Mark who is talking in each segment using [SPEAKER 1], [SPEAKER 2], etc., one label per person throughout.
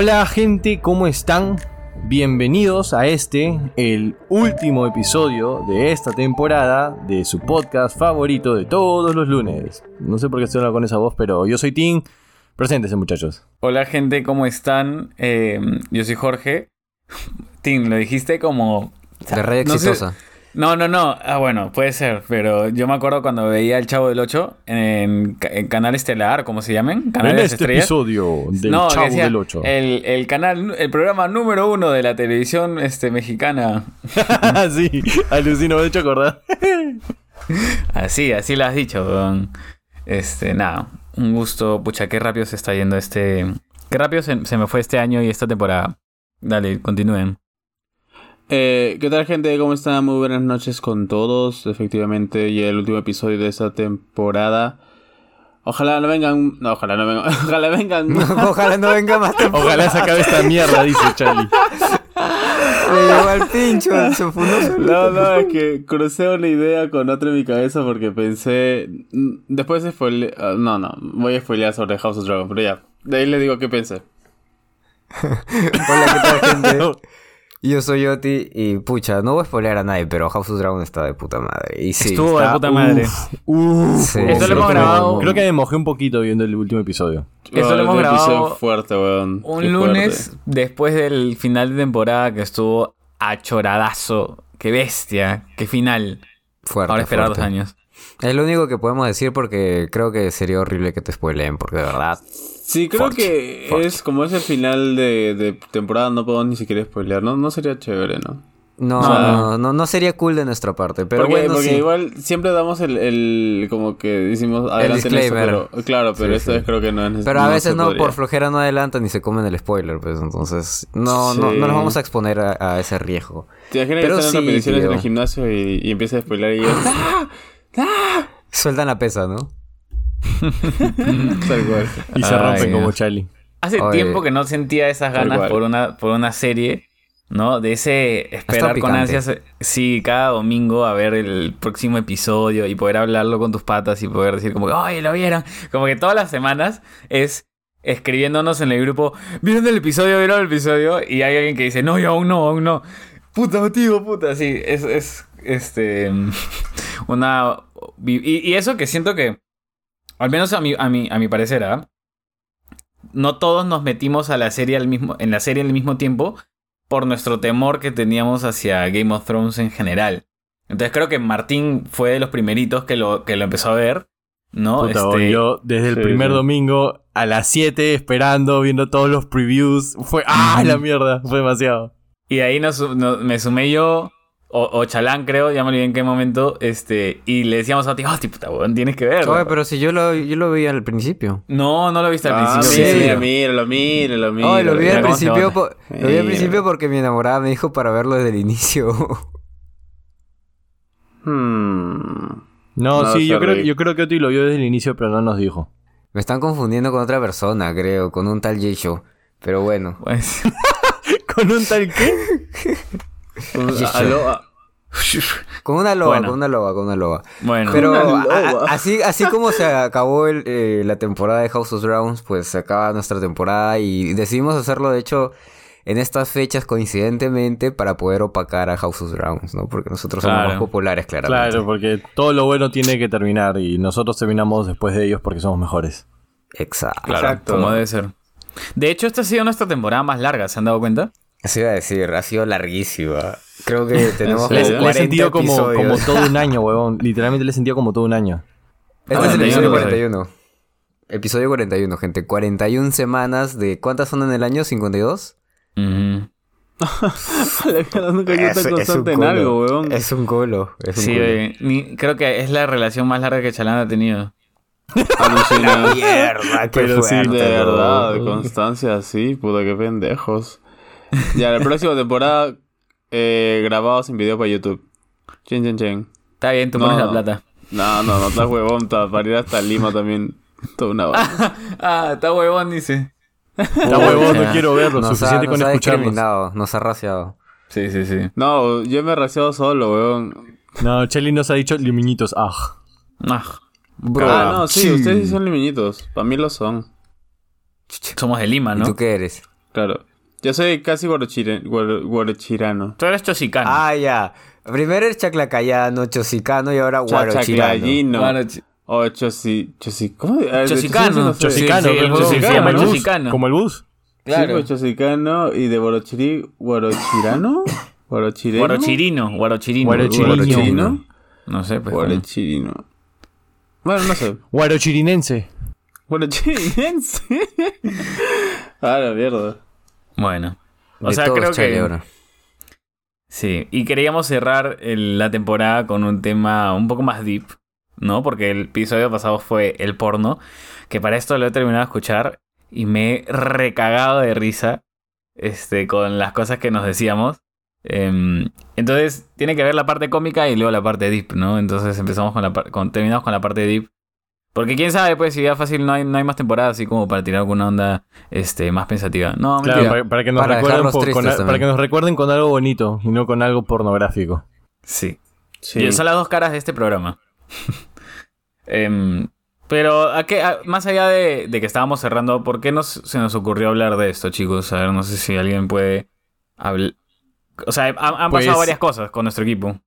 [SPEAKER 1] Hola gente, ¿cómo están? Bienvenidos a este, el último episodio de esta temporada de su podcast favorito de todos los lunes. No sé por qué estoy hablando con esa voz, pero yo soy Tim. Preséntese muchachos.
[SPEAKER 2] Hola gente, ¿cómo están? Eh, yo soy Jorge. Tim, lo dijiste como...
[SPEAKER 3] De red
[SPEAKER 2] no sé-
[SPEAKER 3] exitosa.
[SPEAKER 2] No, no, no. Ah, bueno, puede ser. Pero yo me acuerdo cuando veía El Chavo del 8 en, en Canal Estelar, ¿cómo se llaman? Canal
[SPEAKER 1] en este
[SPEAKER 2] Estrellas.
[SPEAKER 1] episodio del
[SPEAKER 2] No,
[SPEAKER 1] Chavo
[SPEAKER 2] decía,
[SPEAKER 1] del 8.
[SPEAKER 2] El, el canal, el programa número uno de la televisión este, mexicana.
[SPEAKER 1] sí, alucino, me he hecho acordar.
[SPEAKER 2] Así, así lo has dicho, weón. Este, nada, un gusto. Pucha, qué rápido se está yendo este. Qué rápido se, se me fue este año y esta temporada. Dale, continúen.
[SPEAKER 4] Eh, ¿Qué tal gente? ¿Cómo están? Muy buenas noches con todos. Efectivamente, ya el último episodio de esta temporada. Ojalá no vengan... No, ojalá no vengan... Ojalá vengan...
[SPEAKER 3] Ojalá no venga más temporada.
[SPEAKER 1] Ojalá se acabe esta mierda, dice Charlie.
[SPEAKER 3] Me llevó al pincho. Se
[SPEAKER 4] No, no, es que crucé una idea con otra en mi cabeza porque pensé... mm, Después de spoile... ah, no, no. Voy a spoilear sobre House of Dragon, pero ya. De ahí le digo qué pensé.
[SPEAKER 3] Hola, ¿qué tal, gente? Yo soy Yoti y pucha, no voy a spoilear a nadie, pero House of Dragon está de puta madre. Y sí,
[SPEAKER 2] Estuvo de puta madre.
[SPEAKER 1] Uf,
[SPEAKER 3] Sí,
[SPEAKER 2] Esto lo hemos
[SPEAKER 1] me-
[SPEAKER 2] grabado-
[SPEAKER 1] Creo que me mojé un poquito viendo el último episodio.
[SPEAKER 2] Esto lo hemos
[SPEAKER 4] este
[SPEAKER 2] grabado
[SPEAKER 4] fuerte, weón.
[SPEAKER 2] Un
[SPEAKER 4] Qué
[SPEAKER 2] lunes
[SPEAKER 4] fuerte.
[SPEAKER 2] después del final de temporada que estuvo achoradazo. Qué bestia. Qué final.
[SPEAKER 3] Fuerte,
[SPEAKER 2] Ahora esperar dos años.
[SPEAKER 3] Es lo único que podemos decir porque creo que sería horrible que te spoileen, porque de verdad.
[SPEAKER 4] Sí, creo que es como es el final de, de temporada, no puedo ni siquiera spoilear, ¿no? No sería chévere, ¿no?
[SPEAKER 3] No,
[SPEAKER 4] No.
[SPEAKER 3] no, no, sería cool de nuestra parte. Pero
[SPEAKER 4] porque
[SPEAKER 3] bueno,
[SPEAKER 4] porque
[SPEAKER 3] sí.
[SPEAKER 4] igual siempre damos el, el como que decimos adelante esto,
[SPEAKER 3] disclaimer.
[SPEAKER 4] pero claro, pero
[SPEAKER 3] Sí,
[SPEAKER 4] esta
[SPEAKER 3] sí.
[SPEAKER 4] vez creo que no es necesario.
[SPEAKER 3] Pero a veces no,
[SPEAKER 4] podría.
[SPEAKER 3] por flojera no adelantan y se comen el spoiler, pues entonces no, no, no nos vamos a exponer a, a ese riesgo.
[SPEAKER 4] Te imaginas
[SPEAKER 3] Pero
[SPEAKER 4] que están en repeticiones en el gimnasio y, y empieza a spoiler y yo, ¡Ah!
[SPEAKER 3] Sueltan la pesa, ¿no?
[SPEAKER 4] Tal cual.
[SPEAKER 1] Y se
[SPEAKER 2] Ay,
[SPEAKER 1] rompen como. Charlie.
[SPEAKER 2] Hace
[SPEAKER 3] Oye.
[SPEAKER 2] tiempo que no sentía esas ganas por una, por una serie, ¿no? De ese esperar con ansias, sí, cada domingo a ver el próximo episodio y poder hablarlo con tus patas y poder decir como, que, ¡ay, lo vieron! Como que todas las semanas es escribiéndonos en el grupo, ¿vieron el episodio? ¿Vieron el episodio? Y hay alguien que dice, no, yo aún no, aún no. Puta, tío, puta, sí, es, es este, una... Y, y eso que siento que, al menos a mi, a mi, a mi parecer, ¿ah? no todos nos metimos a la serie al mismo, en la serie al mismo tiempo por nuestro temor que teníamos hacia Game of Thrones en general. Entonces creo que Martín fue de los primeritos que lo, que lo empezó a ver, ¿no?
[SPEAKER 1] Puta,
[SPEAKER 2] Este,
[SPEAKER 1] yo desde el
[SPEAKER 4] sí,
[SPEAKER 1] primer
[SPEAKER 4] sí.
[SPEAKER 1] domingo a las 7 esperando, viendo todos los previews. Fue, ¡ah, la mierda! Fue demasiado.
[SPEAKER 2] Y de ahí nos, nos- me sumé yo, o, o Chalán creo, ya me olvidé en qué momento, este, y le decíamos a ti, oh, puta, weón, tienes que verlo.
[SPEAKER 3] Oye, pero si yo lo, yo lo vi al principio.
[SPEAKER 2] No, no lo viste al
[SPEAKER 4] Ah,
[SPEAKER 2] principio.
[SPEAKER 3] sí.
[SPEAKER 4] mira, míralo, míralo, míralo.
[SPEAKER 3] Lo vi
[SPEAKER 2] mira
[SPEAKER 3] al principio, lo vi al principio porque mi enamorada me dijo para verlo desde el inicio.
[SPEAKER 4] Hmm.
[SPEAKER 1] No,
[SPEAKER 4] No,
[SPEAKER 1] sí, yo creo, yo creo que Oti lo vio desde el inicio, pero no nos dijo.
[SPEAKER 3] me están confundiendo con otra persona, creo, con un tal J-Show. Pero bueno.
[SPEAKER 2] Pues,
[SPEAKER 1] ¿Con un tal qué?
[SPEAKER 3] Con una loba,
[SPEAKER 2] Bueno.
[SPEAKER 3] con una loba, con una loba.
[SPEAKER 2] bueno,
[SPEAKER 3] Pero a- así, así como se acabó el, eh, la temporada de House of Dragons, pues se acaba nuestra temporada y decidimos hacerlo, de hecho, en estas fechas coincidentemente para poder opacar a House of Dragons, ¿no? Porque nosotros somos más populares, claramente.
[SPEAKER 1] Claro, porque todo lo bueno tiene que terminar y nosotros terminamos después de ellos porque somos mejores.
[SPEAKER 3] Exacto.
[SPEAKER 2] claro,
[SPEAKER 4] Exacto.
[SPEAKER 2] como debe ser. De hecho, esta ha sido nuestra temporada más larga, ¿se han dado cuenta?
[SPEAKER 3] Así iba a decir, ha sido larguísima. Creo que tenemos
[SPEAKER 4] serio?
[SPEAKER 3] como
[SPEAKER 1] Le he
[SPEAKER 3] 40
[SPEAKER 1] sentido como, como todo un año, huevón. Literalmente le he sentido como todo un año.
[SPEAKER 3] Este es el
[SPEAKER 2] 41,
[SPEAKER 3] episodio
[SPEAKER 2] pues.
[SPEAKER 3] 41. Episodio 41, gente. 41 semanas de... ¿Cuántas son en el año? ¿52?
[SPEAKER 2] Ujú.
[SPEAKER 4] la cara nunca tan constante en algo, weón.
[SPEAKER 3] Es un colo. Es un
[SPEAKER 2] Sí,
[SPEAKER 3] culo.
[SPEAKER 2] oye, ni- creo que es la relación más larga que Chalán ha tenido.
[SPEAKER 4] Alucinante.
[SPEAKER 3] Mierda, qué
[SPEAKER 1] Pero sí,
[SPEAKER 3] fuerte,
[SPEAKER 4] De verdad, constancia, sí, puta, qué pendejos. Ya, la próxima temporada, eh, grabados en video para YouTube. Chen, chen, chen.
[SPEAKER 2] Está bien, tú
[SPEAKER 4] No,
[SPEAKER 2] pones la plata.
[SPEAKER 4] No, no, no, estás huevón, ta- para ir hasta Lima también. Toda una banda.
[SPEAKER 2] ah, está huevón, dice.
[SPEAKER 1] Está huevón, no quiero verlo.
[SPEAKER 3] nos
[SPEAKER 1] Suficiente
[SPEAKER 3] ha,
[SPEAKER 1] con
[SPEAKER 3] nos ha
[SPEAKER 1] escucharlos.
[SPEAKER 3] discriminado, nos ha raciado.
[SPEAKER 2] Sí, sí, sí.
[SPEAKER 4] No, yo me he raseado solo, weón.
[SPEAKER 1] No, Chelly nos ha dicho limiñitos. Ah.
[SPEAKER 2] Ah,
[SPEAKER 3] Bro,
[SPEAKER 4] ah, no, sí,
[SPEAKER 1] sí.
[SPEAKER 4] ustedes sí son liminitos. Para mí lo son.
[SPEAKER 2] somos de Lima,
[SPEAKER 3] ¿y
[SPEAKER 2] ¿no?
[SPEAKER 3] tú qué eres?
[SPEAKER 4] Claro. Yo soy casi guarochirano.
[SPEAKER 2] Tú eres chosicano.
[SPEAKER 3] Ah, ya. Primero el chaclacayano, chosicano y ahora
[SPEAKER 2] ch-
[SPEAKER 4] O chosi... chosi ¿Cómo? Ah,
[SPEAKER 2] Chosicano, chosicano.
[SPEAKER 1] Chosicano, como- el bus,
[SPEAKER 2] chosicano.
[SPEAKER 1] Como el bus.
[SPEAKER 4] Sí, pues chosicano y de guarochiri... ¿Guarochirano? ¿Guarochireno?
[SPEAKER 2] Guarochirino, guarochirino.
[SPEAKER 1] Guarochirino.
[SPEAKER 4] ¿Guarochirino?
[SPEAKER 2] No sé, pues.
[SPEAKER 4] Guarochirino. Bueno, no sé.
[SPEAKER 1] Guarochirinense.
[SPEAKER 4] Guarochirinense. ah, la mierda.
[SPEAKER 2] Bueno. O
[SPEAKER 3] De
[SPEAKER 2] sea, creo que.
[SPEAKER 3] ahora.
[SPEAKER 2] Sí, y queríamos cerrar el- la temporada con un tema un poco más deep, ¿no? Porque el episodio pasado fue el porno, que para esto lo he terminado de escuchar y me he recagado de risa este, con las cosas que nos decíamos. Em, entonces, tiene que ver la parte cómica y luego la parte deep, ¿no? Entonces empezamos con la con, terminamos con la parte deep. Porque quién sabe, pues, si ya fácil no hay, no hay más temporadas así como para tirar alguna onda este, más pensativa. No,
[SPEAKER 1] Claro,
[SPEAKER 2] mentira.
[SPEAKER 1] para, para que nos
[SPEAKER 3] Para
[SPEAKER 1] recuerden por- con, para que nos recuerden con algo bonito y no con algo pornográfico.
[SPEAKER 2] Sí.
[SPEAKER 4] Sí.
[SPEAKER 2] Y son las dos caras de este programa. Em, pero ¿a qué- a- más allá de, de que estábamos cerrando, ¿por qué nos, se nos ocurrió hablar de esto, chicos? A ver, no sé si alguien puede hablar. O sea, han, han
[SPEAKER 1] Pues-
[SPEAKER 2] pasado varias cosas con nuestro equipo.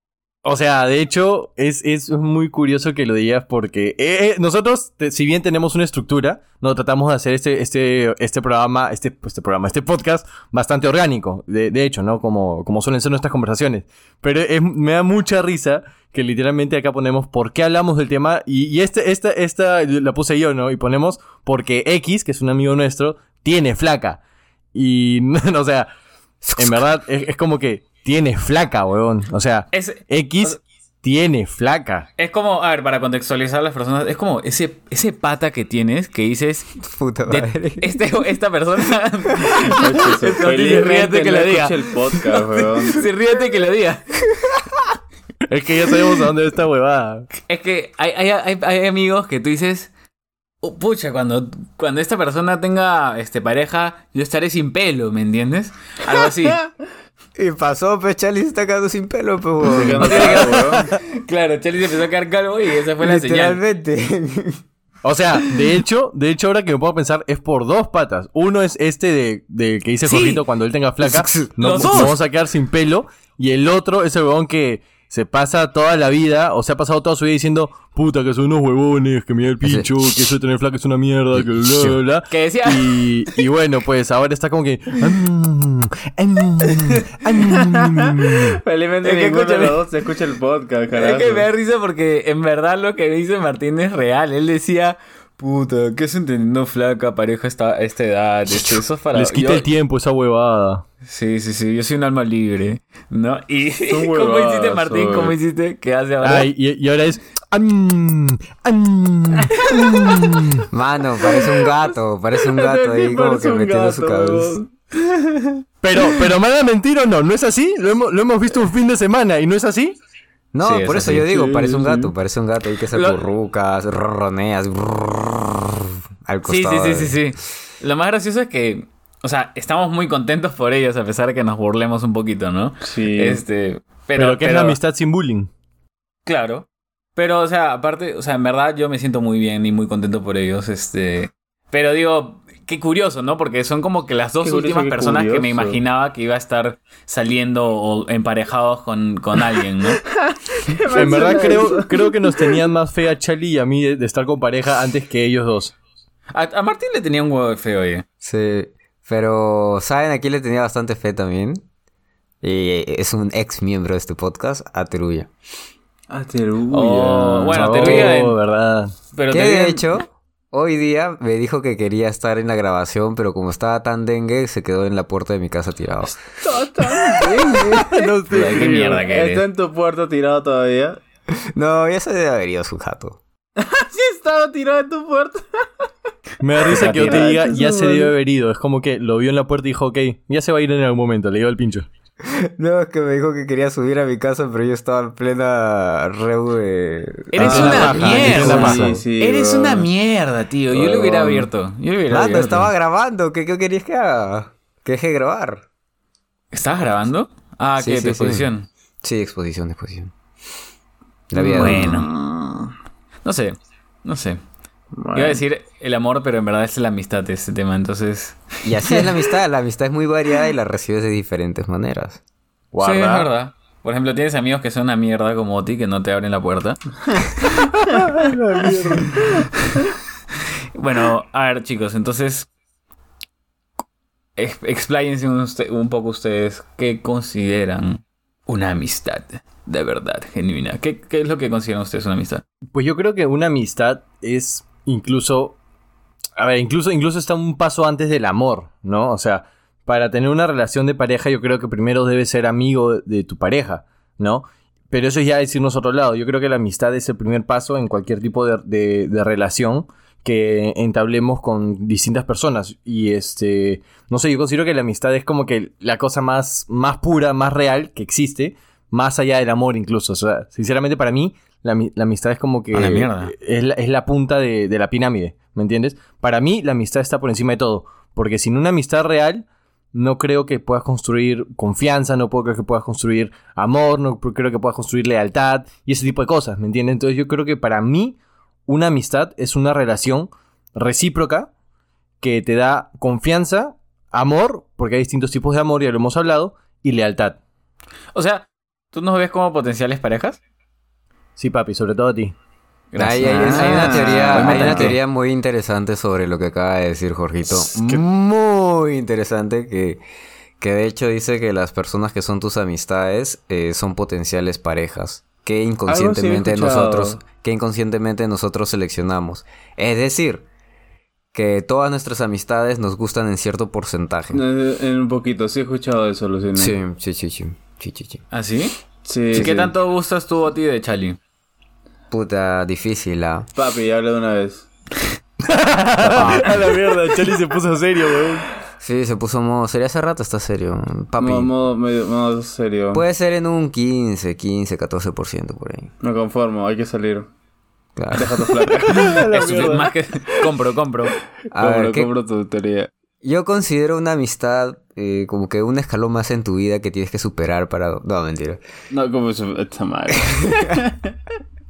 [SPEAKER 1] O sea, de hecho, es, es muy curioso que lo digas porque eh, eh, nosotros, si bien tenemos una estructura, no tratamos de hacer este, este, este programa, este, este programa, este podcast bastante orgánico. De, de hecho, ¿no? Como, como suelen ser nuestras conversaciones. Pero es- me da mucha risa que literalmente acá ponemos por qué hablamos del tema. Y, y este, esta, esta la puse yo, ¿no? Y ponemos porque X, que es un amigo nuestro, tiene flaca. Y, o sea, en verdad, es como que tiene flaca, weón. O sea,
[SPEAKER 2] Es,
[SPEAKER 1] X tiene flaca.
[SPEAKER 2] es como, a ver, para contextualizar a las personas, es como ese, ese pata que tienes que dices,
[SPEAKER 3] Puta
[SPEAKER 2] de-
[SPEAKER 3] madre.
[SPEAKER 2] este, esta persona... Ríete que
[SPEAKER 4] no
[SPEAKER 2] lo diga.
[SPEAKER 4] el podcast, weón.
[SPEAKER 2] Sí, ríete que lo diga.
[SPEAKER 1] Es que ya sabemos a dónde va esta huevada.
[SPEAKER 2] Es que hay, hay, hay, hay amigos que tú dices, "Oh, pucha, cuando, cuando esta persona tenga este, pareja, yo estaré sin pelo, ¿me entiendes? Algo así.
[SPEAKER 3] Y pasó, pues Charlie se está quedando sin pelo, pues. Weón.
[SPEAKER 4] weón.
[SPEAKER 2] claro, Charlie se empezó a quedar calvo y esa fue la señal.
[SPEAKER 3] Literalmente.
[SPEAKER 1] O sea, de hecho, de hecho, ahora que me puedo pensar, es por dos patas. Uno es este de, de que dice. Jorgito cuando él tenga flaca. No, nos vamos a quedar sin pelo. Y el otro es el huevón que se pasa toda la vida, o se ha pasado toda su vida diciendo, puta, que son unos huevones, que me da el pincho, que eso de tener flaca es una mierda, que bla, bla, bla.
[SPEAKER 2] Que decía,
[SPEAKER 1] Y, y bueno, pues ahora está como que.
[SPEAKER 4] Felizmente
[SPEAKER 2] Es que escúchame.
[SPEAKER 4] los dos se escucha el podcast,
[SPEAKER 2] es
[SPEAKER 4] carajo.
[SPEAKER 2] que me da risa porque en verdad lo que dice Martín es real. Él decía, puta, ¿qué es entendiendo flaca, pareja esta, a esta edad? Este, eso es para...
[SPEAKER 1] Les quita
[SPEAKER 2] yo-
[SPEAKER 1] el tiempo esa huevada.
[SPEAKER 2] Sí, sí, sí, yo soy un alma libre, ¿no? Y ¿cómo hiciste, Martín?
[SPEAKER 4] soy.
[SPEAKER 2] ¿Cómo hiciste? ¿Qué hace ahora?
[SPEAKER 1] Ay, y, y ahora es.
[SPEAKER 3] Mano, parece un gato, parece un gato ahí como que metiendo su cabeza.
[SPEAKER 1] Pero, pero me da mentir o no, ¿no es así? Lo hemos, lo hemos visto un fin de semana y no es así.
[SPEAKER 3] No,
[SPEAKER 2] Sí, es
[SPEAKER 3] por eso
[SPEAKER 2] así.
[SPEAKER 3] yo digo,
[SPEAKER 4] Sí,
[SPEAKER 3] parece un
[SPEAKER 4] sí.
[SPEAKER 3] gato, parece un gato ahí que se
[SPEAKER 2] Lo-
[SPEAKER 3] ronroneas, al
[SPEAKER 2] Sí, sí,
[SPEAKER 3] costado.
[SPEAKER 2] sí, sí, sí. Lo más gracioso es que, o sea, estamos muy contentos por ellos a pesar de que nos burlemos un poquito, ¿no?
[SPEAKER 4] Sí.
[SPEAKER 2] Este,
[SPEAKER 1] Pero,
[SPEAKER 2] pero,
[SPEAKER 1] que es la amistad sin bullying.
[SPEAKER 2] Claro. Pero, o sea, aparte, o sea, en verdad yo me siento muy bien y muy contento por ellos, este... Pero digo, qué curioso, ¿no? Porque son como que las dos
[SPEAKER 4] Qué curioso,
[SPEAKER 2] últimas
[SPEAKER 4] qué
[SPEAKER 2] personas que me imaginaba que iba a estar saliendo o emparejados con, con alguien, ¿no?
[SPEAKER 1] En verdad creo, creo que nos tenían más fe a Charlie y a mí de, de estar con pareja antes que ellos dos.
[SPEAKER 2] A, a Martín le tenía un huevo de feo, oye.
[SPEAKER 3] Sí, pero ¿saben? Aquí le tenía bastante fe también. Y es un ex miembro de este podcast, a Teruya.
[SPEAKER 4] Ah, Teruya.
[SPEAKER 2] Oh, bueno,
[SPEAKER 1] Oh,
[SPEAKER 2] Teruya en-
[SPEAKER 1] verdad.
[SPEAKER 2] Pero digo-
[SPEAKER 3] hecho, hoy día me dijo que quería estar en la grabación, pero como estaba tan dengue, se quedó en la puerta de mi casa tirado.
[SPEAKER 1] no sé.
[SPEAKER 2] Ay, qué mierda que eres.
[SPEAKER 4] ¿Está en tu puerta tirado todavía?
[SPEAKER 3] No, ya se debe haber ido su jato.
[SPEAKER 4] Sí, estaba tirado en tu puerta.
[SPEAKER 1] Me da risa que yo te diga, ya se debe haber ido. Es como que lo vio en la puerta y dijo, ok, ya se va a ir en algún momento. Le dio el pincho.
[SPEAKER 3] No, es que me dijo que quería subir a mi casa, pero yo estaba en plena reu de...
[SPEAKER 2] Eres
[SPEAKER 1] Ah,
[SPEAKER 2] una
[SPEAKER 1] paja,
[SPEAKER 2] mierda.
[SPEAKER 4] Sí, sí,
[SPEAKER 2] Eres una mierda, tío. Yo lo hubiera abierto. Yo lo hubiera
[SPEAKER 3] Mano,
[SPEAKER 2] abierto.
[SPEAKER 3] estaba grabando. ¿Qué, qué querías que haga? Que deje de grabar.
[SPEAKER 2] ¿Estabas grabando? Ah,
[SPEAKER 3] Sí,
[SPEAKER 2] ¿qué?
[SPEAKER 3] sí,
[SPEAKER 2] ¿Tu
[SPEAKER 3] sí.
[SPEAKER 2] exposición?
[SPEAKER 3] Sí, exposición, exposición. La vida de
[SPEAKER 2] Bueno. No sé. No sé.
[SPEAKER 4] Bueno.
[SPEAKER 2] Iba a decir, el amor, pero en verdad es la amistad este tema. Entonces.
[SPEAKER 3] Y así es la amistad. La amistad es muy variada y la recibes de diferentes maneras.
[SPEAKER 2] Sí, es verdad. Por ejemplo, tienes amigos que son una mierda como Oti, que no te abren la puerta. bueno, a ver, chicos, entonces. ex- Expláyense un, un poco ustedes qué consideran una amistad de verdad, genuina. ¿Qué, qué es lo que consideran ustedes una amistad?
[SPEAKER 1] Pues yo creo que una amistad es incluso. A ver, incluso, incluso está un paso antes del amor, ¿no? O sea, para tener una relación de pareja, yo creo que primero debes ser amigo de, tu pareja, ¿no? Pero eso ya es irnos a otro lado. Yo creo que la amistad es el primer paso en cualquier tipo de, de- de relación que entablemos con distintas personas. Y este. No sé, yo considero que la amistad es como que la cosa más, más pura, más real que existe. Más allá del amor, incluso. O sea, sinceramente, para mí, la, ami- la amistad es como que.
[SPEAKER 2] La.
[SPEAKER 1] Es la, es la punta de, de la pirámide. ¿Me entiendes? Para mí, la amistad está por encima de todo. Porque sin una amistad real, no creo que puedas construir confianza, no puedo creer que puedas construir amor, no creo que puedas construir lealtad y ese tipo de cosas, ¿me entiendes? Entonces yo creo que para mí una amistad es una relación recíproca que te da confianza, amor, porque hay distintos tipos de amor, ya lo hemos hablado, y lealtad.
[SPEAKER 2] O sea, ¿tú nos ves como potenciales parejas?
[SPEAKER 1] Sí, papi, sobre todo a ti.
[SPEAKER 3] Hay, hay- hay una teoría, hay una teoría muy interesante sobre lo que acaba de decir Jorgito. Muy interesante que, que de hecho dice que las personas que son tus amistades eh, son potenciales parejas. Que inconscientemente nosotros, que inconscientemente nosotros seleccionamos. Es decir, que todas nuestras amistades nos gustan en cierto porcentaje.
[SPEAKER 4] En un poquito, sí he escuchado eso, Lucina.
[SPEAKER 3] Sí, sí, sí, sí. Sí, sí, sí.
[SPEAKER 2] ¿Ah, sí?
[SPEAKER 4] Sí,
[SPEAKER 2] ¿Qué
[SPEAKER 4] sí.
[SPEAKER 2] tanto gustas tú a ti de Chali?
[SPEAKER 3] Puta, difícil, ah.
[SPEAKER 4] Papi, ya hablé de una vez.
[SPEAKER 1] a la mierda, Charlie se puso serio, weón.
[SPEAKER 3] Sí, se puso modo serio. Hace rato está serio. Papi.
[SPEAKER 4] Modo, modo, medio- modo serio.
[SPEAKER 3] Puede ser en un 15, 15, 14% por ahí.
[SPEAKER 4] Me conformo, hay que salir.
[SPEAKER 3] Claro.
[SPEAKER 4] Deja tu.
[SPEAKER 2] Eso es más que... compro, compro.
[SPEAKER 3] A ver,
[SPEAKER 4] compro,
[SPEAKER 3] ¿qué-
[SPEAKER 4] compro tu teoría.
[SPEAKER 3] Yo considero una amistad eh, como que un escalón más en tu vida que tienes que superar para... No, mentira.
[SPEAKER 4] No, como eso, esta madre.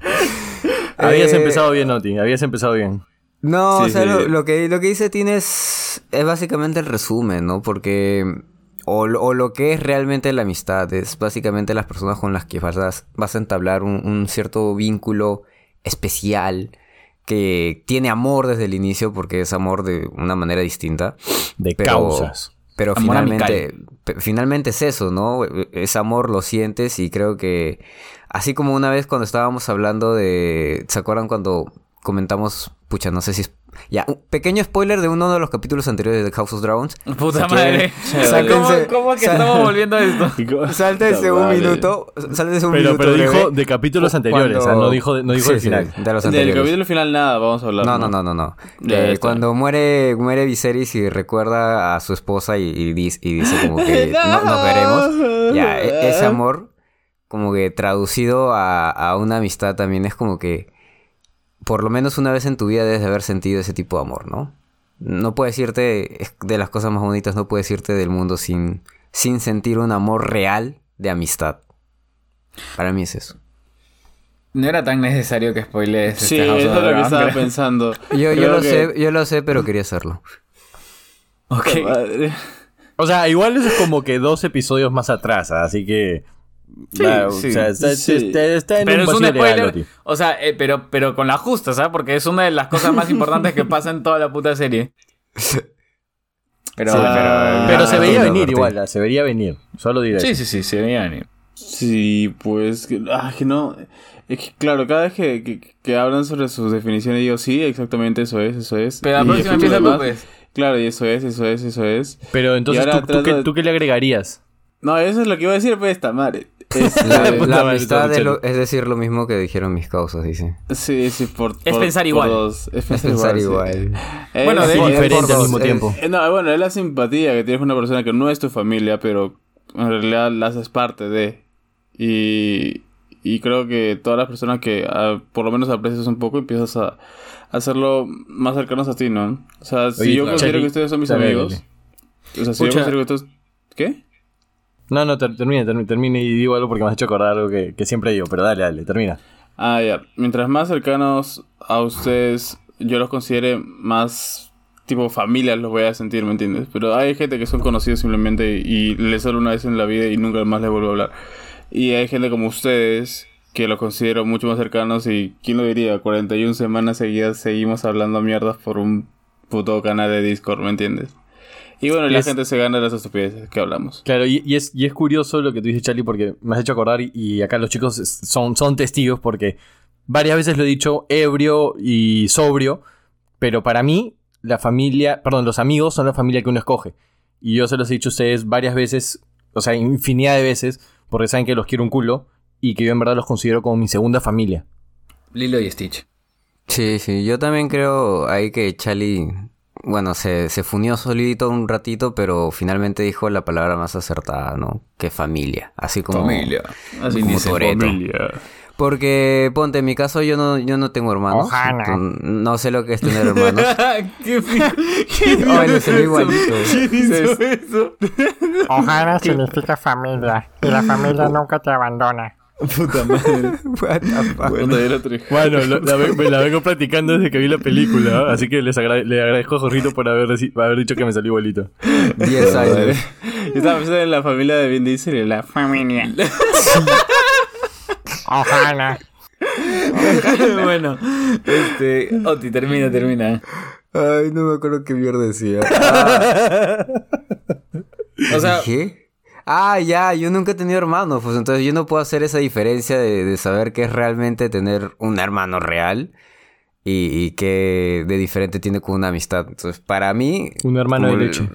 [SPEAKER 1] Habías
[SPEAKER 3] Eh,
[SPEAKER 1] empezado bien, Noti, habías empezado bien.
[SPEAKER 3] No,
[SPEAKER 4] Sí,
[SPEAKER 3] o sea,
[SPEAKER 4] sí.
[SPEAKER 3] Lo, lo que, lo que dice tienes es básicamente el resumen, ¿no? Porque... O, lo- o lo que es realmente la amistad es básicamente las personas con las que vas a, vas a entablar un, un cierto vínculo especial que tiene amor desde el inicio porque es amor de una manera distinta.
[SPEAKER 1] De
[SPEAKER 3] Pero-
[SPEAKER 1] causas.
[SPEAKER 3] Pero
[SPEAKER 2] Amor
[SPEAKER 3] finalmente, finalmente es eso, ¿no? Es amor, lo sientes y creo que así como una vez cuando estábamos hablando de, ¿se acuerdan cuando comentamos, pucha, no sé si es ya, un pequeño spoiler de uno de los capítulos anteriores de House of Dragons?
[SPEAKER 2] Puta
[SPEAKER 3] Si
[SPEAKER 2] madre.
[SPEAKER 3] quieren,
[SPEAKER 2] ¿Cómo, que estamos volviendo a esto?
[SPEAKER 3] Sáltense un minuto, sáltense un
[SPEAKER 1] Pero,
[SPEAKER 3] minuto
[SPEAKER 1] pero
[SPEAKER 3] breve.
[SPEAKER 1] dijo de capítulos anteriores,
[SPEAKER 3] Cuando-
[SPEAKER 1] o sea, no dijo, no dijo
[SPEAKER 3] Sí,
[SPEAKER 1] el
[SPEAKER 3] sí,
[SPEAKER 1] final.
[SPEAKER 3] de los
[SPEAKER 4] Del
[SPEAKER 3] anteriores.
[SPEAKER 4] capítulo final nada, vamos a hablar.
[SPEAKER 3] No, no, no, no, no. Eh, cuando muere, muere Viserys y recuerda a su esposa y, y dice, y dice como que no, nos veremos. Ya, e- ese amor, como que traducido a, a una amistad también es como que por lo menos una vez en tu vida debes de haber sentido ese tipo de amor, ¿no? No puedes irte, es de las cosas más bonitas, no puedes irte del mundo sin, sin sentir un amor real de amistad. Para mí es eso.
[SPEAKER 2] No era tan necesario que spoilees
[SPEAKER 4] Sí,
[SPEAKER 2] este House
[SPEAKER 4] eso
[SPEAKER 2] of
[SPEAKER 4] es lo que estaba pensando.
[SPEAKER 3] Yo, yo lo
[SPEAKER 4] que-
[SPEAKER 3] sé, yo lo sé, pero quería hacerlo.
[SPEAKER 2] Ok.
[SPEAKER 1] O sea, igual eso es como que dos episodios más atrás, así que...
[SPEAKER 2] Sí,
[SPEAKER 1] va, o
[SPEAKER 2] sí,
[SPEAKER 1] sea, está,
[SPEAKER 4] sí.
[SPEAKER 1] está- está en
[SPEAKER 2] Pero
[SPEAKER 1] un
[SPEAKER 2] es un spoiler. O sea, eh, pero, pero con la justa, ¿sabes? Porque es una de las cosas más importantes que pasa en toda la puta serie. Pero,
[SPEAKER 1] Sí,
[SPEAKER 2] pero,
[SPEAKER 1] Pero
[SPEAKER 3] Ah,
[SPEAKER 1] se veía venir
[SPEAKER 3] Martín.
[SPEAKER 1] igual, se vería venir. Solo diré.
[SPEAKER 2] Sí, sí, sí, se veía venir.
[SPEAKER 4] Sí, pues, que, ah, que no. Es que, claro, cada vez que, que, que hablan sobre sus definiciones, digo, sí, exactamente eso es, eso es.
[SPEAKER 2] Pero la
[SPEAKER 4] Y
[SPEAKER 2] próxima empieza tú, pues.
[SPEAKER 4] Claro, y eso es, eso es, eso es.
[SPEAKER 1] Pero entonces, ¿tú, qué,
[SPEAKER 4] de-
[SPEAKER 1] tú qué le agregarías?
[SPEAKER 4] No, eso es lo que iba a decir, pues, esta madre. Este,
[SPEAKER 3] La, amistad es, lo- es decir lo mismo que dijeron mis causas, dice.
[SPEAKER 4] sí, sí, por,
[SPEAKER 2] Es
[SPEAKER 4] por-
[SPEAKER 2] pensar
[SPEAKER 4] por
[SPEAKER 2] igual.
[SPEAKER 4] dos. Es
[SPEAKER 3] Es
[SPEAKER 4] pensar,
[SPEAKER 3] pensar
[SPEAKER 4] igual. sí.
[SPEAKER 3] igual.
[SPEAKER 4] Eh,
[SPEAKER 2] Bueno, de-
[SPEAKER 4] sí, es
[SPEAKER 1] diferente al mismo
[SPEAKER 3] es-
[SPEAKER 1] tiempo.
[SPEAKER 4] Eh, No, bueno, es la simpatía que tienes con una persona que no es tu familia, pero en realidad la haces parte de. Y, y creo que todas las personas que ah, por lo menos aprecias un poco empiezas a, a hacerlo más cercanos a ti, ¿no? O sea, si
[SPEAKER 1] Oye,
[SPEAKER 4] yo
[SPEAKER 1] claro.
[SPEAKER 4] considero que ustedes son mis amigos. O sea, si yo considero que ustedes. ¿Qué?
[SPEAKER 1] No, no, ter- termine, termine, termine y digo algo porque me has hecho acordar algo que, que siempre digo, pero dale, dale, termina.
[SPEAKER 4] Ah, ya. Mientras más cercanos a ustedes yo los considere más tipo familia, los voy a sentir, ¿me entiendes? Pero hay gente que son conocidos simplemente y les solo una vez en la vida y nunca más les vuelvo a hablar. Y hay gente como ustedes que los considero mucho más cercanos y, ¿quién lo diría? 41 semanas seguidas seguimos hablando mierdas por un puto canal de Discord, ¿me entiendes? Y bueno,
[SPEAKER 1] Y
[SPEAKER 4] la
[SPEAKER 1] es-
[SPEAKER 4] gente se gana las estupideces que hablamos.
[SPEAKER 1] Claro, y, y es, y es curioso lo que tú dices, Charlie, porque me has hecho acordar y, y acá los chicos son, son testigos porque varias veces lo he dicho ebrio y sobrio, pero para mí la familia, perdón, los amigos son la familia que uno escoge. Y yo se los he dicho a ustedes varias veces, o sea, infinidad de veces, porque saben que los quiero un culo y que yo en verdad los considero como mi segunda familia.
[SPEAKER 2] Lilo y Stitch.
[SPEAKER 3] Sí, sí, yo también creo ahí que Charlie, bueno, se, se funió solito un ratito, pero finalmente dijo la palabra más acertada, ¿no? Que familia, así como...
[SPEAKER 4] Así
[SPEAKER 3] como
[SPEAKER 4] dice,
[SPEAKER 3] Toretto.
[SPEAKER 4] familia.
[SPEAKER 3] Porque, ponte, en mi caso yo no, yo no tengo hermanos.
[SPEAKER 5] Ojana.
[SPEAKER 3] No sé lo que es tener hermanos.
[SPEAKER 2] ¿Qué, fi- ¿Quién
[SPEAKER 3] Ay,
[SPEAKER 2] hizo
[SPEAKER 3] le salió
[SPEAKER 2] eso?
[SPEAKER 3] igualito.
[SPEAKER 2] ¿Quién hizo eso?
[SPEAKER 5] Ohana significa familia. Y la familia nunca te abandona.
[SPEAKER 4] Puta madre.
[SPEAKER 3] What the fuck?
[SPEAKER 4] Lo traje.
[SPEAKER 1] Bueno, lo- la, ve- me la vengo practicando desde que vi la película, ¿eh? así que les agra- le agradezco a Jorrito por haber, deci- por haber dicho que me salió igualito.
[SPEAKER 3] 10 años.
[SPEAKER 4] Yo estaba pensando en la familia de Vin Diesel y la familia.
[SPEAKER 5] Ohana.
[SPEAKER 2] bueno, este. Oti, termina, termina.
[SPEAKER 3] Ay, no me acuerdo qué mierda decía.
[SPEAKER 2] O sea,
[SPEAKER 3] ¿Qué? Ah, ya, yo nunca he tenido hermanos, pues entonces yo no puedo hacer esa diferencia de, de saber qué es realmente tener un hermano real y, y qué de diferente tiene con una amistad. Entonces, para mí...
[SPEAKER 1] Un hermano de leche.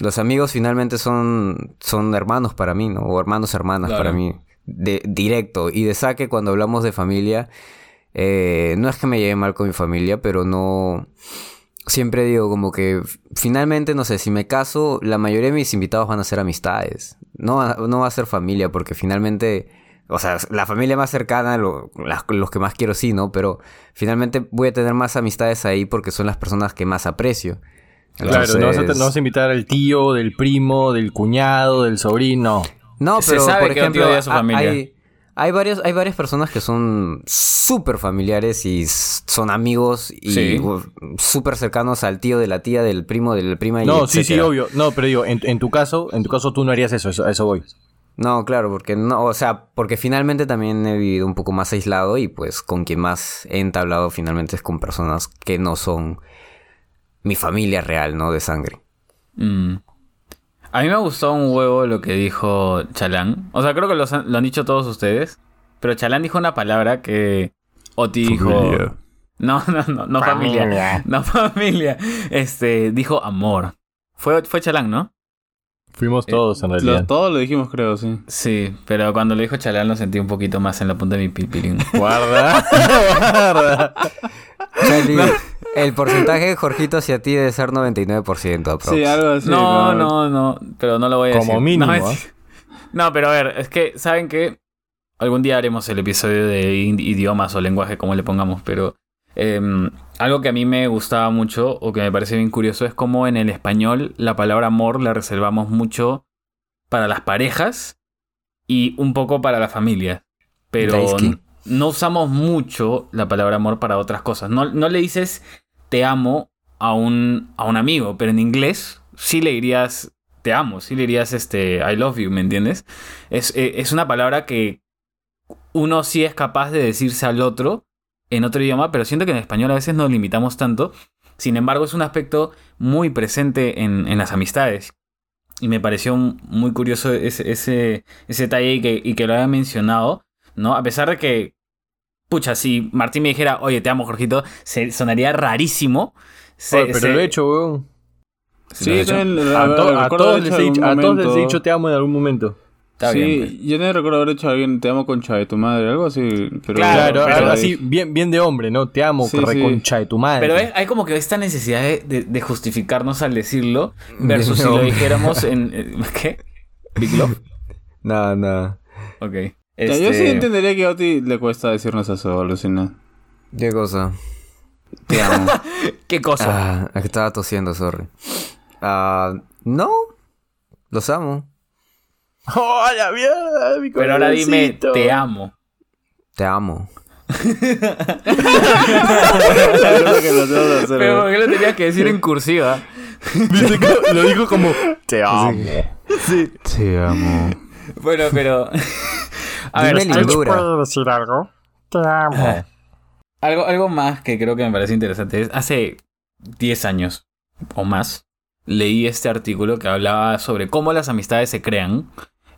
[SPEAKER 3] Los amigos finalmente son, son hermanos para mí, ¿no? O hermanos, hermanas
[SPEAKER 2] Claro.
[SPEAKER 3] para mí. De, directo. Y de saque, cuando hablamos de familia, eh, no es que me lleve mal con mi familia, pero no... Siempre digo como que finalmente, no sé, si me caso, la mayoría de mis invitados van a ser amistades. No, va- no va a ser familia, porque finalmente, o sea, la familia más cercana, lo- las- los que más quiero sí, ¿no? Pero finalmente voy a tener más amistades ahí porque son las personas que más aprecio.
[SPEAKER 1] Claro, no vas, a, no vas a invitar al tío, del primo, del cuñado, del sobrino.
[SPEAKER 3] No,
[SPEAKER 2] Se
[SPEAKER 3] pero
[SPEAKER 2] sabe
[SPEAKER 3] por
[SPEAKER 2] que
[SPEAKER 3] ejemplo,
[SPEAKER 2] a su familia.
[SPEAKER 3] hay, hay, varios, hay varias personas que son súper familiares y son amigos y
[SPEAKER 2] Sí.
[SPEAKER 3] súper cercanos al tío de la tía, del primo, de la prima y
[SPEAKER 1] No, sí, sí, obvio. No, pero digo, en, en tu caso, en tu caso tú no harías eso, eso a eso voy.
[SPEAKER 3] No, claro, porque no, o sea, porque finalmente también he vivido un poco más aislado y pues con quien más he entablado finalmente es con personas que no son mi familia real, ¿no? De sangre.
[SPEAKER 2] mm. A mí me gustó un huevo lo que dijo Chalán. O sea, creo que los han- lo han dicho todos ustedes. Pero Chalán dijo una palabra que Oti dijo.
[SPEAKER 4] Familia.
[SPEAKER 2] No, no, no, no familia.
[SPEAKER 5] Familia.
[SPEAKER 2] No familia. Este, dijo amor. Fue, fue Chalán, ¿no?
[SPEAKER 1] Fuimos
[SPEAKER 2] Eh,
[SPEAKER 1] todos en
[SPEAKER 4] Lo-
[SPEAKER 1] realidad.
[SPEAKER 4] todo lo dijimos, creo, sí.
[SPEAKER 2] Sí, pero cuando lo dijo Chalán lo sentí un poquito más en la punta de mi pilpilín.
[SPEAKER 1] Guarda. Guarda.
[SPEAKER 3] Charlie, el porcentaje de Jorgito hacia ti debe ser 99%, aprox.
[SPEAKER 4] Sí, algo así.
[SPEAKER 2] no, no, no, pero no lo voy a
[SPEAKER 1] Como
[SPEAKER 2] decir.
[SPEAKER 1] mínimo,
[SPEAKER 2] No,
[SPEAKER 1] ¿ah?
[SPEAKER 2] es- no, pero a ver, es que, ¿saben qué? Algún día haremos el episodio de idiomas o lenguaje, como le pongamos, pero em, algo que a mí me gustaba mucho o que me parece bien curioso es cómo en el español la palabra amor la reservamos mucho para las parejas y un poco para la familia. Pero no usamos mucho la palabra amor para otras cosas. No, no le dices te amo a un, a un amigo, pero en inglés sí le dirías te amo, sí le dirías este I love you, ¿me entiendes? Es, eh, es una palabra que uno sí es capaz de decirse al otro en otro idioma, pero siento que en español a veces nos limitamos tanto. Sin embargo, es un aspecto muy presente en, en las amistades. Y me pareció muy curioso ese, ese, ese detalle que, y que lo haya mencionado, ¿no? A pesar de que, pucha, si Martín me dijera, oye, te amo, Jorgito, se, sonaría rarísimo. Se-
[SPEAKER 1] Oye, pero
[SPEAKER 2] se-
[SPEAKER 1] lo he hecho, weón.
[SPEAKER 2] ¿Sí hecho?
[SPEAKER 1] A, to- todos les he dicho, a
[SPEAKER 4] algún
[SPEAKER 1] todos les he
[SPEAKER 4] momento-
[SPEAKER 1] dicho te amo en algún momento.
[SPEAKER 2] Está
[SPEAKER 4] sí,
[SPEAKER 2] bien, pues.
[SPEAKER 4] yo también recuerdo haber hecho a alguien, te amo concha de tu madre, algo así. Pero,
[SPEAKER 1] Claro,
[SPEAKER 2] pero
[SPEAKER 1] algo así, bien, bien de hombre, ¿no? Te amo,
[SPEAKER 4] Sí,
[SPEAKER 1] reconcha de tu madre.
[SPEAKER 2] Pero es- hay como que esta necesidad de, de- de justificarnos al decirlo versus si lo dijéramos en... en- ¿Qué? ¿Big Love?
[SPEAKER 3] No, no.
[SPEAKER 2] Ok.
[SPEAKER 4] Ya, Yo sí
[SPEAKER 2] Este,
[SPEAKER 4] entendería que a Oti le cuesta decirnos eso, alucina.
[SPEAKER 3] ¿Qué cosa?
[SPEAKER 4] Te amo.
[SPEAKER 2] ¿Qué cosa?
[SPEAKER 3] Ah, estaba tosiendo, sorry. Ah, no. Los amo.
[SPEAKER 1] ¡Oh, la mierda! Mi
[SPEAKER 2] Pero ahora dime, te amo.
[SPEAKER 3] Te amo.
[SPEAKER 2] Pero. ¿por qué lo tenías que decir en cursiva?
[SPEAKER 1] ¿Viste que lo dijo como te amo.
[SPEAKER 4] Te amo.
[SPEAKER 2] Bueno, pero. A ver,
[SPEAKER 3] Dime lindura.
[SPEAKER 5] ¿Puedo decir algo? Te amo.
[SPEAKER 2] algo, algo más que creo que me parece interesante es hace 10 años o más leí este artículo que hablaba sobre cómo las amistades se crean.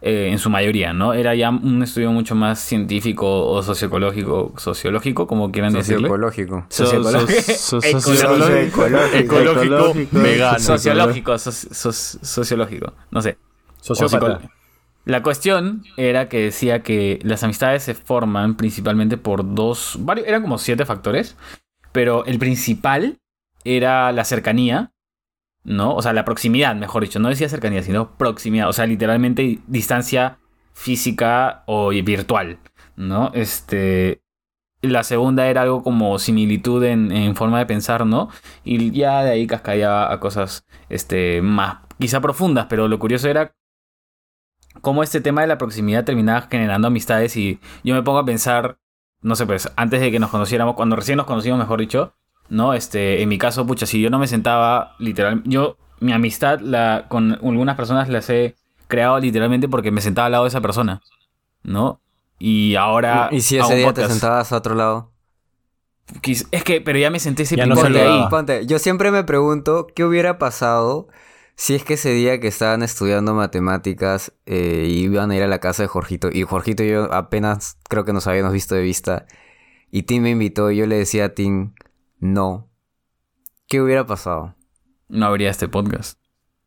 [SPEAKER 2] eh, en su mayoría, ¿no? Era ya un estudio mucho más científico o sociológico, sociológico, como quieran decirle.
[SPEAKER 3] Sociológico.
[SPEAKER 2] Sociológico.
[SPEAKER 4] So- so-
[SPEAKER 2] Ecológico.
[SPEAKER 1] Ecológico,
[SPEAKER 4] Ecológico.
[SPEAKER 1] vegano.
[SPEAKER 2] Sociológico, soci- soc- sociológico, no sé. Psicó- La cuestión era que decía que las amistades se forman principalmente por dos, varios, eran como siete factores, pero el principal era la cercanía, ¿no? O sea, la proximidad, mejor dicho, no decía cercanía, sino proximidad, o sea, literalmente distancia física o virtual, ¿no? Este, la segunda era algo como similitud en, forma de pensar, ¿no? Y ya de ahí cascadeaba a cosas este, más, quizá profundas, pero lo curioso era cómo este tema de la proximidad terminaba generando amistades y yo me pongo a pensar, no sé, pues antes de que nos conociéramos, cuando recién nos conocimos, mejor dicho, ¿no? Este, en mi caso, pucha, si yo no me sentaba literal, yo, mi amistad la, con algunas personas las he creado literalmente porque me sentaba al lado de esa persona, ¿no? Y ahora...
[SPEAKER 3] Y si ese día te sentabas a otro lado.
[SPEAKER 2] Es que, pero ya me senté ese
[SPEAKER 1] Ya no
[SPEAKER 3] Ponte,
[SPEAKER 2] ahí.
[SPEAKER 3] ponte. Yo siempre me pregunto qué hubiera pasado si es que ese día que estaban estudiando matemáticas eh, iban a ir a la casa de Jorgito y Jorgito y yo apenas creo que nos habíamos visto de vista y Tim me invitó y yo le decía a Tim no. ¿Qué hubiera pasado?
[SPEAKER 2] No habría este podcast.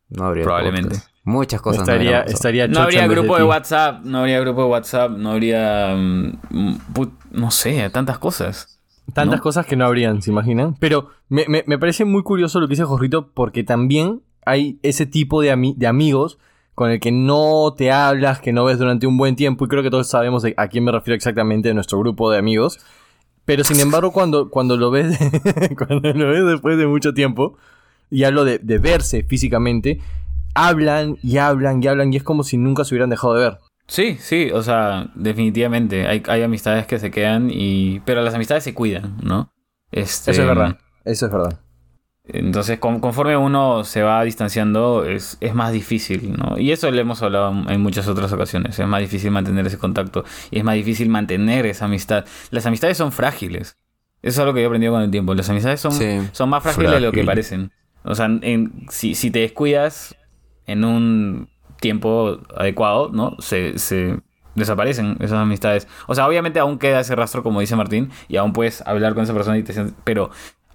[SPEAKER 3] No habría
[SPEAKER 2] Probablemente.
[SPEAKER 3] podcast. Muchas cosas no
[SPEAKER 1] estaría,
[SPEAKER 3] pasado.
[SPEAKER 1] estaría
[SPEAKER 2] No habría grupo
[SPEAKER 1] de.
[SPEAKER 2] WhatsApp, no habría grupo de WhatsApp, no habría... mm, put- no sé, tantas cosas.
[SPEAKER 1] Tantas
[SPEAKER 2] ¿no?
[SPEAKER 1] cosas que no habrían, ¿se imaginan? Pero me, me- me parece muy curioso lo que dice Jorrito porque también hay ese tipo de, ami- de amigos con el que no te hablas, que no ves durante un buen tiempo y creo que todos sabemos a quién me refiero exactamente de nuestro grupo de amigos. Pero sin embargo, cuando, cuando lo ves cuando lo ves después de mucho tiempo, y hablo de, de verse físicamente, hablan y hablan y hablan y es como si nunca se hubieran dejado de ver.
[SPEAKER 2] Sí, sí, o sea, definitivamente. Hay, hay amistades que se quedan y... Pero las amistades se cuidan, ¿no? Este,
[SPEAKER 1] Eso es verdad. Eso es verdad.
[SPEAKER 2] Entonces, con- conforme uno se va distanciando, es, es más difícil, ¿no? Y eso lo hemos hablado en muchas otras ocasiones. Es más difícil mantener ese contacto y es más difícil mantener esa amistad. Las amistades son frágiles. Eso es algo que yo he aprendido con el tiempo. Las amistades son,
[SPEAKER 3] Sí.
[SPEAKER 2] son más frágiles de lo que parecen. O sea, en- si, si te descuidas en un tiempo adecuado, ¿no? Se, se desaparecen esas amistades. O sea, obviamente aún queda ese rastro, como dice Martín, y aún puedes hablar con esa persona y te Pero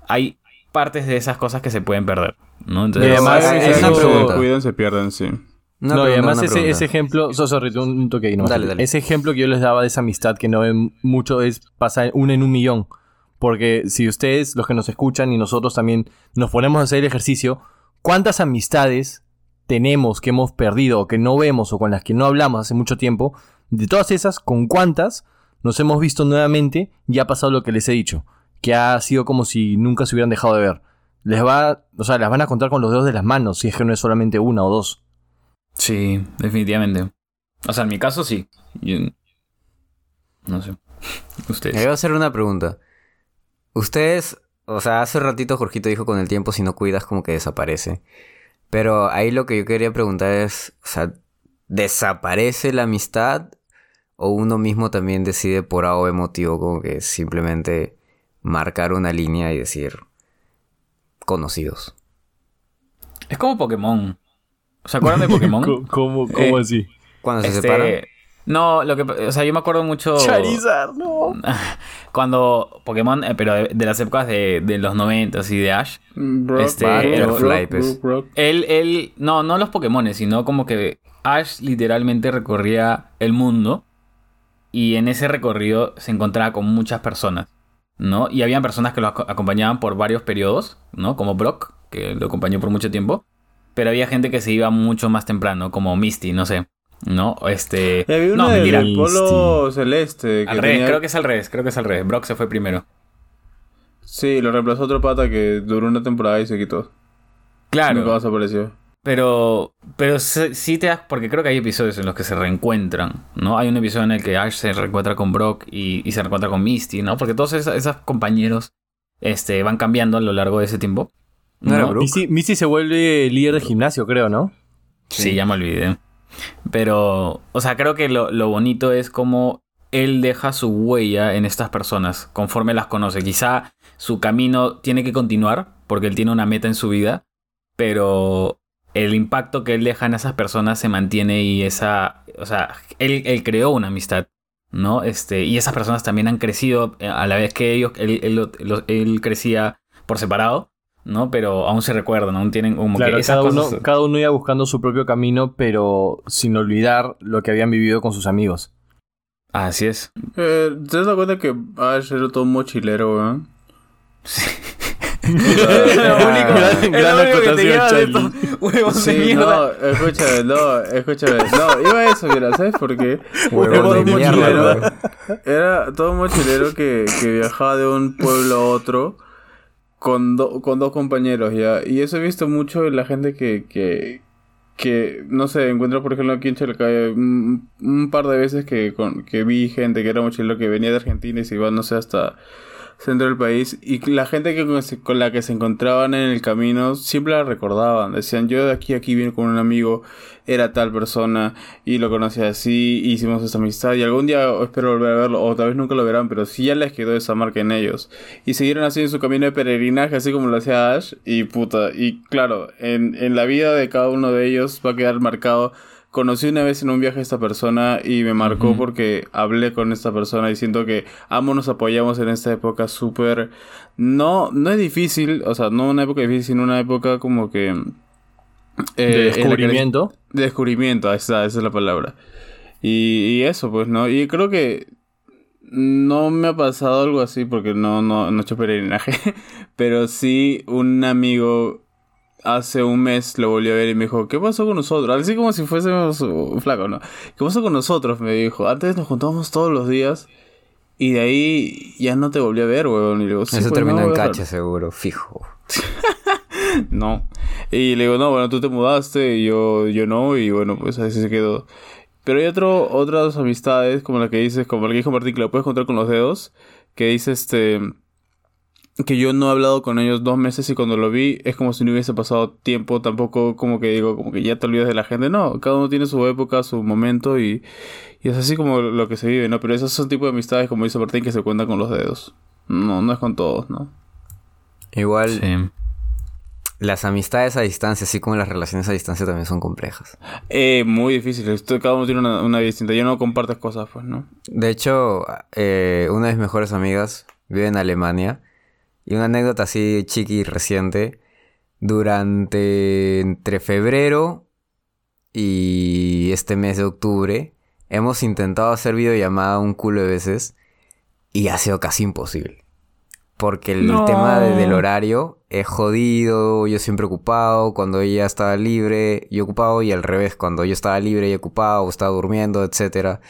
[SPEAKER 2] hay partes de esas cosas que se pueden perder, ¿no? Entonces,
[SPEAKER 1] Y además,
[SPEAKER 4] Hay
[SPEAKER 1] es una
[SPEAKER 4] se
[SPEAKER 3] pregunta.
[SPEAKER 4] cuidan, se pierden, sí.
[SPEAKER 3] Una
[SPEAKER 1] no, y además
[SPEAKER 3] una
[SPEAKER 1] ese, ejemplo, so, sorry, un, un toque ahí nomás.
[SPEAKER 3] Dale, dale.
[SPEAKER 1] Ese ejemplo que yo les daba de esa amistad que no ven mucho es pasa uno en un millón. Porque si ustedes, los que nos escuchan y nosotros también nos ponemos a hacer el ejercicio, ¿cuántas amistades tenemos que hemos perdido o que no vemos o con las que no hablamos hace mucho tiempo? De todas esas, ¿con cuántas nos hemos visto nuevamente y ha pasado lo que les he dicho? Que ha sido como si nunca se hubieran dejado de ver. Les va, o sea, las van a contar con los dedos de las manos, si es que no es solamente una o dos.
[SPEAKER 2] Sí, definitivamente. O sea, en mi caso sí. Yo- No sé.
[SPEAKER 3] Me
[SPEAKER 2] Ustedes.
[SPEAKER 3] voy a hacer una pregunta. Ustedes, o sea, hace ratito Jorgito dijo con el tiempo si no cuidas como que desaparece. Pero ahí lo que yo quería preguntar es, o sea, ¿desaparece la amistad? ¿O uno mismo también decide por A o B motivo como que simplemente marcar una línea y decir conocidos?
[SPEAKER 2] Es como Pokémon. ¿Se acuerdan de Pokémon?
[SPEAKER 1] ¿Cómo, cómo,
[SPEAKER 2] Eh,
[SPEAKER 1] así?
[SPEAKER 3] Cuando se
[SPEAKER 2] Este,
[SPEAKER 3] separan.
[SPEAKER 2] No, lo que, o sea, yo me acuerdo mucho
[SPEAKER 1] Charizard, no.
[SPEAKER 2] cuando Pokémon, eh, pero de, de las épocas de, de los 90 y de Ash,
[SPEAKER 4] Brock,
[SPEAKER 2] Este,
[SPEAKER 3] pues.
[SPEAKER 4] Brock, Brock.
[SPEAKER 2] él, él, no, no los Pokémon, sino como que Ash literalmente recorría el mundo y en ese recorrido se encontraba con muchas personas, ¿no? Y habían personas que lo aco- acompañaban por varios periodos, ¿no? Como Brock, que lo acompañó por mucho tiempo, pero había gente que se iba mucho más temprano, como Misty, no sé, ¿no? Este...
[SPEAKER 4] Había
[SPEAKER 2] no, mentira.
[SPEAKER 1] Misty.
[SPEAKER 4] polo celeste. Que
[SPEAKER 2] Al revés,
[SPEAKER 4] tenía-
[SPEAKER 2] creo que es al revés, creo que es al revés. Brock se fue primero.
[SPEAKER 4] Sí, lo reemplazó otro pata que duró una temporada y se quitó.
[SPEAKER 2] Claro.
[SPEAKER 4] Nunca más apareció.
[SPEAKER 2] Pero, pero sí sí te das, porque creo que hay episodios en los que se reencuentran, ¿no? Hay un episodio en el que Ash se reencuentra con Brock y, y se reencuentra con Misty, ¿no? Porque todos esos, esos compañeros este, van cambiando a lo largo de ese tiempo.
[SPEAKER 3] ¿No.
[SPEAKER 1] Misty, Misty se vuelve líder de gimnasio, creo, ¿no?
[SPEAKER 2] Sí, ya me olvidé. Pero, o sea, creo que lo, lo bonito es como él deja su huella en estas personas conforme las conoce. Quizá su camino tiene que continuar porque él tiene una meta en su vida, pero el impacto que él deja en esas personas se mantiene y esa, o sea, él, él creó una amistad, ¿no? Este, y esas personas también han crecido eh, a la vez que ellos, él, él, crecía por separado, ¿no? Pero aún se recuerdan, aún tienen como
[SPEAKER 1] Claro,
[SPEAKER 2] que esas
[SPEAKER 1] cada uno,
[SPEAKER 2] cosas-
[SPEAKER 1] cada uno iba buscando su propio camino, pero sin olvidar lo que habían vivido con sus amigos.
[SPEAKER 2] Así es.
[SPEAKER 4] Eh, ¿Te das cuenta que Ash era todo mochilero, weón?
[SPEAKER 1] Gran- gran acotación, Charlie.
[SPEAKER 2] huevos de
[SPEAKER 4] Sí,
[SPEAKER 2] mierda.
[SPEAKER 4] no, escúchame, no, escúchame. No, iba a eso, mira, ¿sabes por qué? Todo
[SPEAKER 3] de mierda,
[SPEAKER 4] mochilero. Era todo mochilero que, que viajaba de un pueblo a otro con, do- con dos compañeros, ¿ya? Y eso he visto mucho en la gente que, que, que no sé, encuentro, por ejemplo, aquí en Chalacayo un, un par de veces que, con, que vi gente que era mochilero que venía de Argentina y se iba, no sé, hasta centro del país y la gente que con, la que se encontraban en el camino siempre la recordaban, decían yo de aquí a aquí vine con un amigo, era tal persona y lo conocí así, hicimos esta amistad y algún día espero volver a verlo o tal vez nunca lo verán, pero sí ya les quedó esa marca en ellos y siguieron así en su camino de peregrinaje así como lo hacía Ash y puta, y claro, en, en la vida de cada uno de ellos va a quedar marcado Conocí una vez en un viaje a esta persona y me marcó porque hablé con esta persona y siento que ambos nos apoyamos en esta época súper... No, no es difícil, o sea, no una época difícil, sino una época como que... eh,
[SPEAKER 1] de descubrimiento.
[SPEAKER 4] de descubrimiento, está, esa es la palabra. Y, y eso, pues, ¿no? Y creo que no me ha pasado algo así porque no, no, no he hecho peregrinaje. Pero sí, un amigo hace un mes lo volvió a ver y me dijo, ¿qué pasó con nosotros? Así como si fuésemos flacos, ¿no? ¿Qué pasó con nosotros? Me dijo, antes nos juntábamos todos los días y de ahí ya no te volví a ver, weón. Y le digo, sí,
[SPEAKER 3] Eso
[SPEAKER 4] pues,
[SPEAKER 3] terminó
[SPEAKER 4] no,
[SPEAKER 3] en
[SPEAKER 4] weón".
[SPEAKER 3] cacha, seguro, fijo.
[SPEAKER 4] No. Y le digo, no, bueno, tú te mudaste y yo, yo no, y bueno, pues así se quedó. Pero hay otro, otras amistades, como la que dices, como la que dijo Martín, que la puedes contar con los dedos, que dice este que yo no he hablado con ellos dos meses y cuando lo vi es como si no hubiese pasado tiempo, tampoco como que digo, como que ya te olvidas de la gente, no, cada uno tiene su época, su momento y, y es así como lo que se vive, ¿no? Pero esos son tipos de amistades, como dice Martín, que se cuentan con los dedos. No, no es con todos, ¿no?
[SPEAKER 3] Igual,
[SPEAKER 2] Sí.
[SPEAKER 3] las amistades a distancia, así como las relaciones a distancia, también son complejas.
[SPEAKER 4] Eh, muy difícil, esto, cada uno tiene una, una vida distinta, ya no compartes cosas, pues, ¿no?
[SPEAKER 3] De hecho, eh, una de mis mejores amigas vive en Alemania. Y una anécdota así chiqui y reciente. Durante entre febrero y este mes de octubre, hemos intentado hacer videollamada un culo de veces. Y ha sido casi imposible. Porque el
[SPEAKER 2] No.
[SPEAKER 3] tema de- del horario es jodido, yo siempre ocupado, cuando ella estaba libre, yo ocupado, y al revés, cuando yo estaba libre y ocupado, o estaba durmiendo, etcétera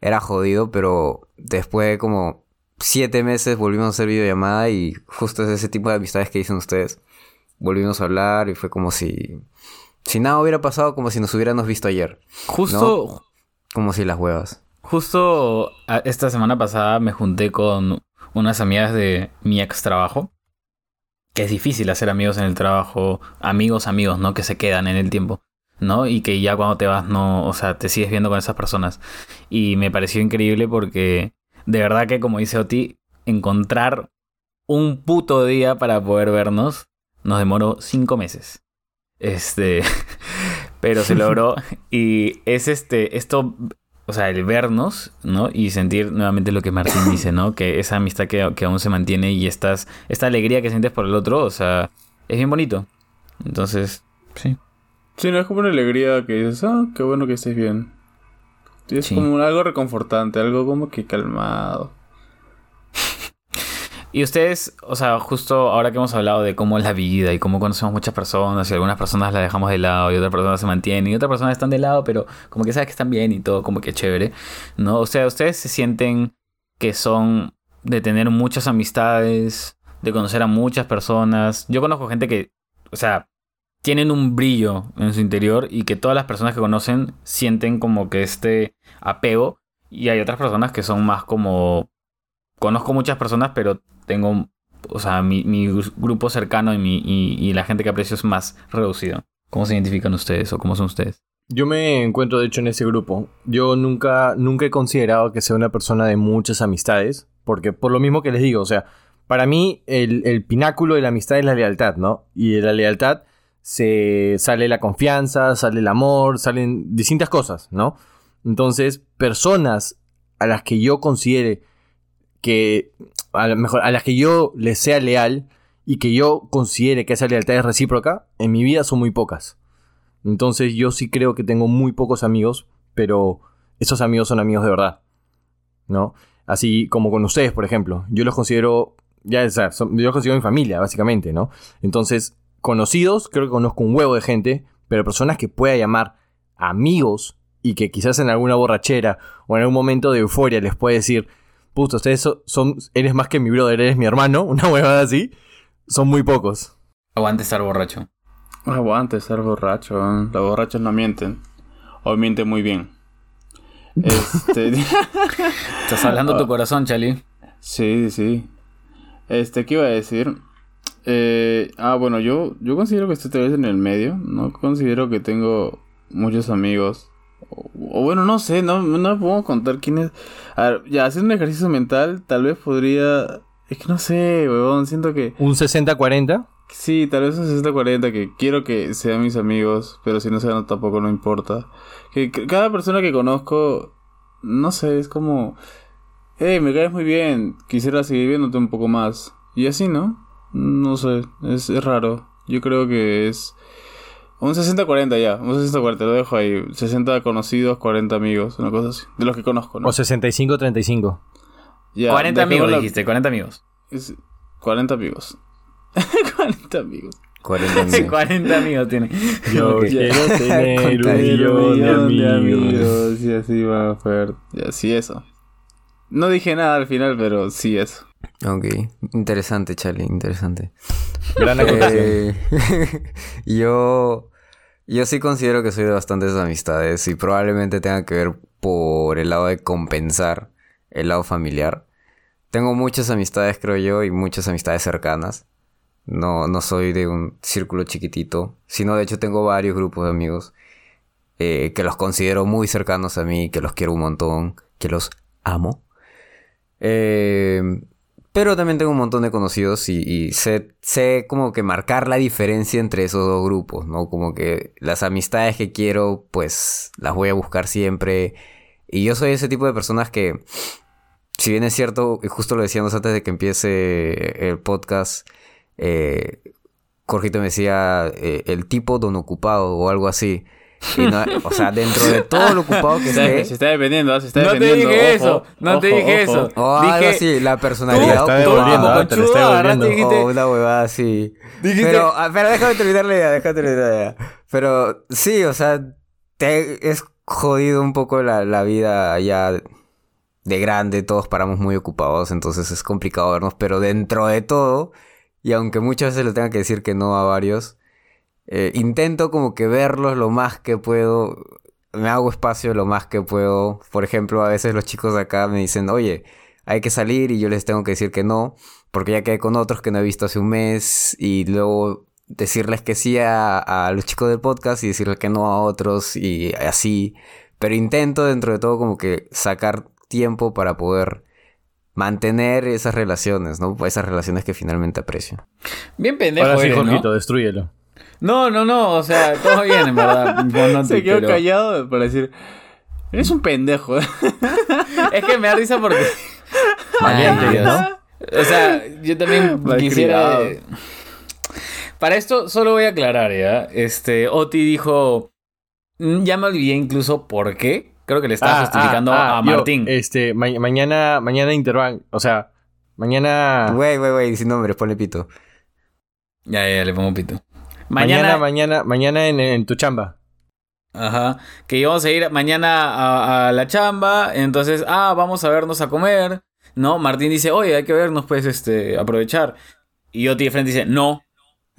[SPEAKER 3] era jodido, pero después de como siete meses volvimos a hacer videollamada y justo es ese tipo de amistades que dicen ustedes. Volvimos a hablar y fue como si... Si nada hubiera pasado, como si nos hubiéramos visto ayer.
[SPEAKER 2] Justo,
[SPEAKER 3] Como si las huevas.
[SPEAKER 2] justo esta semana pasada me junté con unas amigas de mi ex trabajo. Que es difícil hacer amigos en el trabajo, amigos, amigos, ¿no? Que se quedan en el tiempo, ¿no? Y que ya cuando te vas, no, o sea, te sigues viendo con esas personas. Y me pareció increíble porque, de verdad que, como dice Oti, encontrar un puto día para poder vernos nos demoró cinco meses. Este, pero se logró. y es este, esto, o sea, el vernos, ¿no? Y sentir nuevamente lo que Martín dice, ¿no? Que esa amistad que, que aún se mantiene y estás, esta alegría que sientes por el otro, o sea, es bien bonito. Entonces, sí.
[SPEAKER 4] Sí, no es como una alegría que dices, ah, qué bueno que estés bien. Es
[SPEAKER 2] Sí.
[SPEAKER 4] como algo reconfortante, algo como que calmado.
[SPEAKER 2] Y ustedes, o sea, justo ahora que hemos hablado de cómo es la vida y cómo conocemos muchas personas y algunas personas las dejamos de lado y otras personas se mantienen y otras personas están de lado, pero como que sabes que están bien y todo, como que chévere, ¿no? O sea, ustedes se sienten que son de tener muchas amistades, de conocer a muchas personas. Yo conozco gente que, o sea, tienen un brillo en su interior y que todas las personas que conocen sienten como que este apego. Y hay otras personas que son más como... Conozco muchas personas, pero tengo... O sea, mi, mi grupo cercano y, mi, y, y la gente que aprecio es más reducido. ¿Cómo se identifican ustedes o cómo son ustedes?
[SPEAKER 1] Yo me encuentro de hecho en ese grupo. Yo nunca, nunca he considerado que sea una persona de muchas amistades, porque por lo mismo que les digo, o sea, para mí el, el pináculo de la amistad es la lealtad, ¿no? Y de la lealtad se sale la confianza, sale el amor, salen distintas cosas, ¿no? Entonces, personas a las que yo considere que, a lo mejor, a las que yo les sea leal y que yo considere que esa lealtad es recíproca, en mi vida son muy pocas. Entonces yo sí creo que tengo muy pocos amigos, pero esos amigos son amigos de verdad. ¿No? Así como con ustedes, por ejemplo. Yo los considero, ya, o son- yo los considero mi familia, básicamente, ¿no? Entonces, conocidos, creo que conozco un huevo de gente, pero personas que pueda llamar amigos y que quizás en alguna borrachera o en algún momento de euforia les puede decir, puto, ustedes so- son, eres más que mi brother, eres mi hermano, una huevada así, son muy pocos.
[SPEAKER 2] Aguante estar borracho.
[SPEAKER 4] Aguante ser borracho. ¿eh? Los borrachos no mienten. O mienten muy bien. Este.
[SPEAKER 2] Estás hablando tu corazón, Chali.
[SPEAKER 4] sí, sí. Este, ¿qué iba a decir? Eh, ah, bueno, yo, yo considero que estoy tal vez en el medio. No considero que tengo muchos amigos. O, o bueno, no sé, no, no puedo contar quién es. A ver, ya, hacer un ejercicio mental, tal vez podría. Es que no sé, huevón, siento que.
[SPEAKER 1] Un 60-40.
[SPEAKER 4] Sí, tal vez un 60-40 que quiero que sean mis amigos, pero si no sean tampoco no importa. Que, que cada persona que conozco, no sé, es como, hey, me caes muy bien, quisiera seguir viéndote un poco más. Y así, ¿no? No sé, es, es raro. Yo creo que es un 60-40 ya, un 60-40, lo dejo ahí. 60 conocidos, 40 amigos, una cosa así. De los que conozco, ¿no?
[SPEAKER 1] O 65-35.
[SPEAKER 4] Ya,
[SPEAKER 2] 40 amigos
[SPEAKER 4] dejémoslo-
[SPEAKER 2] dijiste, 40 amigos.
[SPEAKER 4] es- 40 amigos. 40 amigos.
[SPEAKER 3] 40 minutos.
[SPEAKER 2] 40 amigos tiene.
[SPEAKER 1] Yo
[SPEAKER 2] Ok.
[SPEAKER 1] quiero tener un millón de amigos.
[SPEAKER 4] Y así va a ser. Y así eso. No dije nada al final, pero sí eso.
[SPEAKER 3] Ok, interesante, Charlie, interesante.
[SPEAKER 1] Gran.
[SPEAKER 3] Eh, yo, yo sí considero que soy de bastantes amistades y probablemente tenga que ver por el lado de compensar el lado familiar. Tengo muchas amistades, creo yo, y muchas amistades cercanas. No, no soy de un círculo chiquitito, sino de hecho tengo varios grupos de amigos eh, que los considero muy cercanos a mí, que los quiero un montón, que los amo. Eh, pero también tengo un montón de conocidos y, sé como que marcar la diferencia entre esos dos grupos, ¿no? Como que las amistades que quiero, pues las voy a buscar siempre. Y yo soy ese tipo de personas que, si bien es cierto, y justo lo decíamos antes de que empiece el podcast, eh, Jorgito me decía eh, el tipo don ocupado o algo así. Y no- o sea, dentro de todo lo ocupado que
[SPEAKER 4] Se está,
[SPEAKER 3] esté,
[SPEAKER 4] se está dependiendo, ¿ah? se está
[SPEAKER 2] No te
[SPEAKER 4] dependiendo.
[SPEAKER 2] dije
[SPEAKER 4] ojo,
[SPEAKER 2] eso, no te
[SPEAKER 4] ojo,
[SPEAKER 2] dije
[SPEAKER 4] ojo.
[SPEAKER 2] eso.
[SPEAKER 3] o algo
[SPEAKER 2] Dije-
[SPEAKER 3] así, la personalidad
[SPEAKER 1] está devolviendo, ah, te lo está devolviendo.
[SPEAKER 2] dijiste,
[SPEAKER 3] O una huevada así.
[SPEAKER 2] Dijiste-
[SPEAKER 3] Pero, ah, pero déjame terminar la idea, déjame terminar la idea. Pero sí, o sea, te, es jodido un poco la, la vida ya de grande, todos paramos muy ocupados, entonces es complicado vernos, pero dentro de todo, y aunque muchas veces le tenga que decir que no a varios, eh, intento como que verlos lo más que puedo, me hago espacio lo más que puedo. Por ejemplo, a veces los chicos de acá me dicen, oye, hay que salir y yo les tengo que decir que no, porque ya quedé con otros que no he visto hace un mes y luego decirles que sí a, a los chicos del podcast y decirles que no a otros y así. Pero intento dentro de todo como que sacar tiempo para poder mantener esas relaciones, ¿no? Esas relaciones que finalmente aprecio.
[SPEAKER 2] Bien pendejo
[SPEAKER 1] Ahora sí,
[SPEAKER 2] eres, ¿no?
[SPEAKER 1] Jorgito, destruyelo.
[SPEAKER 2] No, no, no, o sea, todo bien, en verdad. No
[SPEAKER 4] Se quedó
[SPEAKER 2] pero-
[SPEAKER 4] callado para decir, eres un pendejo.
[SPEAKER 2] Es que me da risa porque...
[SPEAKER 1] Valiente. ¿no?
[SPEAKER 2] O sea, yo también quisiera... Para esto solo voy a aclarar, ¿ya? Este, Oti dijo... mm, Ya me olvidé incluso por qué. Creo que le estaba
[SPEAKER 1] Ah,
[SPEAKER 2] justificando
[SPEAKER 1] ah,
[SPEAKER 2] a
[SPEAKER 1] ah, yo,
[SPEAKER 2] Martín.
[SPEAKER 1] este, ma- mañana, mañana intervan, o sea, mañana,
[SPEAKER 3] Güey, güey, güey, sin nombres, ponle pito.
[SPEAKER 2] Ya, ya, le pongo pito.
[SPEAKER 1] Mañana,
[SPEAKER 2] Mañana,
[SPEAKER 1] mañana, mañana en, en tu chamba.
[SPEAKER 2] ajá, que íbamos a ir mañana a, a la chamba, entonces, ah, vamos a vernos a comer, ¿no? Martín dice, oye, hay que vernos, pues, este, aprovechar. Y Oti de frente dice, no.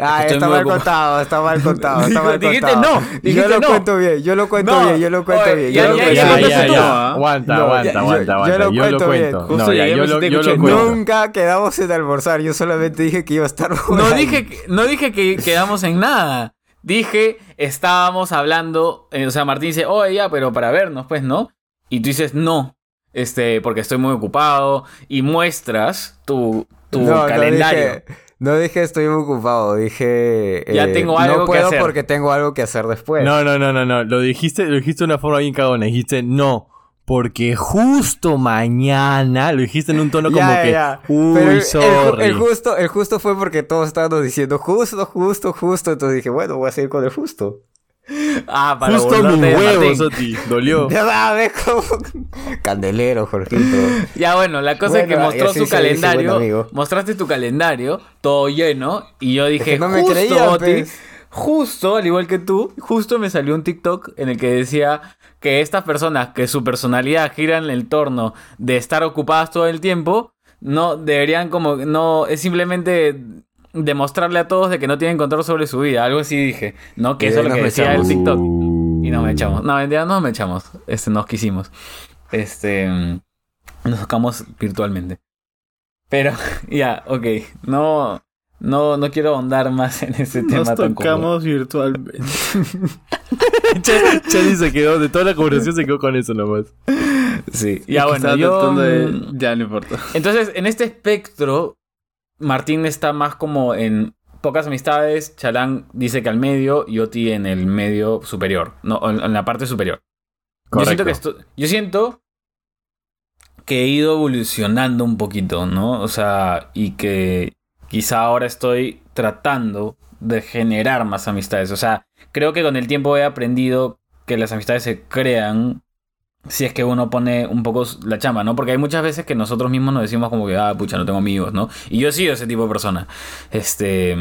[SPEAKER 3] Ah,
[SPEAKER 2] Estoy
[SPEAKER 3] está mal contado, está mal contado, está mal
[SPEAKER 2] Dijiste
[SPEAKER 3] contado.
[SPEAKER 2] no,
[SPEAKER 3] yo
[SPEAKER 2] dijiste
[SPEAKER 3] lo
[SPEAKER 2] no.
[SPEAKER 3] cuento bien, yo lo cuento
[SPEAKER 2] No,
[SPEAKER 3] bien, yo lo cuento bien.
[SPEAKER 2] ya,
[SPEAKER 3] yo lo
[SPEAKER 2] ya,
[SPEAKER 3] cuento
[SPEAKER 2] ya,
[SPEAKER 3] bien.
[SPEAKER 4] ¿ah?
[SPEAKER 1] Aguanta,
[SPEAKER 3] No,
[SPEAKER 1] aguanta,
[SPEAKER 3] yo-
[SPEAKER 1] aguanta,
[SPEAKER 3] yo
[SPEAKER 1] aguanta.
[SPEAKER 3] lo
[SPEAKER 1] Yo lo
[SPEAKER 3] cuento bien.
[SPEAKER 1] No, ya,
[SPEAKER 4] llegué,
[SPEAKER 1] yo
[SPEAKER 4] me
[SPEAKER 1] lo, yo cuento.
[SPEAKER 3] Nunca quedamos en almorzar, yo solamente dije que iba a estar por
[SPEAKER 2] No dije, que- no dije que quedamos en nada. Dije, estábamos hablando, eh, o sea, Martín dice, oye, ya, pero para vernos, pues, ¿no? Y tú dices, no, este, porque estoy muy ocupado. Y muestras tu, tu
[SPEAKER 3] No, no
[SPEAKER 2] calendario.
[SPEAKER 3] dije- No dije estoy muy ocupado, dije...
[SPEAKER 2] Ya
[SPEAKER 3] eh,
[SPEAKER 2] tengo algo
[SPEAKER 3] No
[SPEAKER 2] que
[SPEAKER 3] puedo
[SPEAKER 2] hacer.
[SPEAKER 3] porque tengo algo que hacer después.
[SPEAKER 1] No, no, no, no, no. Lo dijiste, lo dijiste de una forma bien cagona. Dijiste no. Porque justo mañana, lo dijiste en un tono como
[SPEAKER 3] Ya,
[SPEAKER 1] que,
[SPEAKER 3] ya.
[SPEAKER 1] uy,
[SPEAKER 3] Pero el- el,
[SPEAKER 1] sorry.
[SPEAKER 3] el justo, el justo fue porque todos estábamos diciendo justo, justo, justo. Entonces dije, bueno, voy a seguir con el justo.
[SPEAKER 2] Ah, para
[SPEAKER 1] Justo mis huevos. Soti. Dolió.
[SPEAKER 3] Ya. Candelero, Jorgito.
[SPEAKER 2] Ya bueno, la cosa es que mostró su calendario. Mostraste tu calendario, todo lleno. Y yo dije,
[SPEAKER 3] que no me
[SPEAKER 2] justo,
[SPEAKER 3] creían,
[SPEAKER 2] Oti,
[SPEAKER 3] pues.
[SPEAKER 2] justo, al igual que tú, justo me salió un TikTok en el que decía que estas personas que su personalidad gira en el torno de estar ocupadas todo el tiempo, no deberían como, no, es simplemente demostrarle a todos de que no tienen control sobre su vida. Algo así dije, ¿no? Que
[SPEAKER 3] Y
[SPEAKER 2] eso es lo que decía el
[SPEAKER 3] echamos.
[SPEAKER 2] TikTok. Y nos echamos. No, mentira, no nos echamos. Este, nos quisimos. Este. Nos tocamos virtualmente. Pero, ya, ok. No. No, no quiero ahondar más en ese tema
[SPEAKER 4] Nos
[SPEAKER 2] tan
[SPEAKER 4] tocamos virtualmente.
[SPEAKER 1] Ch- Chadi se quedó, de toda la conversación se quedó con eso nomás.
[SPEAKER 2] Sí. Ya bueno, yo.
[SPEAKER 4] de-
[SPEAKER 2] mm,
[SPEAKER 4] Ya, no importa.
[SPEAKER 2] Entonces, en este espectro, Martín está más como en pocas amistades. Chalán dice que al medio y Oti en el medio superior. No, en, la parte superior. Yo siento, que esto- yo siento que he ido evolucionando un poquito, ¿no? O sea, y que quizá ahora estoy tratando de generar más amistades. O sea, creo que con el tiempo he aprendido que las amistades se crean si es que uno pone un poco la chamba, ¿no? Porque hay muchas veces que nosotros mismos nos decimos como que, ah, pucha, no tengo amigos, ¿no? Y yo he sido ese tipo de persona. Este...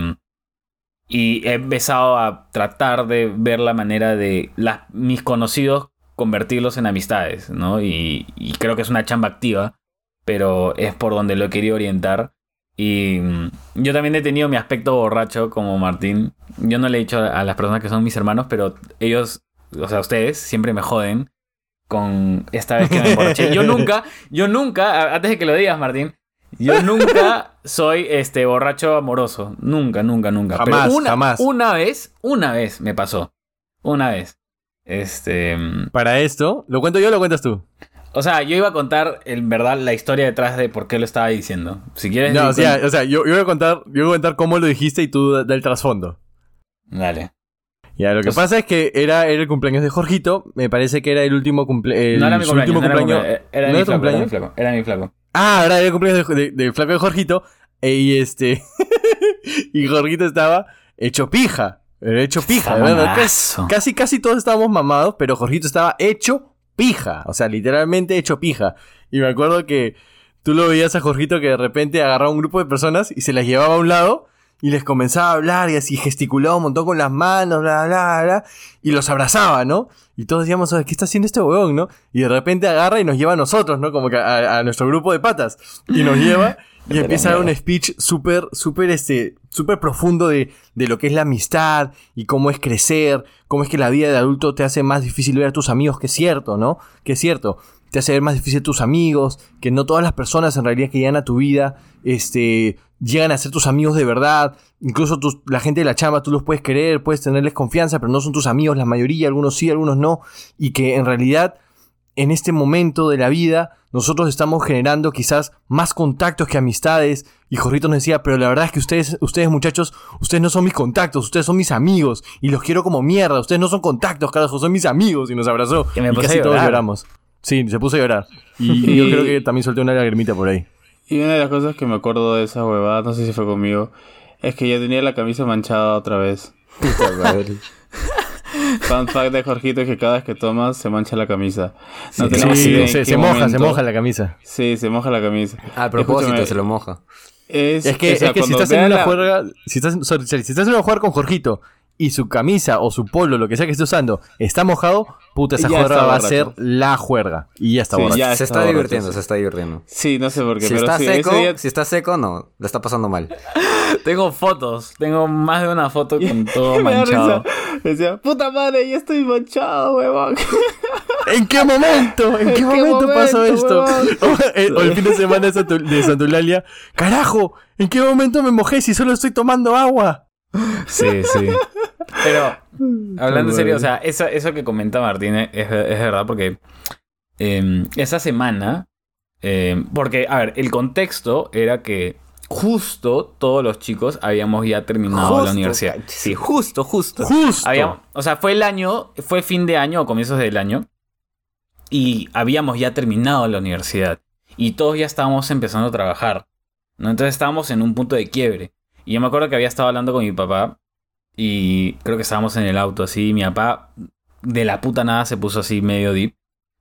[SPEAKER 2] Y he empezado a tratar de ver la manera de mis conocidos convertirlos en amistades, ¿no? Y, y creo que es una chamba activa, pero es por donde lo he querido orientar. Y mm, yo también he tenido mi aspecto borracho como Martín. Yo no le he dicho a las personas que son mis hermanos, pero ellos, o sea, ustedes siempre me joden con esta vez que me emborraché. Yo nunca, yo nunca, antes de que lo digas, Martín, yo nunca soy este borracho amoroso. Nunca, nunca, nunca. Pero
[SPEAKER 1] Jamás,
[SPEAKER 2] una,
[SPEAKER 1] jamás.
[SPEAKER 2] Una vez, una vez me pasó. Una vez. Este. mm,
[SPEAKER 1] Para esto, ¿lo cuento yo o lo cuentas tú?
[SPEAKER 2] O sea, yo iba a contar en verdad la historia detrás de por qué lo estaba diciendo. Si quieres.
[SPEAKER 1] No, o sea, o sea yo, yo voy a contar, yo voy a contar cómo lo dijiste y tú da, da el trasfondo.
[SPEAKER 2] Dale.
[SPEAKER 1] Ya, lo que pasa es que era, era el cumpleaños de Jorgito. Me parece que era el último cumpleaños.
[SPEAKER 2] no era mi cumpleaños.
[SPEAKER 1] último
[SPEAKER 2] no era mi
[SPEAKER 1] cumpleaños.
[SPEAKER 2] cumpleaños, Era
[SPEAKER 1] ¿No
[SPEAKER 2] mi
[SPEAKER 1] era tu
[SPEAKER 2] flaco, era mi
[SPEAKER 1] cumpleaños?
[SPEAKER 2] flaco. Era mi flaco.
[SPEAKER 1] Ah, era el cumpleaños de- flaco de Jorgito. E- y este. y Jorgito estaba hecho pija. Era hecho pija, de verdad. Casi, casi, casi todos estábamos mamados, pero Jorgito estaba hecho pija. O sea, literalmente hecho pija. Y me acuerdo que tú lo veías a Jorgito que de repente agarraba un grupo de personas y se las llevaba a un lado y les comenzaba a hablar y así gesticulaba un montón con las manos, bla, bla, bla, y los abrazaba, ¿no? Y todos decíamos, "Oye, ¿qué está haciendo este huevón, no? Y de repente agarra y nos lleva a nosotros, ¿no? Como que a, a nuestro grupo de patas. Y nos lleva y empieza a dar un speech súper, súper, este, súper profundo de, de lo que es la amistad y cómo es crecer, cómo es que la vida de adulto te hace más difícil ver a tus amigos, que es cierto, ¿no? Que es cierto. Te hace ver más difícil tus amigos, que no todas las personas en realidad que llegan a tu vida, este, llegan a ser tus amigos de verdad. Incluso tus- la gente de la chamba, tú los puedes querer, puedes tenerles confianza, pero no son tus amigos, la mayoría, algunos sí, algunos no. Y que en realidad, en este momento de la vida, nosotros estamos generando quizás más contactos que amistades. Y Jorrito nos decía, pero la verdad es que ustedes, ustedes muchachos, ustedes no son mis contactos, ustedes son mis amigos. Y los quiero como mierda, ustedes no son contactos, carajo, son mis amigos. Y nos abrazó.
[SPEAKER 2] Que me
[SPEAKER 1] y casi todos lloramos. Sí, se puso a llorar. Y,
[SPEAKER 4] Y-
[SPEAKER 1] yo creo que también solté una lagrimita por ahí.
[SPEAKER 4] Y una de las cosas que me acuerdo de esa huevada, no sé si fue conmigo, es que yo tenía la camisa manchada otra vez.
[SPEAKER 3] Puta madre.
[SPEAKER 4] Fun fact de Jorgito es que cada vez que tomas se mancha la camisa. No
[SPEAKER 2] Sí,
[SPEAKER 4] tenemos
[SPEAKER 1] Sí,
[SPEAKER 4] idea
[SPEAKER 1] se, moja, se moja la camisa.
[SPEAKER 4] Sí, se moja la camisa.
[SPEAKER 3] A propósito,
[SPEAKER 4] Escúchame,
[SPEAKER 3] se lo moja.
[SPEAKER 4] Es,
[SPEAKER 1] Es que,
[SPEAKER 4] o sea,
[SPEAKER 1] es que si estás en una
[SPEAKER 4] la-
[SPEAKER 1] juerga, si estás, sorry, sorry, si estás en una juerga con Jorgito y su camisa o su polo, lo que sea que esté usando, está mojado, puta, esa juerga va a ser la juerga. Y ya está
[SPEAKER 4] Sí,
[SPEAKER 1] borracho.
[SPEAKER 4] ya
[SPEAKER 3] se
[SPEAKER 4] está borracho,
[SPEAKER 3] divirtiendo,
[SPEAKER 4] sí.
[SPEAKER 3] se está divirtiendo.
[SPEAKER 4] Sí, no sé por qué,
[SPEAKER 3] Si
[SPEAKER 4] pero
[SPEAKER 3] está
[SPEAKER 4] sí,
[SPEAKER 3] seco,
[SPEAKER 4] ese día-
[SPEAKER 3] si está seco, no, le está pasando mal.
[SPEAKER 2] Tengo fotos, tengo más de una foto con todo manchado.
[SPEAKER 4] Decía, puta madre, ya estoy manchado, huevón.
[SPEAKER 1] ¿En qué momento? ¿En qué,
[SPEAKER 4] qué
[SPEAKER 1] momento, pasó
[SPEAKER 4] momento,
[SPEAKER 1] esto?
[SPEAKER 4] huevón?
[SPEAKER 1] O el, o el fin de semana de Santulalia. Carajo, ¿en qué momento me mojé si solo estoy tomando agua?
[SPEAKER 2] Sí, sí. Pero, hablando en serio, o sea, eso, eso que comenta Martín es, es verdad porque eh, esa semana, eh, porque, a ver, el contexto era que justo todos los chicos habíamos ya terminado la universidad. Sí, justo, justo.
[SPEAKER 1] Justo.
[SPEAKER 2] Habíamos- o sea, fue el año, fue fin de año o comienzos del año. Y habíamos ya terminado la universidad. Y todos ya estábamos empezando a trabajar. ¿no? Entonces estábamos en un punto de quiebre. Y yo me acuerdo que había estado hablando con mi papá. Y creo que estábamos en el auto así. Y mi papá, de la puta nada, se puso así medio deep.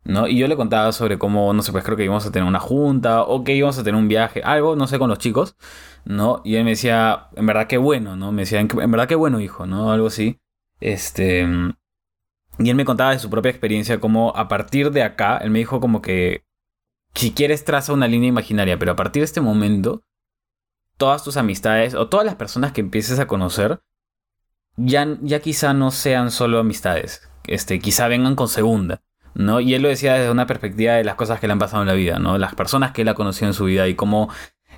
[SPEAKER 2] ¿no? Y yo le contaba sobre cómo, no sé, pues creo que íbamos a tener una junta. O que íbamos a tener un viaje. Algo, no sé, con los chicos. ¿no? Y él me decía, en verdad qué bueno, ¿no? Me decía, en verdad qué bueno, hijo, ¿no? Algo así. Este. Y él me contaba de su propia experiencia, como a partir de acá, él me dijo como que si quieres traza una línea imaginaria, pero a partir de este momento, todas tus amistades o todas las personas que empieces a conocer, ya, ya quizá no sean solo amistades, este, quizá vengan con segunda. ¿no? Y él lo decía desde una perspectiva de las cosas que le han pasado en la vida, ¿no? Las personas que él ha conocido en su vida y cómo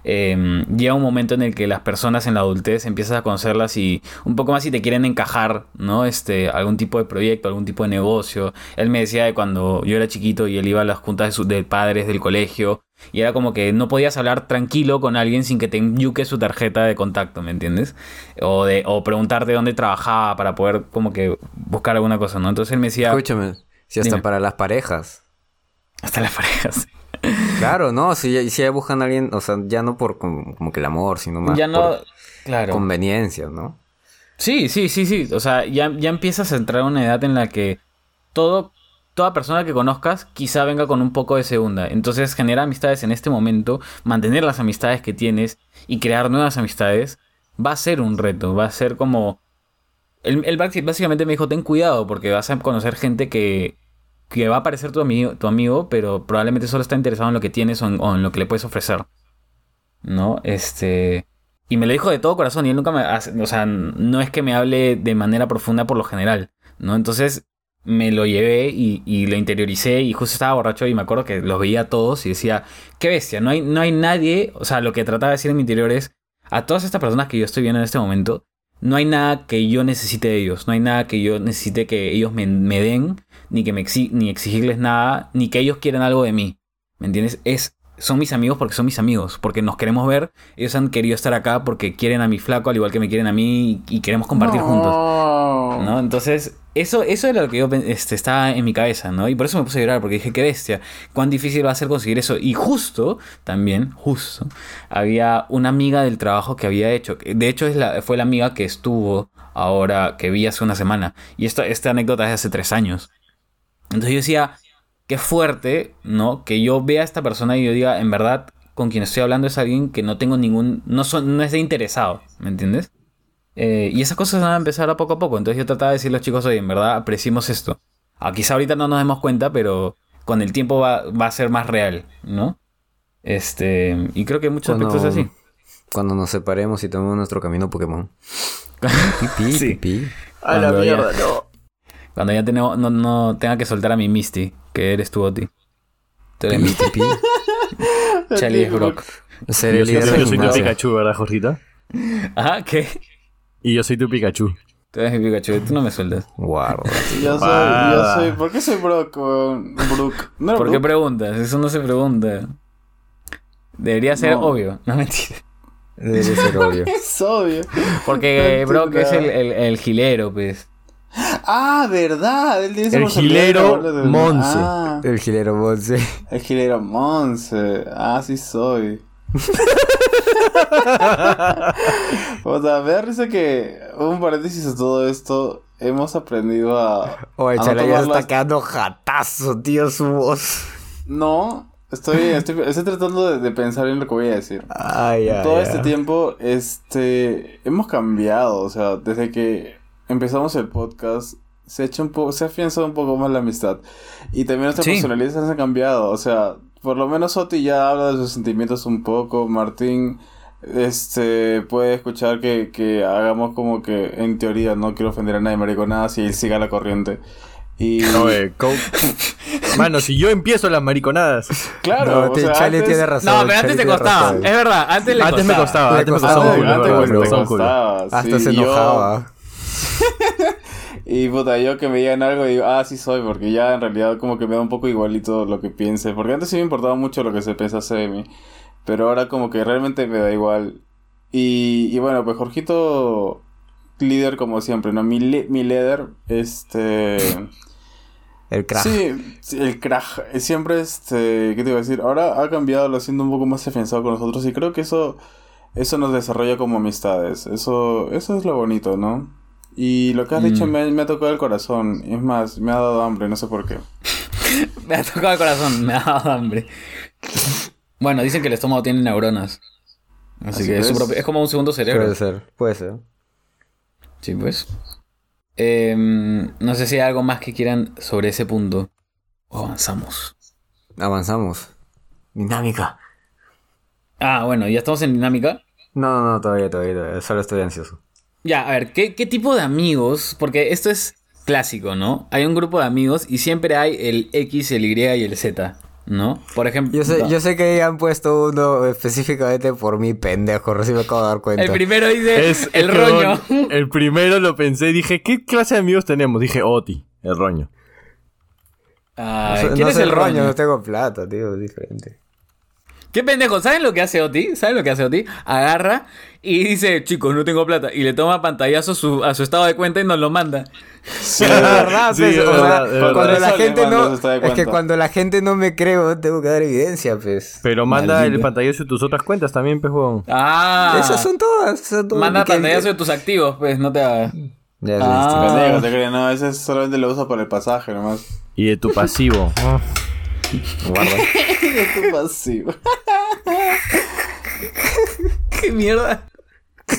[SPEAKER 2] eh, llega un momento en el que las personas en la adultez empiezas a conocerlas y un poco más si te quieren encajar, ¿no? Este, algún tipo de proyecto, algún tipo de negocio. Él me decía de cuando yo era chiquito y él iba a las juntas de, su- de padres del colegio y era como que no podías hablar tranquilo con alguien sin que te enyuque su tarjeta de contacto, ¿me entiendes? O, de, o preguntarte dónde trabajaba para poder como que buscar alguna cosa, ¿no? Entonces él me decía,
[SPEAKER 3] Escúchame, si hasta
[SPEAKER 2] Dime.
[SPEAKER 3] para las parejas.
[SPEAKER 2] hasta las parejas.
[SPEAKER 3] Claro, no, si, ya- si ya buscan a alguien, o sea, ya no por como, como que el amor, sino más
[SPEAKER 2] ya no,
[SPEAKER 3] por
[SPEAKER 2] claro.
[SPEAKER 3] conveniencia, ¿no?
[SPEAKER 2] Sí, sí, sí, sí. O sea, ya, ya empiezas a entrar a una edad en la que todo, toda persona que conozcas quizá venga con un poco de segunda. Entonces, generar amistades en este momento, mantener las amistades que tienes y crear nuevas amistades, va a ser un reto. Va a ser como... El, el básicamente me dijo, ten cuidado porque vas a conocer gente que, que va a parecer tu amigo, tu amigo, pero probablemente solo está interesado en lo que tienes o en, lo que le puedes ofrecer. ¿No? Este... Y me lo dijo de todo corazón y él nunca me... O sea, no es que me hable de manera profunda por lo general, ¿no? Entonces me lo llevé y, y lo interioricé y justo estaba borracho y me acuerdo que los veía a todos y decía, qué bestia, no hay, no hay nadie, o sea, lo que trataba de decir en mi interior es, a todas estas personas que yo estoy viendo en este momento, no hay nada que yo necesite de ellos, no hay nada que yo necesite que ellos me, me den, ni que me exi- ni exigirles nada, ni que ellos quieran algo de mí. ¿Me entiendes? Es, son mis amigos porque son mis amigos, porque nos queremos ver, ellos han querido estar acá porque quieren a mi flaco al igual que me quieren a mí y, queremos compartir juntos. ¿no? Entonces, eso, eso era lo que yo este, estaba en mi cabeza, ¿no? Y por eso me puse a llorar, porque dije, qué bestia, cuán difícil va a ser conseguir eso. Y justo, también, justo, había una amiga del trabajo que había hecho, de hecho es la, fue la amiga que estuvo ahora, que vi hace una semana. Y esto, esta anécdota es de hace tres años. Entonces yo decía, qué fuerte, ¿no? Que yo vea a esta persona y yo diga, en verdad, con quien estoy hablando es alguien que no tengo ningún, no, son, no es de interesado, ¿me entiendes? Eh, y esas cosas van a empezar a poco a poco. Entonces yo trataba de decirle a los chicos, oye, en verdad apreciemos esto. Ah, quizá ahorita no nos demos cuenta, pero con el tiempo va, va a ser más real, ¿no? Este, y creo que en muchos
[SPEAKER 3] Cuando-
[SPEAKER 2] aspectos es así.
[SPEAKER 3] Cuando nos separemos y tomemos nuestro camino Pokémon. Pipí,
[SPEAKER 2] Sí.
[SPEAKER 3] pipí.
[SPEAKER 1] A la
[SPEAKER 2] ya-
[SPEAKER 1] mierda, no.
[SPEAKER 2] Cuando ya tenemos, no, no tenga que soltar a mi Misty, que eres tú, Oti. Tú eres Misty.
[SPEAKER 3] pipí.
[SPEAKER 2] Charlie es Brock.
[SPEAKER 3] Ser
[SPEAKER 1] Yo
[SPEAKER 3] el
[SPEAKER 1] soy,
[SPEAKER 3] líder
[SPEAKER 1] yo
[SPEAKER 3] de
[SPEAKER 1] soy tu. Pikachu, ¿verdad, Jorgita?
[SPEAKER 2] Ajá, ¿qué?
[SPEAKER 1] Y yo soy tu Pikachu.
[SPEAKER 2] Tú eres mi Pikachu, tú no me sueltas.
[SPEAKER 3] Guarda.
[SPEAKER 4] Yo soy, yo soy. ¿Por qué soy Brock? Brook. No
[SPEAKER 2] ¿Por qué preguntas? Eso no se pregunta. Debería ser
[SPEAKER 4] No.
[SPEAKER 2] obvio, no mentira.
[SPEAKER 3] Debe ser obvio.
[SPEAKER 4] Es obvio.
[SPEAKER 2] Porque Brock es el, el, el gilero, pues.
[SPEAKER 4] Ah, verdad. Él
[SPEAKER 1] El gilero
[SPEAKER 4] de-
[SPEAKER 1] Monse.
[SPEAKER 4] Ah,
[SPEAKER 3] El gilero Monse.
[SPEAKER 4] el gilero Monse. Ah, sí soy. o sea, me da risa que un paréntesis a todo esto. Hemos aprendido a.
[SPEAKER 3] Oye,
[SPEAKER 4] a no
[SPEAKER 3] Chala ya está
[SPEAKER 4] las-
[SPEAKER 3] quedando jatazo, tío, su voz.
[SPEAKER 4] No, estoy, estoy, estoy tratando de, de pensar en lo que voy a decir.
[SPEAKER 3] Ay, ay,
[SPEAKER 4] Todo
[SPEAKER 3] ay.
[SPEAKER 4] este tiempo, este, hemos cambiado, o sea, desde que empezamos el podcast, se ha hecho un poco, se ha afianzado un poco más la amistad. Y también nuestras
[SPEAKER 2] Sí.
[SPEAKER 4] personalidades se han cambiado. O sea, por lo menos Oti ya habla de sus sentimientos un poco. Martín, este, puede escuchar que, que hagamos como que, en teoría, no quiero ofender a nadie, mariconadas, y él siga la corriente. Y.
[SPEAKER 1] Oye, co- Mano, si yo empiezo las mariconadas.
[SPEAKER 4] claro,
[SPEAKER 3] No,
[SPEAKER 4] o
[SPEAKER 3] te-
[SPEAKER 4] sea,
[SPEAKER 3] Charlie
[SPEAKER 4] antes-
[SPEAKER 3] tiene razón.
[SPEAKER 2] No, pero antes te costaba.
[SPEAKER 3] razón.
[SPEAKER 2] Es verdad, antes le
[SPEAKER 1] Antes me costaba, antes me
[SPEAKER 3] costaba,
[SPEAKER 4] antes
[SPEAKER 1] me costaba
[SPEAKER 3] Hasta se
[SPEAKER 4] yo-
[SPEAKER 3] enojaba.
[SPEAKER 4] Y puta, yo que me digan algo digo, ah, sí soy, porque ya en realidad como que me da un poco igualito lo que piense. Porque antes sí me importaba mucho lo que se pensase de mí. Pero ahora como que realmente me da igual. Y, y bueno, pues Jorgito, líder como siempre, ¿no? Mi, mi líder, este...
[SPEAKER 3] El crack.
[SPEAKER 4] Sí, sí, el crack. eh, Siempre, este, ¿qué te iba a decir? Ahora ha cambiado, lo siendo un poco más afianzado con nosotros y creo que eso, eso nos desarrolla como amistades. Eso, eso es lo bonito, ¿no? Y lo que has dicho
[SPEAKER 2] Mm.
[SPEAKER 4] me, me ha tocado el corazón. Es más, me ha dado hambre, no sé por qué.
[SPEAKER 2] Me ha tocado el corazón, me ha dado hambre. Bueno, dicen que el estómago tiene neuronas. Así,
[SPEAKER 4] Así
[SPEAKER 2] que es, su propio- es como un segundo cerebro.
[SPEAKER 3] Puede ser, puede ser.
[SPEAKER 2] Sí, pues. Em, no sé si hay algo más que quieran sobre ese punto. O avanzamos.
[SPEAKER 3] Avanzamos. Dinámica.
[SPEAKER 2] Ah, bueno, ya estamos en dinámica.
[SPEAKER 3] No, no, no, todavía, todavía, todavía. Solo estoy ansioso.
[SPEAKER 2] Ya, a ver, ¿qué, qué tipo de amigos? Porque esto es clásico, ¿no? Hay un grupo de amigos y siempre hay el X, el Y y el Z, ¿no? Por ejemplo,
[SPEAKER 3] Yo sé, yo sé que han puesto uno específicamente por mí, pendejo. Recién me acabo de dar cuenta.
[SPEAKER 2] el primero dice
[SPEAKER 1] Es
[SPEAKER 2] el roño.
[SPEAKER 1] El primero lo pensé, dije, ¿qué clase de amigos tenemos? Dije, Oti, el roño.
[SPEAKER 2] Ay, ¿Quién
[SPEAKER 3] no
[SPEAKER 2] es el roño?
[SPEAKER 3] No tengo plata, tío, es diferente.
[SPEAKER 2] ¿Qué pendejo? ¿Saben lo que hace Oti? ¿Saben lo que hace Oti? Agarra y dice, chicos, no tengo plata. Y le toma pantallazo su- a su estado de cuenta y nos lo manda.
[SPEAKER 4] Sí,
[SPEAKER 3] Es verdad,
[SPEAKER 1] Sí,
[SPEAKER 3] pues,
[SPEAKER 1] es
[SPEAKER 3] o sea,
[SPEAKER 1] verdad, es verdad.
[SPEAKER 3] cuando la gente no,
[SPEAKER 4] de
[SPEAKER 3] es que cuando la gente no me cree, tengo que dar evidencia, pues.
[SPEAKER 1] Pero manda el pantallazo de tus otras cuentas también, pejón.
[SPEAKER 2] Ah.
[SPEAKER 3] Esas son todas, son todas.
[SPEAKER 2] Manda
[SPEAKER 3] Que-
[SPEAKER 2] pantallazo de tus activos, pues, no te hagas.
[SPEAKER 3] Ya
[SPEAKER 2] Ah.
[SPEAKER 4] Pendejo, te crees, no, ese solamente lo usa para el pasaje nomás.
[SPEAKER 1] Y de tu pasivo.
[SPEAKER 3] Guarda.
[SPEAKER 4] tu pasivo.
[SPEAKER 2] ¿Qué mierda?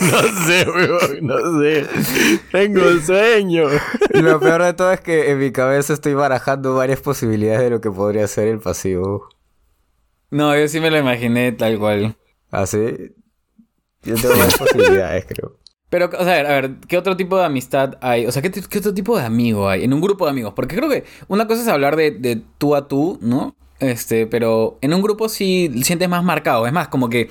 [SPEAKER 1] no sé, weón, no sé. Tengo sueño.
[SPEAKER 3] Y lo peor de todo es que en mi cabeza estoy barajando varias posibilidades de lo que podría ser el pasivo.
[SPEAKER 2] No, yo sí me lo imaginé tal cual.
[SPEAKER 3] Así. Yo tengo varias posibilidades, creo.
[SPEAKER 2] Pero, o sea, a ver, a ver, ¿qué otro tipo de amistad hay? O sea, ¿qué, qué otro tipo de amigo hay en un grupo de amigos? Porque creo que una cosa es hablar de, de tú a tú, ¿no? Este, pero en un grupo sí sientes más marcado. Es más, como que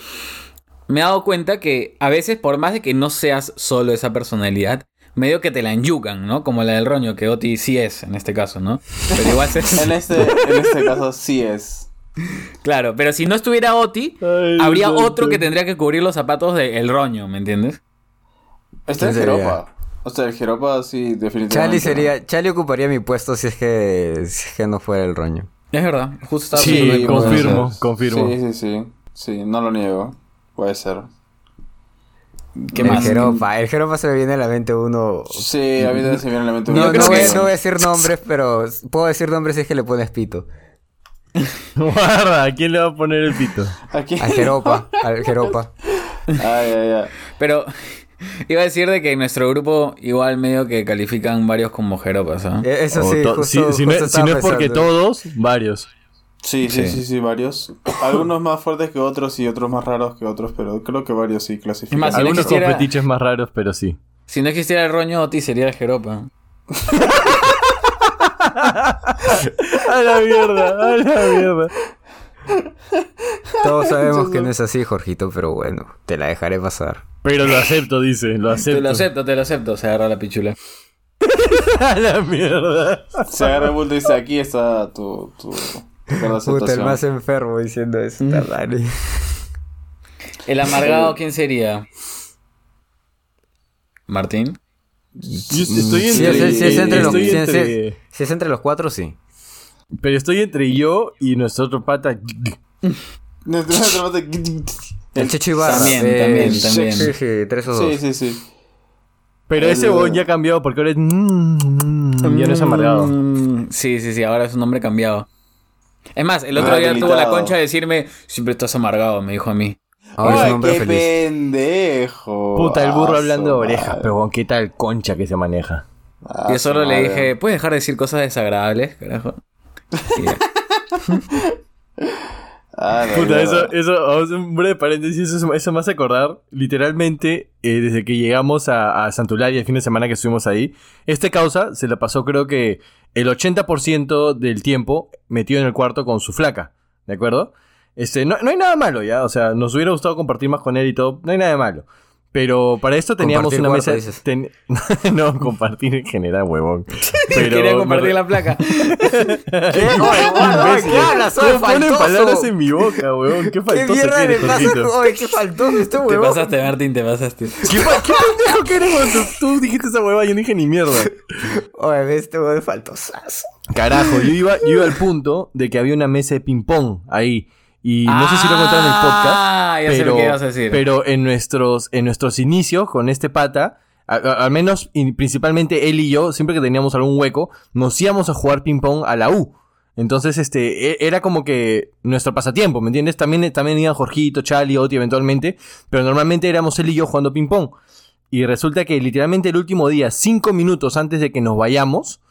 [SPEAKER 2] me he dado cuenta que a veces, por más de que no seas solo esa personalidad, medio que te la enyucan, ¿no? Como la del roño, que Oti sí es en este caso, ¿no? Pero igual se...
[SPEAKER 4] En este, en este caso sí es.
[SPEAKER 2] Claro, pero si no estuviera Oti,
[SPEAKER 1] Ay,
[SPEAKER 2] habría
[SPEAKER 1] no,
[SPEAKER 2] otro
[SPEAKER 1] no.
[SPEAKER 2] que tendría que cubrir los zapatos del roño, ¿me entiendes?
[SPEAKER 3] ¿Quién sería?
[SPEAKER 4] Jeropa. O sea, el Jeropa sí, definitivamente.
[SPEAKER 3] Charlie
[SPEAKER 4] ¿no?
[SPEAKER 3] sería, Charlie ocuparía mi puesto si es que, si es que no fuera el roño.
[SPEAKER 2] Es verdad, justo estaba
[SPEAKER 1] Sí, confirmo, confirmo.
[SPEAKER 4] Sí, sí, sí. Sí, no lo niego. Puede ser.
[SPEAKER 2] ¿Qué
[SPEAKER 3] el
[SPEAKER 2] más?
[SPEAKER 3] Jeropa, el Jeropa se me viene a la mente uno.
[SPEAKER 4] Sí, a mí también se me viene a la mente.
[SPEAKER 3] No,
[SPEAKER 2] Yo
[SPEAKER 3] no,
[SPEAKER 2] creo
[SPEAKER 3] voy,
[SPEAKER 2] que-
[SPEAKER 3] no voy a decir nombres, pero puedo decir nombres si es que le pones pito.
[SPEAKER 1] Guarda, ¿a quién le va a poner el pito?
[SPEAKER 4] Aquí.
[SPEAKER 3] Al Jeropa, al Jeropa.
[SPEAKER 4] Ay, ay, ay.
[SPEAKER 2] Pero iba a decir de que en nuestro grupo igual medio que califican varios como jeropas, ¿ah?
[SPEAKER 3] Eh, Eso sí,
[SPEAKER 1] to-
[SPEAKER 3] justo,
[SPEAKER 1] si, si no,
[SPEAKER 3] justo
[SPEAKER 1] es- si no es
[SPEAKER 3] estaba
[SPEAKER 1] porque
[SPEAKER 3] pensando.
[SPEAKER 1] todos, varios.
[SPEAKER 4] Sí, sí,
[SPEAKER 2] Sí.
[SPEAKER 4] sí, sí, varios. Algunos más fuertes que otros y otros más raros que otros, pero creo que varios sí clasifican.
[SPEAKER 2] Más, si no
[SPEAKER 1] Algunos con
[SPEAKER 2] existiera-
[SPEAKER 1] fetiches más raros, pero sí.
[SPEAKER 2] Si no existiera el roño, Oti sería el jeropa.
[SPEAKER 1] A la mierda, a la mierda.
[SPEAKER 3] Todos sabemos que no es así, Jorgito, pero bueno, te la dejaré pasar.
[SPEAKER 1] Pero lo acepto, dice, lo acepto.
[SPEAKER 2] Te lo acepto, te lo acepto. Se agarra la pichula.
[SPEAKER 1] A la mierda.
[SPEAKER 4] Se agarra el bulto y dice, aquí está tu, tu,
[SPEAKER 3] Puta, el
[SPEAKER 4] aceptación".
[SPEAKER 3] más enfermo diciendo eso,
[SPEAKER 2] Mm.
[SPEAKER 3] Dani.
[SPEAKER 2] El amargado, ¿quién sería? ¿Martín?
[SPEAKER 1] Yo estoy entre-
[SPEAKER 3] si es entre los cuatro, sí.
[SPEAKER 1] Pero estoy entre yo y nuestro otro pata.
[SPEAKER 4] No, no, no,
[SPEAKER 3] El Checho Ibarra.
[SPEAKER 2] También,
[SPEAKER 3] eh,
[SPEAKER 2] también, también.
[SPEAKER 3] Sí, sí, tres o dos.
[SPEAKER 4] Sí, sí, sí.
[SPEAKER 1] Pero
[SPEAKER 4] El-
[SPEAKER 1] ese huevón ya ha cambiado porque ahora es. mm, Ya no es amargado.
[SPEAKER 2] Mm, Sí, sí, sí, ahora es un nombre cambiado. Es más, el otro
[SPEAKER 4] Ah,
[SPEAKER 2] día tuvo la concha de decirme, siempre estás amargado, me dijo a mí.
[SPEAKER 3] Ahora es
[SPEAKER 4] Ay,
[SPEAKER 3] un hombre
[SPEAKER 4] qué
[SPEAKER 3] feliz.
[SPEAKER 4] pendejo.
[SPEAKER 1] Puta, el burro hablando de orejas, pero qué tal concha que se maneja.
[SPEAKER 4] Ah,
[SPEAKER 2] Yo solo le dije, ¿puedes dejar de decir cosas desagradables, carajo?
[SPEAKER 4] Ah,
[SPEAKER 1] Puta, eso, eso, un breve paréntesis, eso, eso me hace acordar, literalmente, eh, desde que llegamos a, a Santularia el fin de semana que estuvimos ahí, este causa se la pasó creo que el 80% del tiempo metido en el cuarto con su flaca, ¿de acuerdo? Este, no, no hay nada malo ya, o sea, nos hubiera gustado compartir más con él y todo, no hay nada de malo. Pero para esto teníamos
[SPEAKER 3] Compartir
[SPEAKER 1] una
[SPEAKER 3] cuarto,
[SPEAKER 1] mesa...
[SPEAKER 3] dices.
[SPEAKER 1] ten- no, compartir en general, huevón. Pero
[SPEAKER 2] Quería compartir la placa.
[SPEAKER 3] ¿Qué? Oye, ¿qué hablas? Soy
[SPEAKER 1] ¿Cómo ponen
[SPEAKER 3] faltoso.
[SPEAKER 1] palabras en mi boca, weón? ¿Qué
[SPEAKER 3] ¿Qué
[SPEAKER 1] faltoso
[SPEAKER 3] mierda
[SPEAKER 1] que
[SPEAKER 3] le pasa? Oye, qué faltoso este
[SPEAKER 2] Te
[SPEAKER 3] huevón.
[SPEAKER 2] pasaste, Martín, te pasaste.
[SPEAKER 1] ¿Qué, pa- qué pendejo que eres cuando tú dijiste esa hueva? Yo no dije ni mierda.
[SPEAKER 3] Oye, este huevón es faltosazo.
[SPEAKER 1] Carajo, yo iba, yo iba al punto de que había una mesa de ping-pong ahí. Y no sé si lo contaron en el podcast.
[SPEAKER 2] Ah, ya sé
[SPEAKER 1] pero,
[SPEAKER 2] lo que ibas a decir.
[SPEAKER 1] pero en nuestros, en nuestros inicios con este pata, a- a- al menos y principalmente él y yo, siempre que teníamos algún hueco, nos íbamos a jugar ping-pong a la U. Entonces, este, e- era como que nuestro pasatiempo, ¿me entiendes? También, también iban Jorgito, Charlie, Oti eventualmente, pero normalmente éramos él y yo jugando ping-pong. Y resulta que literalmente el último día, cinco minutos antes de que nos vayamos,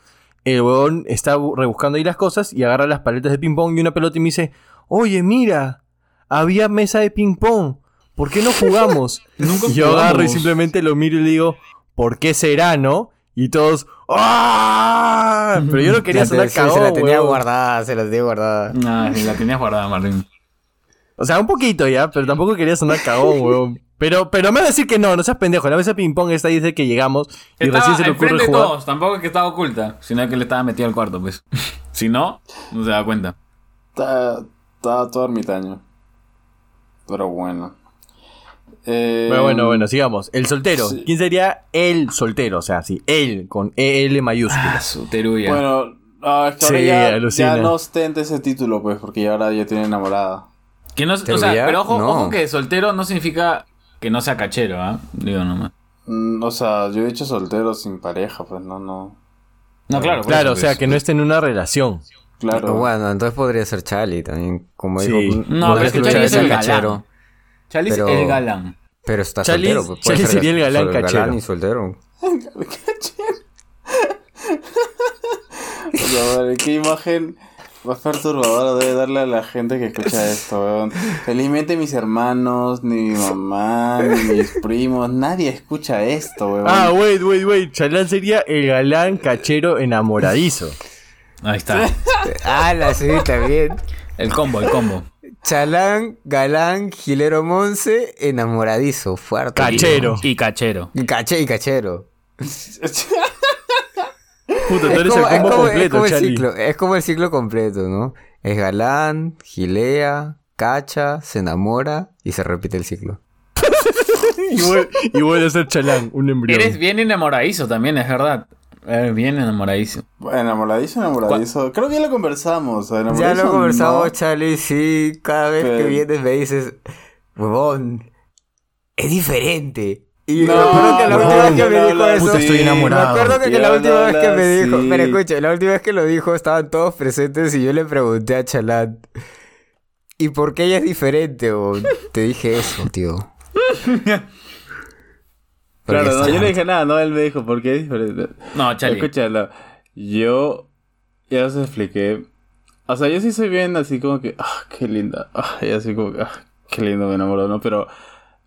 [SPEAKER 1] el huevón está bu- rebuscando ahí las cosas y agarra las paletas de ping-pong y una pelota y me dice, oye, mira, había mesa de ping-pong, ¿por qué no jugamos?
[SPEAKER 2] Nunca
[SPEAKER 1] Y yo agarro y simplemente lo miro y le digo, ¿por qué será, no? Y todos, ¡ah! Pero yo no quería sonar
[SPEAKER 3] sí,
[SPEAKER 1] cagón,
[SPEAKER 3] Se la tenía guardada, se la tenía guardada.
[SPEAKER 2] Ah, sí, la tenías guardada, Martín.
[SPEAKER 1] O sea, un poquito ya, pero tampoco quería sonar cagón, weón. Pero, pero me va a decir que no, no seas pendejo. La mesa de ping-pong está ahí desde que llegamos y
[SPEAKER 2] Estaba
[SPEAKER 1] recién se le ocurre jugar.
[SPEAKER 2] todos, tampoco es que estaba oculta, sino que le estaba metido al cuarto, pues. si no, no se da cuenta.
[SPEAKER 4] Está, está todo ermitaño. Pero bueno. Eh,
[SPEAKER 1] Bueno, bueno, bueno, sigamos. El soltero.
[SPEAKER 4] Sí.
[SPEAKER 1] ¿Quién sería el soltero? O sea, sí, él con EL mayúscula.
[SPEAKER 2] Ah, su teruya.
[SPEAKER 4] Bueno, no, es que ahora
[SPEAKER 1] Sí,
[SPEAKER 4] ya, ya no ostenta ese título, pues, porque ya ahora ya tiene enamorada.
[SPEAKER 2] que no, o sea, pero ojo,
[SPEAKER 3] No.
[SPEAKER 2] ojo que soltero no significa que no sea cachero, ¿ah? Digo nomás.
[SPEAKER 4] Mm, o sea, yo he dicho soltero sin pareja, pues no, no.
[SPEAKER 2] No, claro.
[SPEAKER 1] Claro,
[SPEAKER 2] eso,
[SPEAKER 1] o sea,
[SPEAKER 2] pues.
[SPEAKER 1] que no esté en una relación.
[SPEAKER 4] Claro.
[SPEAKER 3] Bueno, entonces podría ser Charlie también, como
[SPEAKER 1] Sí.
[SPEAKER 3] dijo.
[SPEAKER 2] No, pero es que Charlie es el galán.
[SPEAKER 3] cachero,
[SPEAKER 2] Charlie
[SPEAKER 3] pero-
[SPEAKER 2] es el galán.
[SPEAKER 3] Pero está
[SPEAKER 1] Charlie-
[SPEAKER 3] soltero. pues,
[SPEAKER 1] Charlie
[SPEAKER 3] ser
[SPEAKER 1] sería el galán cachero.
[SPEAKER 3] y soltero.
[SPEAKER 4] Madre, qué imagen más perturbadora debe darle a la gente que escucha esto, weón. Felizmente mis hermanos, ni mi mamá, ni mis primos, nadie escucha esto, weón.
[SPEAKER 1] Ah, wait, wait, wait. Chalán sería el galán cachero enamoradizo.
[SPEAKER 2] Ahí está.
[SPEAKER 3] Ah, la sí, también.
[SPEAKER 2] El combo, el combo.
[SPEAKER 3] Chalán, galán, gilero monce, enamoradizo, fuerte.
[SPEAKER 1] Cachero.
[SPEAKER 2] Y cachero.
[SPEAKER 3] Y caché y cachero.
[SPEAKER 1] Puta, tú
[SPEAKER 3] Es
[SPEAKER 1] eres
[SPEAKER 3] como,
[SPEAKER 1] el
[SPEAKER 3] es
[SPEAKER 1] combo
[SPEAKER 3] como- es
[SPEAKER 1] completo,
[SPEAKER 3] como el ciclo, es como el ciclo completo, ¿no? Es galán, gilea, cacha, se enamora y se repite el ciclo.
[SPEAKER 1] y, vuelve, y vuelve a ser Chalán, un embrión.
[SPEAKER 2] Eres bien enamoradizo también, es verdad. Eres bien enamoradizo.
[SPEAKER 4] Enamoradizo, enamoradizo. Creo que ya lo conversamos.
[SPEAKER 3] Ya lo conversamos,
[SPEAKER 4] no.
[SPEAKER 3] Charlie, sí, cada vez que
[SPEAKER 4] Pero-
[SPEAKER 3] vienes me dices, huevón, es diferente. Y
[SPEAKER 4] No,
[SPEAKER 3] me acuerdo que la
[SPEAKER 4] no,
[SPEAKER 3] última vez que
[SPEAKER 4] no,
[SPEAKER 3] me
[SPEAKER 4] no,
[SPEAKER 3] dijo
[SPEAKER 4] no,
[SPEAKER 3] eso,
[SPEAKER 1] puta, estoy enamorado.
[SPEAKER 3] me acuerdo que, que la última
[SPEAKER 4] no
[SPEAKER 3] vez que me dijo, pero escucha, la última vez que lo dijo estaban todos presentes y yo le pregunté a Chalat, ¿y por qué ella es diferente? O te dije eso, tío. Porque
[SPEAKER 4] Claro, no, yo no dije nada, no, él me dijo, ¿por qué es diferente?
[SPEAKER 2] No, Charlie.
[SPEAKER 4] Escúchalo, yo ya os expliqué. O sea, yo sí soy bien así como que, ah, qué linda. Ah, y así como que, ah, qué lindo me enamoró, ¿no? Pero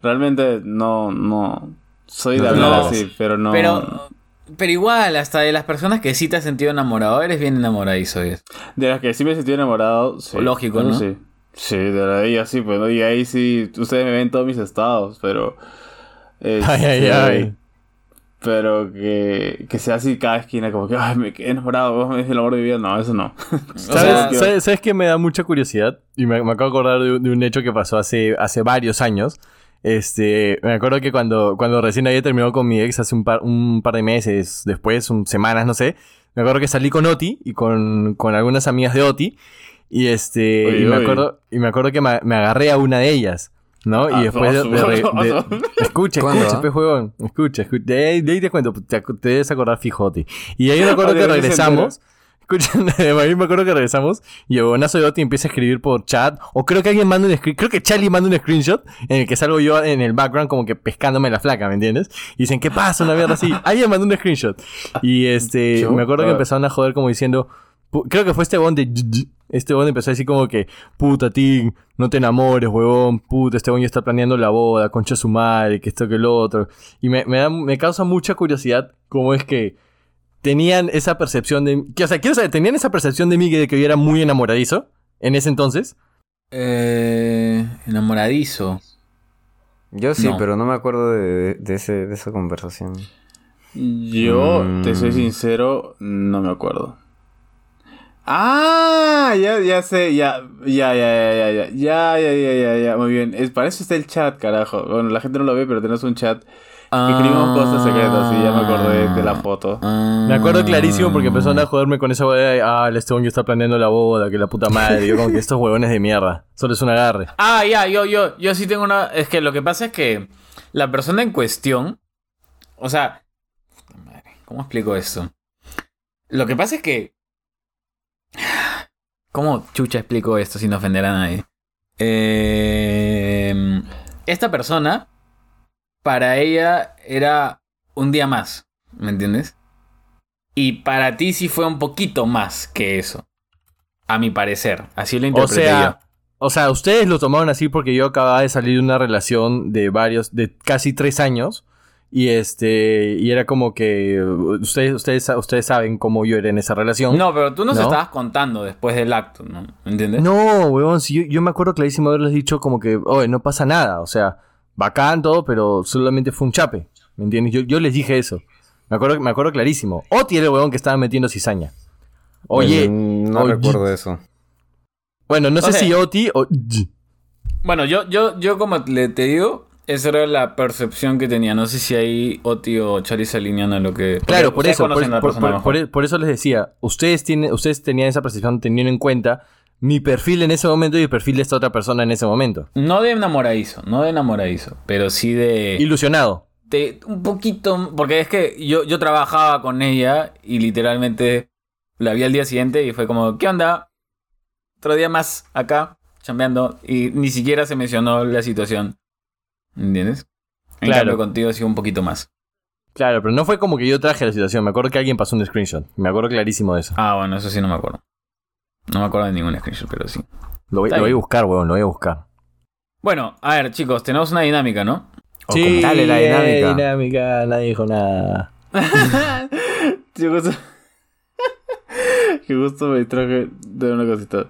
[SPEAKER 4] realmente no, no. Soy de
[SPEAKER 3] No,
[SPEAKER 4] hablar
[SPEAKER 2] no.
[SPEAKER 4] así, pero no.
[SPEAKER 2] Pero, pero igual, hasta de las personas que sí te has sentido enamorado, eres bien enamoradizo. ¿ves?
[SPEAKER 4] De las que sí me sentí enamorado, sí.
[SPEAKER 2] Lógico, ¿no?
[SPEAKER 4] Sí. Sí, de la de ella sí, pues, ¿no? Y ahí sí, ustedes me ven todos mis estados, pero.
[SPEAKER 1] Ay, ay,
[SPEAKER 4] este,
[SPEAKER 1] ay.
[SPEAKER 4] Pero que, que sea así cada esquina, como que, ay, me quedé enamorado, es el amor de vida. No, eso no.
[SPEAKER 1] ¿Sabes, ¿sabes, sabes qué me da mucha curiosidad? Y me, me acabo de acordar de, un- de un hecho que pasó hace, hace varios años. Este, me acuerdo que cuando, cuando recién había terminado con mi ex hace un par, un par de meses después, un- semanas, no sé. Me acuerdo que salí con Oti y con, con algunas amigas de Oti. Y este, y me acuerdo, y me acuerdo que me, me agarré a una de ellas. ¿No?
[SPEAKER 4] Ah,
[SPEAKER 1] y después de,
[SPEAKER 4] no,
[SPEAKER 1] de re-
[SPEAKER 4] no,
[SPEAKER 1] de-
[SPEAKER 4] no.
[SPEAKER 1] Escucha,
[SPEAKER 3] ¿Cuándo,
[SPEAKER 1] escucha,
[SPEAKER 3] ah?
[SPEAKER 1] Escucha, escucha. De ahí, de ahí te cuento, te, ac- te debes acordar fijote. Y ahí me acuerdo que regresamos. Escucha, a mí me acuerdo que regresamos y el bonazo de Oti empieza a escribir por chat. O creo que alguien manda un screen, creo que Charlie manda un screenshot en el que salgo yo en el background como que pescándome la flaca, ¿me entiendes? Y dicen, ¿qué pasa? Una mierda así. Alguien mandó un screenshot. Y este,
[SPEAKER 4] ¿Yo?
[SPEAKER 1] me acuerdo que
[SPEAKER 4] Ah.
[SPEAKER 1] empezaron a joder como diciendo, creo que fue este bon de este bon empezó a decir como que, puta Ting, no te enamores, huevón, puta, este bon ya está planeando la boda, concha su madre, que esto que lo otro. Y me, me, da- me causa mucha curiosidad cómo es que tenían esa percepción de... Que, o sea, quiero saber, ¿tenían esa percepción de mí de que yo era muy enamoradizo en ese entonces?
[SPEAKER 2] Eh, enamoradizo.
[SPEAKER 3] Yo sí,
[SPEAKER 2] No.
[SPEAKER 3] pero no me acuerdo de, de ese, de esa conversación.
[SPEAKER 4] Yo, te soy
[SPEAKER 3] Mm.
[SPEAKER 4] sincero, no me acuerdo. Ah, ya, ya sé, ya, ya, ya, ya, ya, ya, ya, ya, ya, ya, ya, muy bien. Es, para eso está el chat, carajo. Bueno, la gente no lo ve, pero tenemos un chat que escribimos cosas secretas y ya me acordé de la foto.
[SPEAKER 1] Me acuerdo clarísimo porque empezaron a joderme con esa boda de, ah, el este bon ya está planeando la boda, que la puta madre. Yo como que estos huevones de mierda. Solo es un agarre.
[SPEAKER 2] Ah, ya, yo, yo, yo sí tengo una. Es que lo que pasa es que la persona en cuestión. O sea. puta madre, ¿Cómo explico esto? Lo que pasa es que. ¿Cómo chucha explico esto sin ofender a nadie? Eh, esta persona, para ella era un día más, ¿me entiendes? Y para ti sí fue un poquito más que eso. A mi parecer. Así lo
[SPEAKER 1] O
[SPEAKER 2] interpreté yo.
[SPEAKER 1] sea, o sea, ustedes lo tomaron así porque yo acababa de salir de una relación de varios, de casi tres años. Y este, y era como que uh, ustedes, ustedes, ustedes saben cómo yo era en esa relación.
[SPEAKER 2] No, pero tú nos
[SPEAKER 1] ¿No?
[SPEAKER 2] estabas contando después del acto, ¿no? ¿Me entiendes?
[SPEAKER 1] No, huevón, si yo, yo me acuerdo clarísimo haberles dicho como que, oye, no pasa nada, o sea, bacán todo, pero solamente fue un chape, ¿me entiendes? Yo, yo les dije eso. Me acuerdo, me acuerdo clarísimo. Oti era el huevón que estaba metiendo cizaña. Oye,
[SPEAKER 3] Mm, no
[SPEAKER 1] oye.
[SPEAKER 3] recuerdo eso.
[SPEAKER 1] bueno, no sé
[SPEAKER 2] O sea-
[SPEAKER 1] si Oti o...
[SPEAKER 2] Bueno, yo, yo, yo como le, te digo, esa era la percepción que tenía. No sé si ahí Oti o Charlie se alinean a lo que...
[SPEAKER 1] Claro, por eso, por, por- por eso les decía, ustedes, tienen, ustedes tenían esa percepción teniendo en cuenta mi perfil en ese momento y el perfil de esta otra persona en ese momento.
[SPEAKER 2] No de enamoradizo, no de enamoradizo, pero sí de...
[SPEAKER 1] Ilusionado.
[SPEAKER 2] de un poquito... Porque es que yo, yo trabajaba con ella y literalmente la vi al día siguiente y fue como, ¿qué onda? Otro día más acá, chambeando, y ni siquiera se mencionó la situación. ¿Entiendes? En
[SPEAKER 1] Claro.
[SPEAKER 2] cambio, contigo ha sido un poquito más.
[SPEAKER 1] Claro, pero no fue como que yo traje la situación. Me acuerdo que alguien pasó un screenshot. Me acuerdo clarísimo de eso.
[SPEAKER 2] Ah, bueno, eso sí no me acuerdo. No me acuerdo de ningún screenshot, pero sí.
[SPEAKER 1] Lo voy,
[SPEAKER 2] Está
[SPEAKER 1] lo voy a buscar, weón, lo voy a buscar.
[SPEAKER 2] Bueno, a ver, chicos, tenemos una dinámica, ¿no?
[SPEAKER 3] O como- dale la
[SPEAKER 1] eh,
[SPEAKER 3] dinámica.
[SPEAKER 1] dinámica, nadie dijo nada.
[SPEAKER 4] Qué gusto. Qué gusto me traje de una cosita.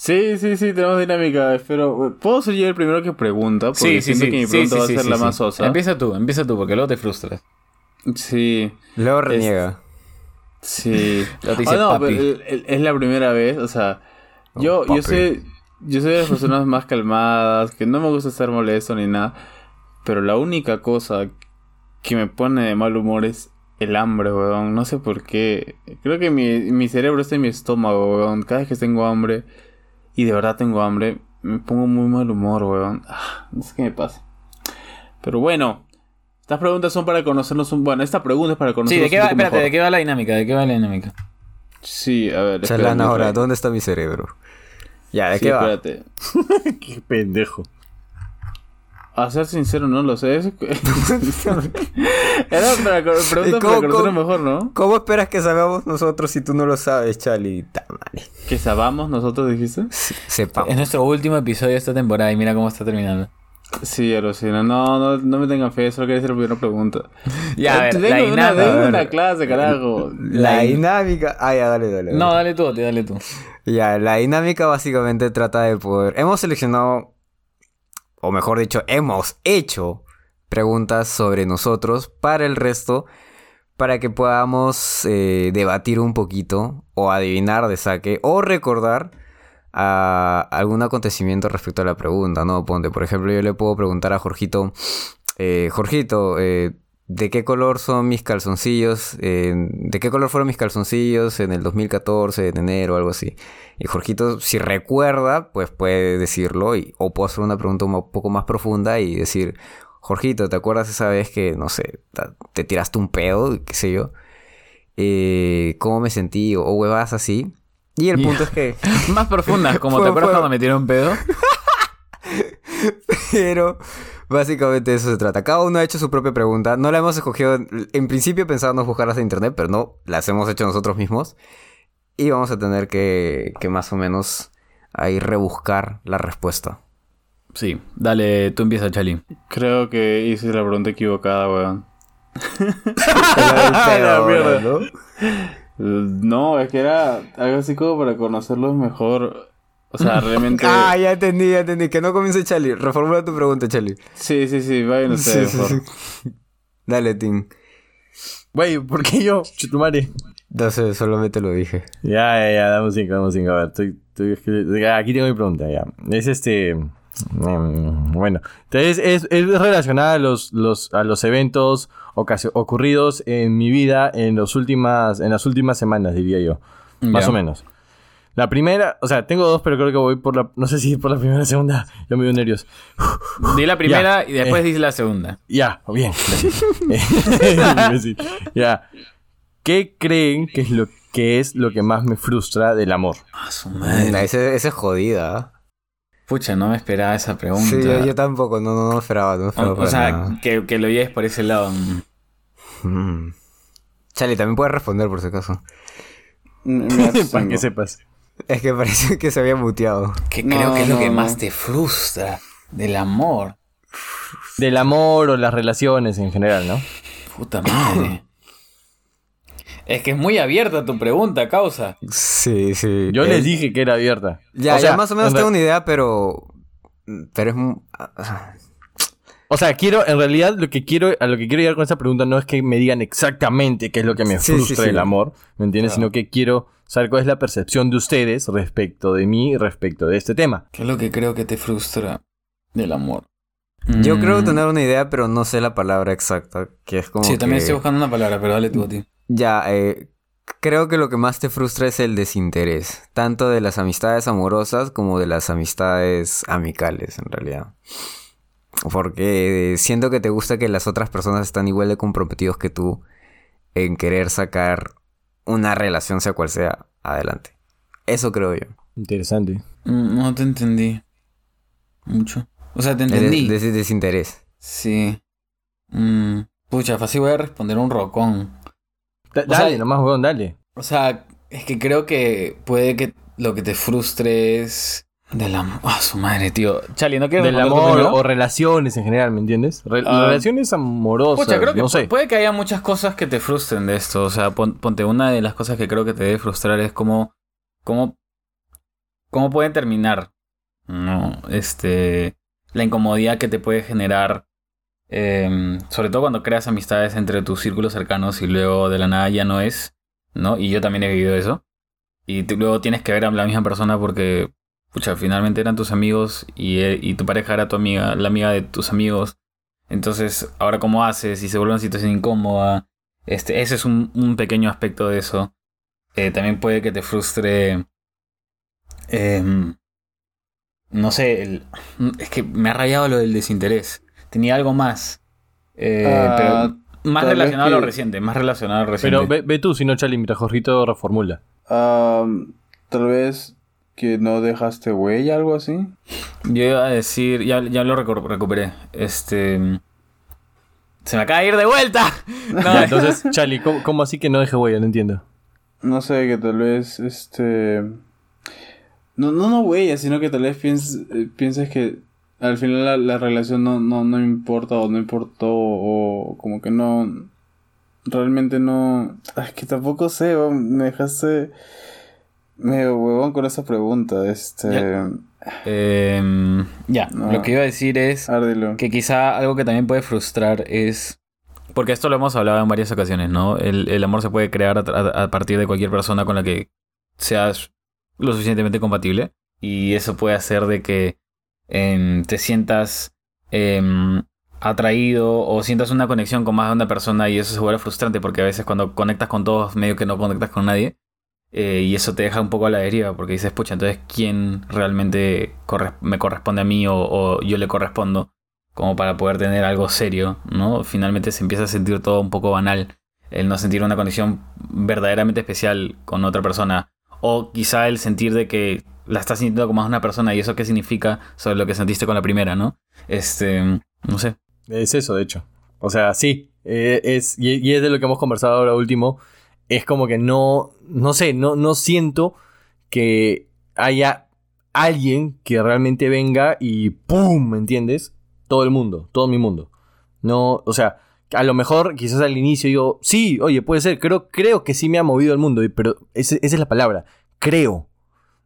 [SPEAKER 4] Sí, sí, sí, tenemos dinámica. Espero. ¿Puedo ser yo el primero que pregunta? Porque siento que mi pregunta va a ser la más sosa.
[SPEAKER 2] Empieza tú, empieza tú, porque luego te frustras.
[SPEAKER 4] Sí,
[SPEAKER 3] Luego reniega.
[SPEAKER 4] sí.
[SPEAKER 2] Luego te dice
[SPEAKER 4] Ah, no,
[SPEAKER 2] papi.
[SPEAKER 4] pero el- el- es la primera vez, o sea.
[SPEAKER 3] Oh,
[SPEAKER 4] Yo, yo soy. Yo soy de las personas más calmadas, que no me gusta estar molesto ni nada. Pero la única cosa que me pone de mal humor es el hambre, weón. No sé por qué. Creo que mi, mi cerebro está en mi estómago, weón. Cada vez que tengo hambre, y de verdad tengo hambre, me pongo muy mal humor, weón. Ah, no sé qué me pasa. Pero bueno, estas preguntas son para conocernos un... Bueno, esta pregunta es para
[SPEAKER 2] Sí,
[SPEAKER 4] conocernos
[SPEAKER 2] ¿de qué
[SPEAKER 4] un
[SPEAKER 2] va?
[SPEAKER 4] poco
[SPEAKER 2] Espérate,
[SPEAKER 4] mejor.
[SPEAKER 2] ¿de qué va la dinámica? ¿De qué va la dinámica?
[SPEAKER 4] Sí, a ver. Espérate,
[SPEAKER 3] ahora. ¿dónde está mi cerebro? Ya, ¿de
[SPEAKER 4] Sí,
[SPEAKER 3] qué va?
[SPEAKER 4] espérate.
[SPEAKER 1] Qué pendejo.
[SPEAKER 4] A ser sincero, no lo sé. Era para preguntas
[SPEAKER 3] ¿Y
[SPEAKER 4] para mejor, ¿no?
[SPEAKER 3] ¿Cómo esperas que sabamos nosotros si tú no lo sabes, Charlie?
[SPEAKER 4] Que sabamos nosotros, dijiste.
[SPEAKER 3] Se- Sepamos.
[SPEAKER 2] Es nuestro último episodio de esta temporada y mira cómo está terminando.
[SPEAKER 4] Sí, alucina. No, no, no me tengan fe, solo quería hacer la primera pregunta.
[SPEAKER 2] Ya, a ver,
[SPEAKER 4] Tengo
[SPEAKER 2] la
[SPEAKER 4] una,
[SPEAKER 2] dinámica.
[SPEAKER 4] una clase, carajo.
[SPEAKER 3] La
[SPEAKER 2] La-
[SPEAKER 3] dinámica. Ah, ya, dale, dale.
[SPEAKER 2] No,
[SPEAKER 3] dale.
[SPEAKER 2] tú, dale tú.
[SPEAKER 3] Ya, la dinámica básicamente trata de poder. Hemos seleccionado, o mejor dicho, hemos hecho preguntas sobre nosotros para el resto, para que podamos eh, debatir un poquito, o adivinar de saque, o recordar a algún acontecimiento respecto a la pregunta, ¿no? Ponte, por ejemplo, yo le puedo preguntar a Jorgito, eh, Jorgito, eh, ¿de qué color son mis calzoncillos? ¿De qué color fueron mis calzoncillos en el 2014, en enero, algo así? Y Jorgito, si recuerda, pues puede decirlo, y, o puedo hacer una pregunta un poco más profunda y decir, Jorgito, ¿te acuerdas esa vez que, no sé, te tiraste un pedo, qué sé yo? eh, cómo me sentí o, huevadas así. Y el punto es que...
[SPEAKER 2] Más profundas, como
[SPEAKER 3] Fue-
[SPEAKER 2] te acuerdas
[SPEAKER 3] fue-
[SPEAKER 2] cuando me tiró un pedo.
[SPEAKER 3] Pero básicamente de eso se trata. Cada uno ha hecho su propia pregunta. No la hemos escogido. En principio pensábamos buscarlas en internet, pero no, las hemos hecho nosotros mismos. Y vamos a tener que, que más o menos ahí rebuscar la respuesta.
[SPEAKER 2] Sí, dale, tú empieza, Chali.
[SPEAKER 4] Creo que hice la pregunta equivocada, weón.
[SPEAKER 3] la
[SPEAKER 4] mierda.
[SPEAKER 3] ¿no?
[SPEAKER 4] No, es que era algo así como para conocerlos mejor. O sea, realmente.
[SPEAKER 3] Ah, ya entendí, ya entendí. Que no comience Charlie. Reformula tu pregunta, Charlie.
[SPEAKER 4] Sí, sí, sí, vayan ustedes, por favor.
[SPEAKER 3] Dale, Tim.
[SPEAKER 1] Güey, ¿por qué yo? Chutumare.
[SPEAKER 3] No sé, solamente lo dije.
[SPEAKER 1] Ya, ya, ya, damos cinco, damos cinco. A ver, estoy, estoy- aquí tengo mi pregunta, ya. Es este... mm, Bueno, entonces es, es relacionada a los, los, a los eventos ocasio- ocurridos en mi vida en, los últimas, en las últimas semanas, diría yo. Más o menos. La primera, o sea, tengo dos, pero creo que voy por la... No sé si por la primera o la segunda. Yo me dio nervios.
[SPEAKER 2] Di la primera y después
[SPEAKER 1] eh.
[SPEAKER 2] dice la segunda.
[SPEAKER 1] Ya, bien. Imbécil. ya. ¿Qué creen que es lo que es lo que más me frustra del amor?
[SPEAKER 2] Ah, su madre.
[SPEAKER 3] ese, ese es jodida.
[SPEAKER 2] Pucha, no me esperaba esa pregunta.
[SPEAKER 3] Sí, yo, yo tampoco. No, no, no esperaba. No esperaba
[SPEAKER 2] o, sea, que, que lo lleves por ese lado.
[SPEAKER 3] Mm. Charlie, también puedes responder por si acaso.
[SPEAKER 4] Me
[SPEAKER 1] Para que sepas.
[SPEAKER 3] Es que parece que se había muteado.
[SPEAKER 2] Que
[SPEAKER 4] No,
[SPEAKER 2] creo que es lo que
[SPEAKER 4] no.
[SPEAKER 2] más te frustra del amor.
[SPEAKER 1] Del amor o las relaciones en general, ¿no?
[SPEAKER 2] Puta madre. Es que es muy abierta tu pregunta, causa.
[SPEAKER 3] Sí, sí.
[SPEAKER 1] Yo les dije que era abierta.
[SPEAKER 3] Ya,
[SPEAKER 1] O sea,
[SPEAKER 3] ya más o menos
[SPEAKER 1] en
[SPEAKER 3] tengo
[SPEAKER 1] re-
[SPEAKER 3] una idea, pero. Pero es.
[SPEAKER 1] O sea, quiero, en realidad, lo que quiero, a lo que quiero llegar con esta pregunta no es que me digan exactamente qué es lo que me
[SPEAKER 3] Sí,
[SPEAKER 1] frustra
[SPEAKER 3] sí, sí.
[SPEAKER 1] del amor, ¿me entiendes?
[SPEAKER 3] Claro.
[SPEAKER 1] Sino que quiero saber cuál es la percepción de ustedes respecto de mí y respecto de este tema.
[SPEAKER 2] ¿Qué es lo que creo que te frustra del amor?
[SPEAKER 3] Yo
[SPEAKER 2] Mm,
[SPEAKER 3] creo tener una idea, pero no sé la palabra exacta. Que es como.
[SPEAKER 2] Sí, también estoy buscando una palabra, pero dale tú a ti.
[SPEAKER 3] Ya, eh, creo que lo que más te frustra es el desinterés. Tanto de las amistades amorosas como de las amistades amicales, en realidad. Porque siento que te gusta que las otras personas están igual de comprometidos que tú en querer sacar una relación, sea cual sea, adelante. Eso creo yo.
[SPEAKER 1] Interesante.
[SPEAKER 2] Mm, No te entendí. Mucho. O sea, te entendí.
[SPEAKER 3] des- desinterés.
[SPEAKER 2] Sí. Mm, pucha, fácil voy a responder un rocón.
[SPEAKER 1] Da-
[SPEAKER 2] O sea,
[SPEAKER 1] dale, nomás, weón, dale.
[SPEAKER 2] O sea, es que creo que puede que lo que te frustre es del amor. Ah, su madre, tío. Chali, ¿no quieres
[SPEAKER 1] Del amor o relaciones en general, ¿me entiendes? Re-
[SPEAKER 4] Ah.
[SPEAKER 1] relaciones amorosas,
[SPEAKER 2] Pucha, creo que
[SPEAKER 1] no sé.
[SPEAKER 2] puede que haya muchas cosas que te frustren de esto. O sea, pon- ponte una de las cosas que creo que te debe frustrar es cómo, cómo, cómo pueden terminar. No, este, la incomodidad que te puede generar, em, sobre todo cuando creas amistades entre tus círculos cercanos y luego de la nada ya no es, ¿no? Y yo también he vivido eso. Y tú luego tienes que ver a la misma persona porque, pucha, finalmente eran tus amigos y, eh, y tu pareja era tu amiga, la amiga de tus amigos. Entonces, ahora cómo haces y se vuelve una situación incómoda. Este, ese es un, un pequeño aspecto de eso. Eh, también puede que te frustre. em, no sé, es que me ha rayado lo del desinterés. Tenía algo más. eh,
[SPEAKER 4] Ah,
[SPEAKER 2] pero más relacionado a lo reciente, más relacionado a lo reciente.
[SPEAKER 1] Pero ve, ve tú, si no, Charlie, mientras Jorgito reformula.
[SPEAKER 4] Tal vez que no dejaste huella, algo así.
[SPEAKER 2] Yo iba a decir, ya, ya lo recu- recuperé. Este. Se me acaba de ir de vuelta. No,
[SPEAKER 1] Ya, entonces, Charlie, ¿cómo, cómo así que no deje huella? No entiendo.
[SPEAKER 4] No sé, que tal vez, este... No, no, no huella, sino que tal vez pienses, eh, pienses que al final la, la relación no, no, no importa o no importó o como que no... Realmente no... Es que tampoco sé, me dejaste medio huevón con esa pregunta, este...
[SPEAKER 2] Ya. Em, ya,
[SPEAKER 4] No.
[SPEAKER 2] lo que iba a decir es que quizá algo que también puede frustrar es. Porque esto lo hemos hablado en varias ocasiones, ¿no? El, el amor se puede crear a partir de cualquier persona con la que seas lo suficientemente compatible. Y eso puede hacer de que em, te sientas em, atraído o sientas una conexión con más de una persona y eso se vuelve frustrante porque a veces cuando conectas con todos medio que no conectas con nadie. Eh, y eso te deja un poco a la deriva porque dices, pucha, entonces ¿quién realmente me corresponde a mí o, o yo le correspondo? Como para poder tener algo serio, ¿no? Finalmente se empieza a sentir todo un poco banal. el no sentir una conexión verdaderamente especial con otra persona. O quizá el sentir de que la estás sintiendo como más una persona y eso qué significa sobre lo que sentiste con la primera, ¿no? Este, no sé.
[SPEAKER 1] Es eso, de hecho. O sea, sí. eh, es, y, es de lo que hemos conversado ahora último. Es como que no, no sé, no, no siento que haya alguien que realmente venga y ¡pum! ¿Me entiendes? Todo el mundo, todo mi mundo. No, o sea, a lo mejor quizás al inicio digo, sí, oye, puede ser, creo, creo que sí me ha movido el mundo, pero esa es la palabra, creo,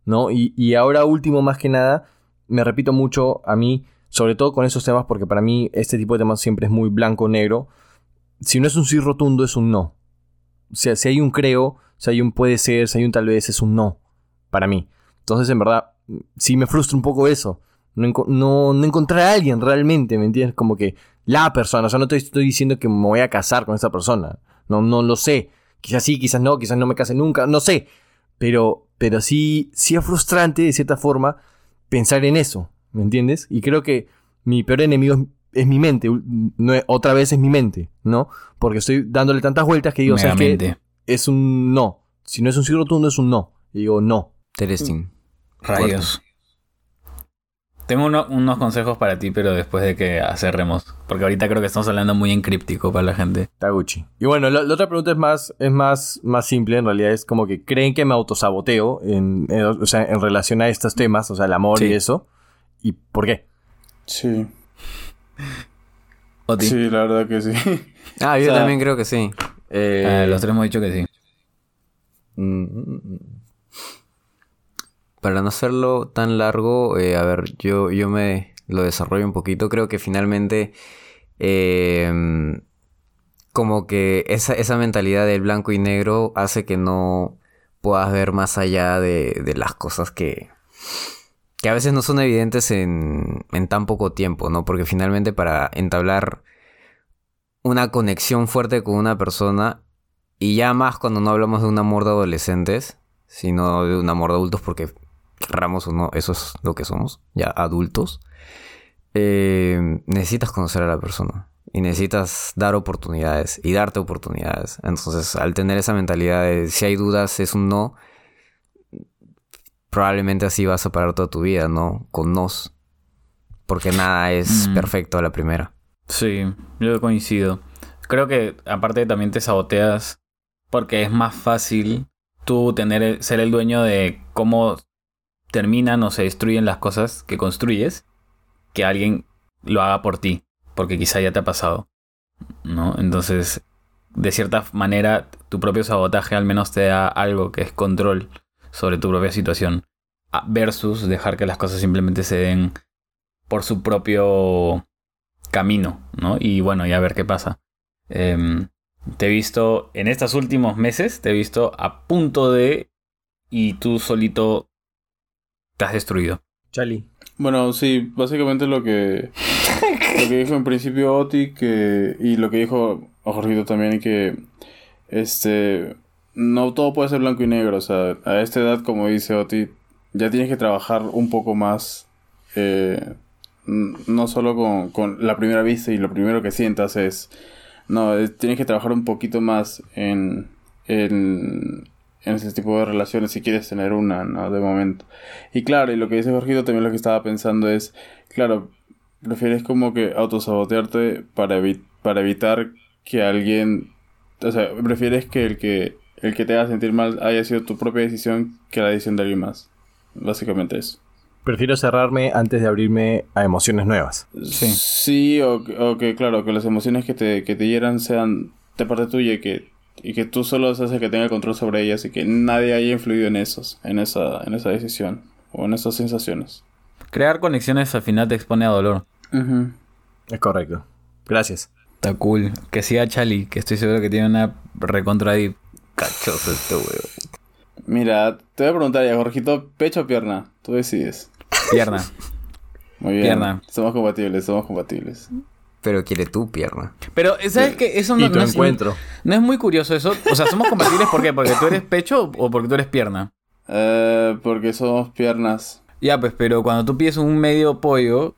[SPEAKER 1] Y, ahora último, más que nada, me repito mucho a mí, sobre todo con esos temas, porque para mí este tipo de temas siempre es muy blanco-negro. Si no es un sí rotundo, es un no. O sea, si hay un creo, si hay un puede ser, si hay un tal vez, es un no. Para mí. Entonces, en verdad, sí me frustra un poco eso. No, no, no encontrar a alguien realmente, ¿me entiendes? Como que la persona. O sea, no te estoy diciendo que me voy a casar con esa persona. No, no lo sé. Quizás sí, quizás no, quizás no me case nunca, no sé. Pero, pero sí, sí es frustrante, de cierta forma, pensar en eso, ¿me entiendes? Y creo que mi peor enemigo es, es mi mente. No es- otra vez es mi mente, ¿no? Porque estoy dándole tantas vueltas que digo, ¿sabes qué?
[SPEAKER 2] Megamente.
[SPEAKER 1] Es un no. Si no es un sí rotundo, es un no. Y digo, no.
[SPEAKER 3] Interesting.
[SPEAKER 2] Rayos. Tengo uno- unos consejos para ti, pero después de que cerremos. Porque ahorita creo que estamos hablando muy en críptico para la gente.
[SPEAKER 1] Taguchi. Y bueno, la, la otra pregunta es más, es más, más simple, en realidad es como que creen que me autosaboteo en, en- o sea, en relación a estos temas, o sea, el amor
[SPEAKER 2] Sí.
[SPEAKER 1] y eso. ¿Y por qué?
[SPEAKER 4] Sí.
[SPEAKER 2] Oti.
[SPEAKER 4] Sí, la verdad que sí.
[SPEAKER 3] Ah, yo
[SPEAKER 4] O sea,
[SPEAKER 3] también creo que sí. Eh,
[SPEAKER 2] Ah, los tres hemos dicho que sí.
[SPEAKER 3] Mm, Para no hacerlo tan largo, eh, a ver, yo, yo me lo desarrollo un poquito. Creo que finalmente, eh, como que esa, esa mentalidad del blanco y negro hace que no puedas ver más allá de, de las cosas que, que a veces no son evidentes en, en tan poco tiempo, ¿no? Porque finalmente para entablar una conexión fuerte con una persona, y ya más cuando no hablamos de un amor de adolescentes, sino de un amor de adultos, porque querramos o no, eso es lo que somos, ya adultos, eh, necesitas conocer a la persona. Y necesitas dar oportunidades y darte oportunidades. Entonces, al tener esa mentalidad de si hay dudas, es un no, probablemente así vas a parar toda tu vida, ¿no? Con nos. Porque nada es
[SPEAKER 2] Mm.
[SPEAKER 3] perfecto a la primera.
[SPEAKER 2] Sí, yo coincido. Creo que aparte también te saboteas porque es más fácil tú tener ser el dueño de cómo terminan o se destruyen las cosas que construyes que alguien lo haga por ti, porque quizá ya te ha pasado, ¿no? Entonces, de cierta manera, tu propio sabotaje al menos te da algo que es control sobre tu propia situación, versus dejar que las cosas simplemente se den por su propio camino, ¿no? Y bueno, ya ver qué pasa. Em, te he visto en estos últimos meses, te he visto a punto de y tú solito has destruido.
[SPEAKER 1] Chali.
[SPEAKER 4] Bueno, sí, básicamente lo que lo que dijo en principio Oti que y lo que dijo Jorgito también que este no todo puede ser blanco y negro, o sea, a esta edad como dice Oti ya tienes que trabajar un poco más eh, no solo con, con la primera vista y lo primero que sientas es no, es- tienes que trabajar un poquito más en en en ese tipo de relaciones si quieres tener una, ¿no? De momento. Y claro, y lo que dice Jorgito también lo que estaba pensando es, claro, prefieres como que autosabotearte para, evi- para evitar que alguien, o sea, prefieres que el que el que te haga sentir mal haya sido tu propia decisión que la decisión de alguien más. Básicamente eso.
[SPEAKER 1] Prefiero cerrarme antes de abrirme a emociones nuevas.
[SPEAKER 2] Sí.
[SPEAKER 4] Sí, o, que- o que claro, que las emociones que te, que te hieran sean de parte tuya y que, y que tú solo seas el que tenga el control sobre ellas y que nadie haya influido en esos, en esa, en esa decisión o en esas sensaciones.
[SPEAKER 2] Crear conexiones al final te expone a dolor.
[SPEAKER 1] Es correcto. Gracias.
[SPEAKER 2] Está cool. Que siga Chali, que estoy seguro que tiene una recontra deep. Cachoso este huevo.
[SPEAKER 4] Mira, te voy a preguntar ya, Jorgito, pecho o pierna, tú decides.
[SPEAKER 2] Pierna.
[SPEAKER 4] Muy bien.
[SPEAKER 2] Pierna.
[SPEAKER 4] Somos compatibles, somos compatibles.
[SPEAKER 3] Pero quiere tu pierna.
[SPEAKER 2] Pero, ¿sabes qué? Eso no,
[SPEAKER 1] y tu
[SPEAKER 2] no es,
[SPEAKER 1] encuentro.
[SPEAKER 2] no es muy curioso eso. O sea, ¿somos compatibles por qué? ¿Porque tú eres pecho o porque tú eres pierna?
[SPEAKER 4] Eh, porque somos piernas.
[SPEAKER 2] Ya, pues, pero cuando tú pides un medio pollo,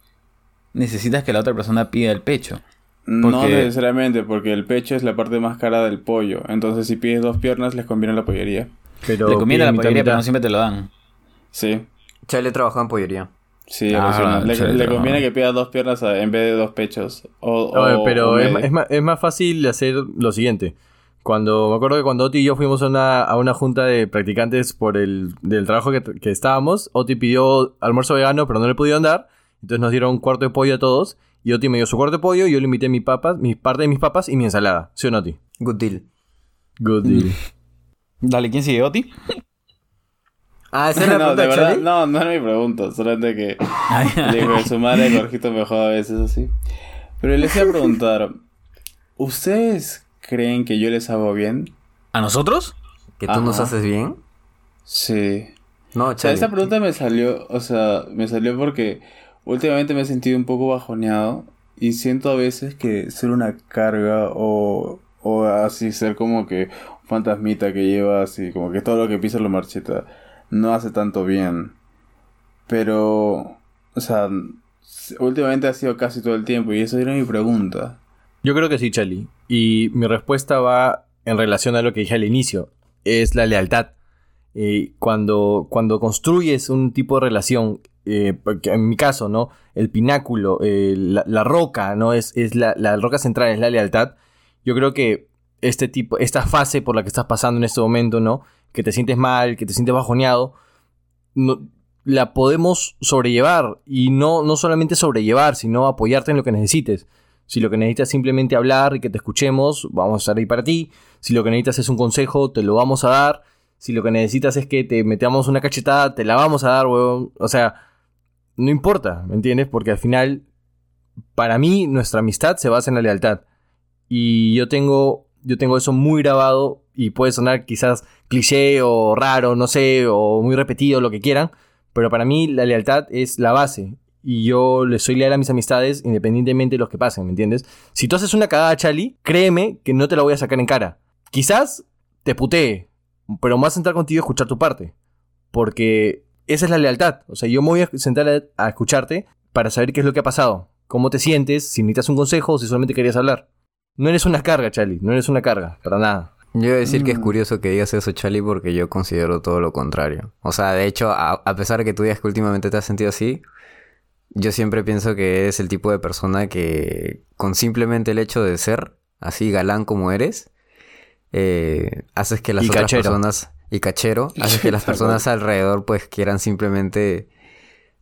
[SPEAKER 2] necesitas que la otra persona pida el pecho.
[SPEAKER 4] No necesariamente, porque el pecho es la parte más cara del pollo. Entonces, si pides dos piernas, les conviene la pollería.
[SPEAKER 1] Pero
[SPEAKER 2] Le conviene la
[SPEAKER 1] pide mitad,
[SPEAKER 2] pollería, pero
[SPEAKER 1] mitad.
[SPEAKER 2] no siempre te lo dan.
[SPEAKER 4] Sí,
[SPEAKER 3] Chale trabajaba en pollería.
[SPEAKER 4] Sí,
[SPEAKER 2] Ah,
[SPEAKER 4] alucina. le,
[SPEAKER 2] chévere,
[SPEAKER 4] le
[SPEAKER 2] no.
[SPEAKER 4] conviene que pidas dos piernas a- en vez de dos pechos. O,
[SPEAKER 1] Oye,
[SPEAKER 4] o-
[SPEAKER 1] pero
[SPEAKER 4] o
[SPEAKER 1] es más, es más fácil hacer lo siguiente. Cuando me acuerdo que cuando Oti y yo fuimos a una, a una junta de practicantes por el del trabajo que, que estábamos, Oti pidió almuerzo vegano, pero no le pudieron dar. Entonces nos dieron un cuarto de pollo a todos. Y Oti me dio su cuarto de pollo y yo le invité mi papas, mi parte de mis papas y mi ensalada. ¿Sí o no, Oti?
[SPEAKER 3] Good deal.
[SPEAKER 1] Good deal.
[SPEAKER 2] Dale, ¿quién sigue, Oti?
[SPEAKER 3] Ah, esa es la
[SPEAKER 4] no,
[SPEAKER 3] pregunta
[SPEAKER 4] de verdad, no, no era mi pregunta. Solamente que le digo que su madre Jorgito me joda a veces así. Pero les iba a preguntar: ¿Ustedes creen que yo les hago bien?
[SPEAKER 2] ¿A nosotros?
[SPEAKER 3] ¿Que tú nos
[SPEAKER 4] Ajá.
[SPEAKER 3] haces bien?
[SPEAKER 4] Sí.
[SPEAKER 3] No,
[SPEAKER 4] O sea, esta pregunta me salió, o sea, me salió porque últimamente me he sentido un poco bajoneado y siento a veces que ser una carga o, o así ser como que un fantasmita que lleva así, como que todo lo que pisa lo marchita, no hace tanto bien. Pero, o sea, últimamente ha sido casi todo el tiempo y eso era mi pregunta.
[SPEAKER 1] Yo creo que sí, Chali. Y mi respuesta va en relación a lo que dije al inicio. Es la lealtad. Eh, cuando, cuando construyes un tipo de relación, eh, en mi caso, ¿no? El pináculo, eh, la, la roca, ¿no? Es, es la, la roca central, es la lealtad. Yo creo que este tipo, esta fase por la que estás pasando en este momento, ¿no? Que te sientes mal, que te sientes bajoneado, no- la podemos sobrellevar. Y no, no solamente sobrellevar, sino apoyarte en lo que necesites. Si lo que necesitas es simplemente hablar y que te escuchemos, vamos a estar ahí para ti. Si lo que necesitas es un consejo, te lo vamos a dar. Si lo que necesitas es que te metamos una cachetada, te la vamos a dar, weón. O sea, no importa, ¿me entiendes? Porque al final, para mí, nuestra amistad se basa en la lealtad. Y yo tengo, yo tengo eso muy grabado y puede sonar quizás cliché o raro, no sé, o muy repetido, lo que quieran. Pero para mí la lealtad es la base. Y yo le soy leal a mis amistades independientemente de los que pasen, ¿me entiendes? Si tú haces una cagada, Chali, créeme que no te la voy a sacar en cara. Quizás te putee, pero me voy a sentar contigo a escuchar tu parte. Porque esa es la lealtad. O sea, yo me voy a sentar a escucharte para saber qué es lo que ha pasado. Cómo te sientes, si necesitas un consejo o si solamente querías hablar. No eres una carga, Chali. No eres una carga, para nada.
[SPEAKER 3] Yo iba a decir que es
[SPEAKER 4] Mm.
[SPEAKER 3] curioso que digas eso, Charlie, porque yo considero todo lo contrario. O sea, de hecho, a, a pesar de que tú digas que últimamente te has sentido así, yo siempre pienso que eres el tipo de persona que con simplemente el hecho de ser así galán como eres, eh, haces que las
[SPEAKER 1] Y
[SPEAKER 3] otras
[SPEAKER 1] cachero.
[SPEAKER 3] personas... Y cachero, haces que las personas alrededor pues quieran simplemente...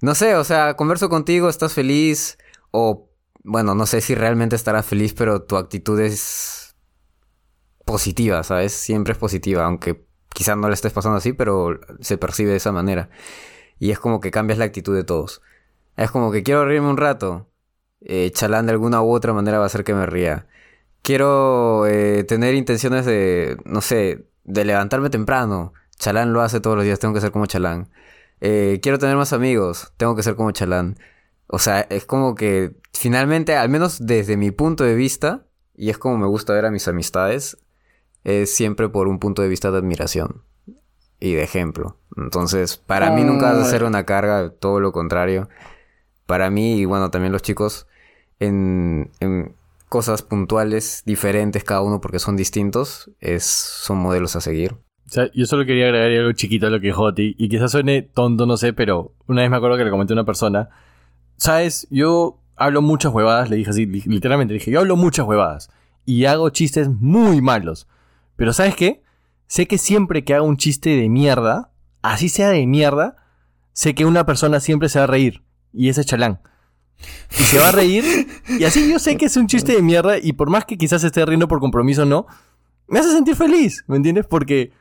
[SPEAKER 3] No sé, o sea, converso contigo, estás feliz o... Bueno, no sé si realmente estarás feliz, pero tu actitud es positiva, ¿sabes? Siempre es positiva, aunque quizás no le estés pasando así, pero se percibe de esa manera. Y es como que cambias la actitud de todos. Es como que quiero reírme un rato. Eh, Chalán de alguna u otra manera va a hacer que me ría. Quiero eh, tener intenciones de, no sé, de levantarme temprano. Chalán lo hace todos los días, tengo que ser como Chalán. Eh, quiero tener más amigos, tengo que ser como Chalán. O sea, es como que finalmente, al menos desde mi punto de vista, y es como me gusta ver a mis amistades, es siempre por un punto de vista de admiración y de ejemplo. Entonces, para mí nunca va a ser una carga, todo lo contrario. Para mí, y bueno, también los chicos, en, en cosas puntuales, diferentes cada uno porque son distintos, es, son modelos a seguir.
[SPEAKER 1] O sea, yo solo quería agregar algo chiquito a lo que dijo Oti, y quizás suene tonto, no sé, pero una vez me acuerdo que le comenté a una persona, sabes, yo hablo muchas huevadas, le dije así, li- literalmente, le dije, yo hablo muchas huevadas, y hago chistes muy malos, pero ¿sabes qué? Sé que siempre que hago un chiste de mierda, así sea de mierda, sé que una persona siempre se va a reír, y ese es Chalán. Y se va a reír, y así yo sé que es un chiste de mierda, y por más que quizás esté riendo por compromiso o no, me hace sentir feliz, ¿me entiendes? Porque...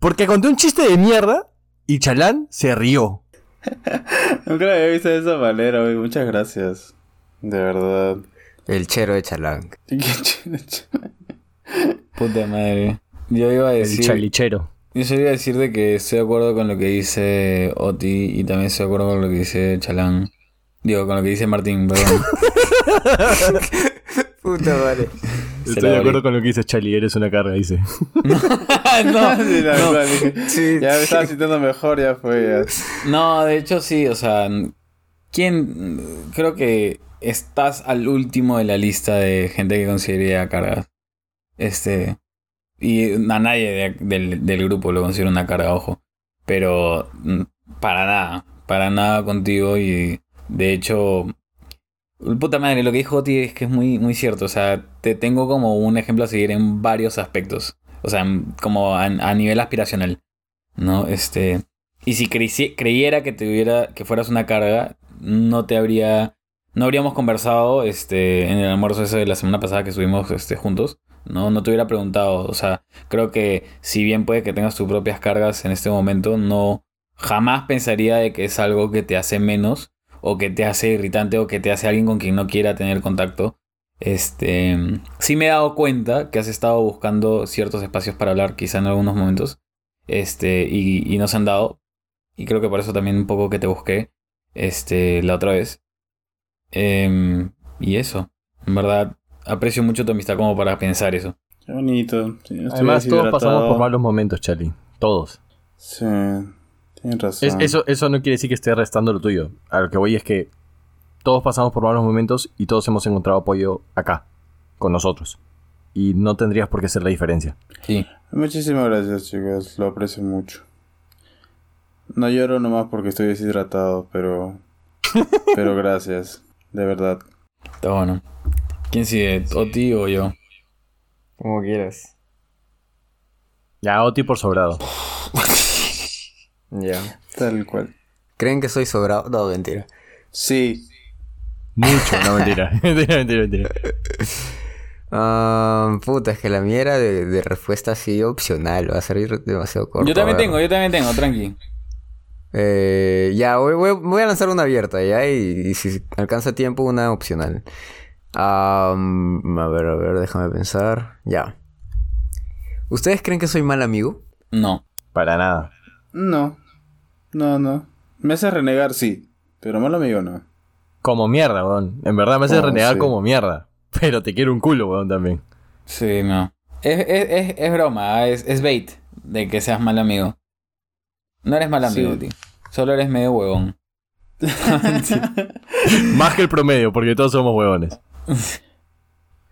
[SPEAKER 1] Porque conté un chiste de mierda y Chalán se rió.
[SPEAKER 4] Nunca lo había visto de esa manera, güey. Muchas gracias. De verdad.
[SPEAKER 3] El chero de Chalán.
[SPEAKER 2] Puta madre. Yo iba a
[SPEAKER 1] El
[SPEAKER 2] decir.
[SPEAKER 1] chalichero.
[SPEAKER 2] Yo solo iba a decir de que estoy de acuerdo con lo que dice Oti y también estoy de acuerdo con lo que dice Chalán. Digo, con lo que dice Martín, perdón.
[SPEAKER 3] Puta madre.
[SPEAKER 1] Estoy de
[SPEAKER 2] abrí.
[SPEAKER 1] acuerdo con lo que dice Chali, eres una carga, dice.
[SPEAKER 2] no,
[SPEAKER 4] Sí, la verdad, dije,
[SPEAKER 3] Sí.
[SPEAKER 4] Ya me estaba sintiendo mejor, ya fue. Ya.
[SPEAKER 2] no, de hecho sí, o sea, ¿quién? Creo que estás al último de la lista de gente que consideraría cargas. Este. Y a nadie de- del, del grupo lo considera una carga, ojo. Pero mm, para nada. Para nada contigo. Y de hecho. Puta madre, lo que dijo Oti es que es muy, muy cierto. O sea, te tengo como un ejemplo a seguir en varios aspectos. O sea, como a, nivel aspiracional. ¿No? Este. Y si creci- creyera que tuviera. que fueras una carga, no te habría. No habríamos conversado este, en el almuerzo ese de la semana pasada que estuvimos este, juntos. No, no te hubiera preguntado. O sea, creo que si bien puede que tengas tus propias cargas en este momento, no jamás pensaría de que es algo que te hace menos o que te hace irritante o que te hace alguien con quien no quiera tener contacto. Este, sí me he dado cuenta que has estado buscando ciertos espacios para hablar, quizá en algunos momentos, este, y, y no se han dado. Y creo que por eso también un poco que te busqué, este, la otra vez. Em, y eso, en verdad, aprecio mucho tu amistad como para pensar eso.
[SPEAKER 4] Qué bonito. No
[SPEAKER 1] Además, todos pasamos por malos momentos, Charlie. Todos.
[SPEAKER 4] Sí, tienes razón.
[SPEAKER 1] Es- eso, eso no quiere decir que esté restando lo tuyo. A lo que voy es que todos pasamos por malos momentos y todos hemos encontrado apoyo acá, con nosotros. Y no tendrías por qué ser la diferencia.
[SPEAKER 2] Sí.
[SPEAKER 4] Muchísimas gracias, chicos. Lo aprecio mucho. No lloro nomás porque estoy deshidratado, pero. pero gracias. De verdad.
[SPEAKER 2] Está bueno. ¿Quién sigue? ¿Oti o yo?
[SPEAKER 3] Como quieras.
[SPEAKER 1] Ya, Oti por sobrado.
[SPEAKER 3] Ya.
[SPEAKER 4] Tal cual.
[SPEAKER 3] ¿Creen que soy sobrado? No, mentira.
[SPEAKER 4] Sí.
[SPEAKER 1] Mucho, no mentira. mentira, mentira, mentira.
[SPEAKER 3] Ah, puta, es que la mía era de, de respuesta así opcional. Va a salir demasiado corto.
[SPEAKER 2] Yo también tengo, yo también tengo, tranqui.
[SPEAKER 3] Eh, ya, voy, voy- voy a lanzar una abierta, ¿ya? Y, y si alcanza tiempo, una opcional. Am, a ver, a ver, déjame pensar. Ya. ¿Ustedes creen que soy mal amigo?
[SPEAKER 2] No.
[SPEAKER 1] Para nada.
[SPEAKER 4] No. No, no. Me hace renegar, sí. Pero mal amigo no.
[SPEAKER 1] Como mierda, weón. En verdad me hace
[SPEAKER 4] Oh,
[SPEAKER 1] renegar
[SPEAKER 4] sí.
[SPEAKER 1] como mierda. Pero te quiero un culo, weón, también.
[SPEAKER 2] Sí, no. Es, es, es, es broma, es, es bait de que seas mal amigo. No eres mal amigo,
[SPEAKER 4] Sí.
[SPEAKER 2] tío. Solo eres medio huevón.
[SPEAKER 1] Más que el promedio, porque todos somos huevones.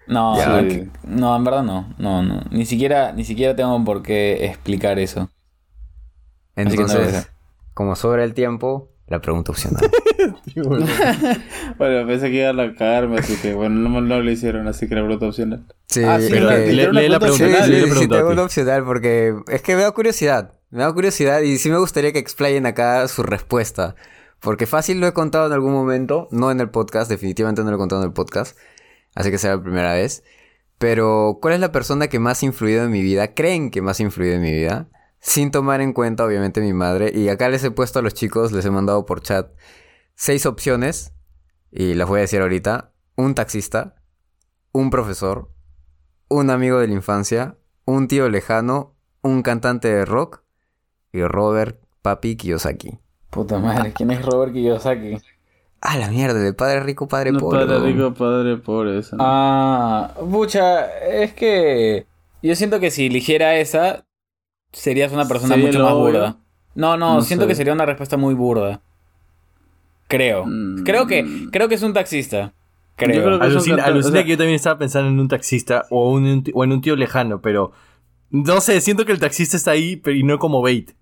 [SPEAKER 2] No, no, que- no, en verdad no. No, no. Ni siquiera, ni siquiera tengo por qué explicar eso. no
[SPEAKER 3] Entonces,
[SPEAKER 2] ser.
[SPEAKER 3] como sobra el tiempo, la pregunta opcional.
[SPEAKER 4] Bueno, pensé que iban a cagarme, así que bueno, no, no lo hicieron, así que la pregunta opcional.
[SPEAKER 3] Sí,
[SPEAKER 4] Ah, sí,
[SPEAKER 3] es
[SPEAKER 1] Pero
[SPEAKER 3] que-
[SPEAKER 4] ¿te
[SPEAKER 1] lee,
[SPEAKER 4] dieron una
[SPEAKER 1] lee la
[SPEAKER 4] pregunta.
[SPEAKER 3] Sí,
[SPEAKER 1] lee
[SPEAKER 3] sí,
[SPEAKER 1] la
[SPEAKER 3] sí,
[SPEAKER 1] pregunta,
[SPEAKER 3] tengo una opcional porque es que me da curiosidad. Me da curiosidad y sí me gustaría que explayen acá su respuesta. Porque fácil lo he contado en algún momento, no en el podcast, definitivamente no lo he contado en el podcast. Así que será la primera vez. Pero, ¿cuál es la persona que más ha influido en mi vida? ¿Creen que más ha influido en mi vida? Sin tomar en cuenta, obviamente, mi madre. Y acá les he puesto a los chicos, les he mandado por chat seis opciones. Y las voy a decir ahorita. Un taxista, un profesor, un amigo de la infancia, un tío lejano, un cantante de rock y Robert Papi Kiyosaki.
[SPEAKER 2] Puta madre, ¿quién es Robert Kiyosaki?
[SPEAKER 3] Ah, la mierda, de padre rico, padre
[SPEAKER 4] No,
[SPEAKER 3] pobre.
[SPEAKER 4] padre rico, padre pobre. Eso, ¿no?
[SPEAKER 2] Ah, pucha, es que yo siento que si eligiera esa, serías una persona
[SPEAKER 4] ¿Sería
[SPEAKER 2] mucho más
[SPEAKER 4] obvio?
[SPEAKER 2] burda. No, no,
[SPEAKER 4] No
[SPEAKER 2] siento
[SPEAKER 4] sé.
[SPEAKER 2] que sería una respuesta muy burda. Creo.
[SPEAKER 4] Mm.
[SPEAKER 2] Creo que creo que es un taxista. Creo.
[SPEAKER 4] Yo creo que-
[SPEAKER 1] Alucina,
[SPEAKER 4] un
[SPEAKER 1] alucina
[SPEAKER 4] o sea-
[SPEAKER 1] que yo también estaba pensando en un taxista o, un- o en un tío lejano, pero no sé, siento que el taxista está ahí, pero y no como bait.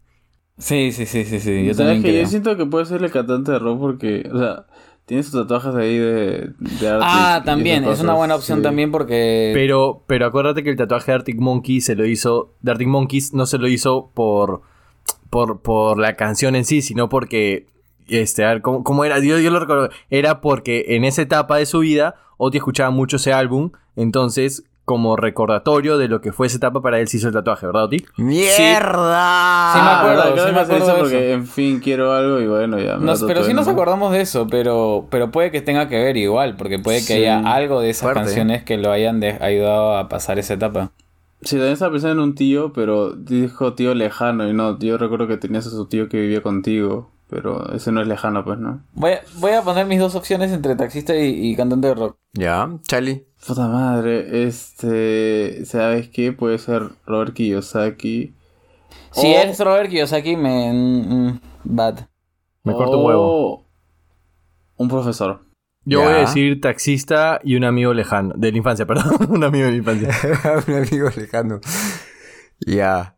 [SPEAKER 2] Sí, sí, sí, sí, sí. Yo
[SPEAKER 4] ¿Sabes
[SPEAKER 2] también
[SPEAKER 4] que
[SPEAKER 2] creo.
[SPEAKER 4] Yo siento que puede ser el cantante de rock porque, o sea, tiene sus tatuajes ahí de, de Arctic
[SPEAKER 2] Ah, también, es una buena opción
[SPEAKER 4] sí.
[SPEAKER 2] también porque
[SPEAKER 1] Pero, pero acuérdate que el tatuaje de Arctic Monkey se lo hizo. De Arctic Monkeys no se lo hizo por. por, por la canción en sí, sino porque. Este, a ver, ¿cómo, cómo era? Yo, yo lo recuerdo. Era porque en esa etapa de su vida, Oti escuchaba mucho ese álbum. Entonces, como recordatorio de lo que fue esa etapa, para él se hizo el tatuaje, ¿verdad, Oti?
[SPEAKER 3] ¡Mierda!
[SPEAKER 2] Sí me acuerdo,
[SPEAKER 4] Ah,
[SPEAKER 2] sí me acuerdo
[SPEAKER 4] porque,
[SPEAKER 2] eso.
[SPEAKER 4] en fin, quiero algo y bueno, ya. me
[SPEAKER 2] Nos- pero sí nos acordamos de eso, pero, pero puede que tenga que ver igual, porque puede que
[SPEAKER 4] Sí.
[SPEAKER 2] haya algo de esas
[SPEAKER 3] Fuerte.
[SPEAKER 2] canciones que lo hayan de- ayudado a pasar esa etapa.
[SPEAKER 4] Sí, también estaba pensando en un tío, pero dijo tío lejano y no, yo recuerdo que tenías a su tío que vivía contigo, pero ese no es lejano, pues, ¿no?
[SPEAKER 2] Voy a, voy a poner mis dos opciones entre taxista y, y cantante de rock.
[SPEAKER 3] Ya, Charlie.
[SPEAKER 4] Puta madre, este, ¿sabes qué? Puede ser Robert Kiyosaki.
[SPEAKER 2] Si
[SPEAKER 4] O-
[SPEAKER 2] es Robert Kiyosaki, me... mm, bad.
[SPEAKER 1] Me corto un huevo.
[SPEAKER 4] Un profesor.
[SPEAKER 1] Yo
[SPEAKER 3] Ya.
[SPEAKER 1] voy a decir taxista y un amigo lejano. De la infancia, perdón. un amigo de la infancia.
[SPEAKER 3] un amigo lejano. Ya.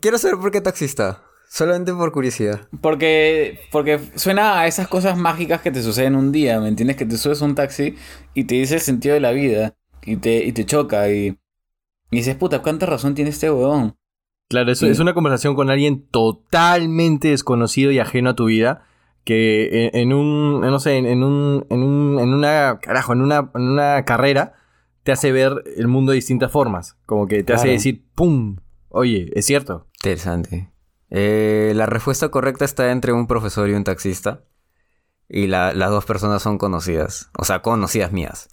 [SPEAKER 3] Quiero saber por qué taxista. Solamente por curiosidad.
[SPEAKER 2] Porque, porque suena a esas cosas mágicas que te suceden un día, ¿me entiendes? Que te subes a un taxi y te dice el sentido de la vida y te, y te choca y, y dices, puta, ¿cuánta razón tiene este huevón?
[SPEAKER 1] Claro, es,
[SPEAKER 2] Sí.
[SPEAKER 1] es una conversación con alguien totalmente desconocido y ajeno a tu vida. Que en, en un, no sé, en, en un, en un, en una, carajo, en una, en una carrera te hace ver el mundo de distintas formas. Como que te hace decir, ¡pum! Oye, es cierto.
[SPEAKER 3] Interesante. Eh, la respuesta correcta está entre un profesor y un taxista. Y la- las dos personas son conocidas. O sea, conocidas mías.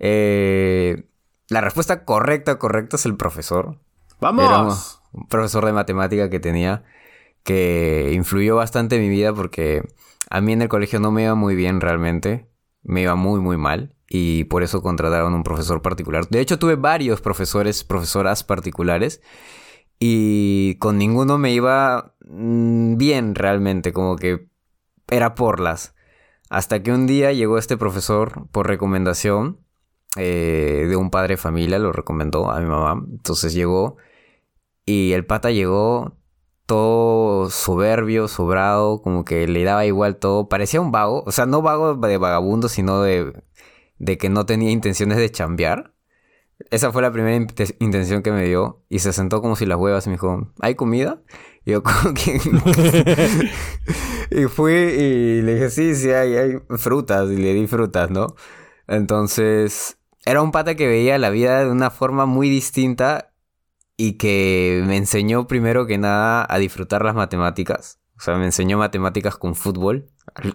[SPEAKER 3] Eh, la respuesta correcta, correcta es el profesor.
[SPEAKER 4] ¡Vamos!
[SPEAKER 3] Era un- un profesor de matemática que tenía que influyó bastante en mi vida porque a mí en el colegio no me iba muy bien realmente, me iba muy muy mal y por eso contrataron un profesor particular. De hecho tuve varios profesores, profesoras particulares y con ninguno me iba mm, bien realmente, como que era por las. Hasta que un día llegó este profesor por recomendación eh, de un padre de familia, lo recomendó a mi mamá. Entonces llegó y el pata llegó todo soberbio, sobrado, como que le daba igual todo. Parecía un vago, o sea, no vago de vagabundo, sino de, de que no tenía intenciones de chambear. Esa fue la primera inte- intención que me dio. Y se sentó como si las huevas y me dijo, ¿hay comida? Y yo como que... y fui y le dije, sí, sí, hay, hay frutas. Y le di frutas, ¿no? Entonces, era un pata que veía la vida de una forma muy distinta y que me enseñó primero que nada a disfrutar las matemáticas. O sea, me enseñó matemáticas con fútbol. Al-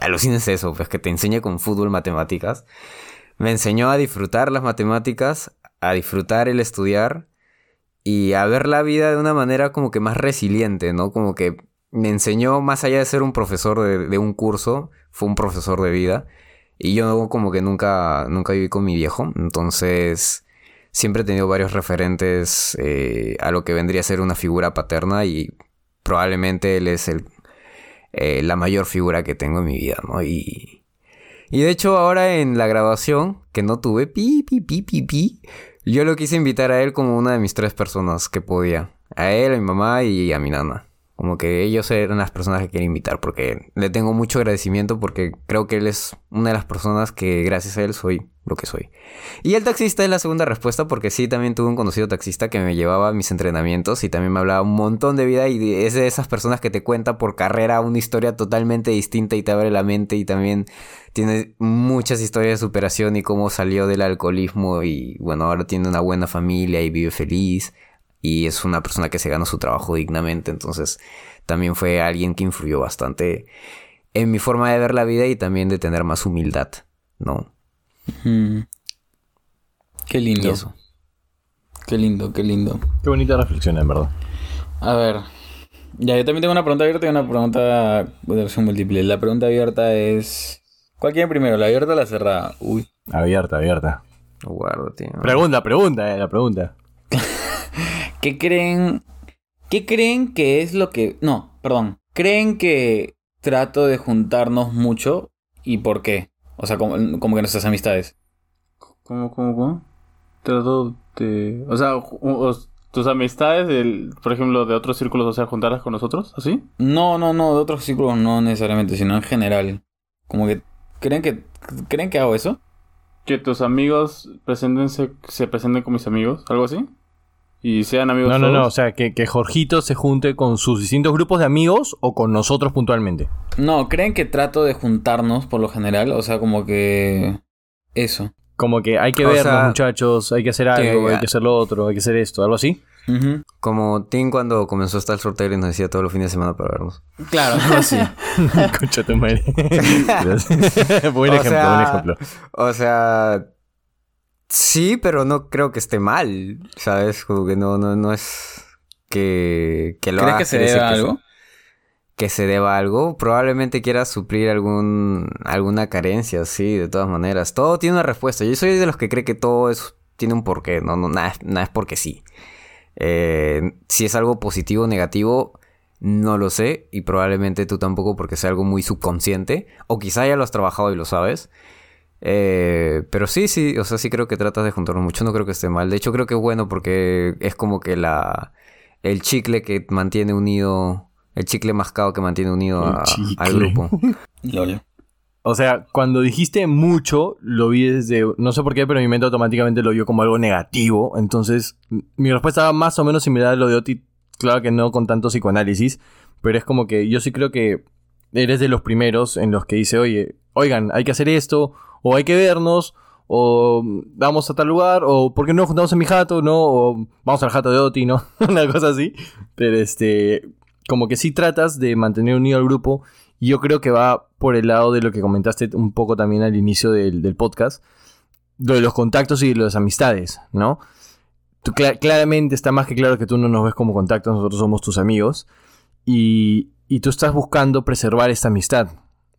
[SPEAKER 3] Alucínense eso, pues que te enseñe con fútbol matemáticas. Me enseñó a disfrutar las matemáticas, a disfrutar el estudiar y a ver la vida de una manera como que más resiliente, ¿no? Como que me enseñó, más allá de ser un profesor de, un curso, fue un profesor de vida. Y yo como que nunca, nunca viví con mi viejo, entonces siempre he tenido varios referentes eh, a lo que vendría a ser una figura paterna y probablemente él es el, eh, la mayor figura que tengo en mi vida, ¿no? Y, y de hecho ahora en la graduación, que no tuve, pi, pi, pi, pi, pi, yo lo quise invitar a él como una de mis tres personas que podía. A él, a mi mamá y a mi nana. Como que ellos eran las personas que quería invitar porque le tengo mucho agradecimiento porque creo que él es una de las personas que gracias a él soy lo que soy. Y el taxista es la segunda respuesta porque sí, también tuve un conocido taxista que me llevaba mis entrenamientos y también me hablaba un montón de vida y es de esas personas que te cuenta por carrera una historia totalmente distinta y te abre la mente y también tiene muchas historias de superación y cómo salió del alcoholismo y bueno, ahora tiene una buena familia y vive feliz y es una persona que se gana su trabajo dignamente, entonces también fue alguien que influyó bastante en mi forma de ver la vida y también de tener más humildad, ¿no?
[SPEAKER 2] Mm. Qué
[SPEAKER 3] Y
[SPEAKER 2] lindo.
[SPEAKER 3] eso.
[SPEAKER 2] Qué lindo, qué lindo.
[SPEAKER 1] Qué bonita reflexión, en verdad.
[SPEAKER 2] A ver. Ya, yo también tengo una pregunta abierta y una pregunta de opción múltiple. La pregunta abierta es. ¿Cuál quieren primero, la abierta o la cerrada? Uy.
[SPEAKER 1] Abierta, abierta.
[SPEAKER 3] Guardo, tío.
[SPEAKER 1] Pregunta, pregunta, eh, la pregunta.
[SPEAKER 2] ¿Qué creen? ¿Qué creen que es lo que... No, perdón. ¿Creen que trato de juntarnos mucho y por qué? O sea, como, como que nuestras amistades.
[SPEAKER 4] ¿Cómo, cómo, cómo? Trato de... O sea, tus amistades, del, por ejemplo, de otros círculos, o sea, juntarlas con nosotros, ¿así?
[SPEAKER 2] No, no, no, de otros círculos no necesariamente, sino en general. Como que... ¿Creen que, ¿creen que hago eso?
[SPEAKER 4] Que tus amigos preséntense, se presenten con mis amigos, algo así. Y sean amigos
[SPEAKER 1] No, no, no. O sea, que, que Jorgito se junte con sus distintos grupos de amigos o con nosotros puntualmente.
[SPEAKER 2] No, ¿creen que trato de juntarnos por lo general? O sea, como que... Eso.
[SPEAKER 1] Como que hay que
[SPEAKER 3] O
[SPEAKER 1] vernos,
[SPEAKER 3] sea,
[SPEAKER 1] muchachos, hay que hacer algo, hay que hacer lo otro, hay que hacer esto, algo así.
[SPEAKER 3] Como Tim cuando comenzó a estar soltero y nos decía todos los fines de semana para vernos.
[SPEAKER 2] Claro, algo así.
[SPEAKER 1] Concha tu madre. buen
[SPEAKER 3] O
[SPEAKER 1] ejemplo,
[SPEAKER 3] sea,
[SPEAKER 1] buen ejemplo.
[SPEAKER 3] O sea, sí, pero no creo que esté mal, ¿sabes? Como que no, no, no es que, que lo
[SPEAKER 2] ¿Crees
[SPEAKER 3] haga
[SPEAKER 2] que se deba
[SPEAKER 3] que
[SPEAKER 2] algo?
[SPEAKER 3] que se deba algo. Probablemente quiera suplir algún, alguna carencia, sí, de todas maneras. Todo tiene una respuesta. Yo soy de los que cree que todo es, tiene un porqué. No, no, nada, nada es porque sí. Eh, si es algo positivo o negativo, No lo sé y probablemente tú tampoco porque sea algo muy subconsciente o quizá ya lo has trabajado y lo sabes. Eh, pero sí, sí, o sea, sí creo que tratas de juntarnos mucho, no creo que esté mal. De hecho creo que es bueno porque es como que la el chicle que mantiene unido, el chicle mascado que mantiene unido a- al grupo.
[SPEAKER 2] Lol.
[SPEAKER 1] O sea, cuando dijiste mucho, lo vi desde. No sé por qué, pero mi mente automáticamente lo vio como algo negativo. Entonces, mi respuesta más o menos similar a lo de Oti. Claro que no con tanto psicoanálisis. Pero es como que yo sí creo que eres de los primeros en los que dice, oye, oigan, hay que hacer esto, o hay que vernos, o vamos a tal lugar, o ¿por qué no nos juntamos en mi jato, no? O vamos al jato de Oti, ¿no? Una cosa así. Pero este. Como que sí tratas de mantener unido al grupo. Y yo creo que va por el lado de lo que comentaste un poco también al inicio del, podcast, lo de los contactos y de las amistades, ¿no? Claramente está más que claro que tú no nos ves como contactos, nosotros somos tus amigos, y, y tú estás buscando preservar esta amistad,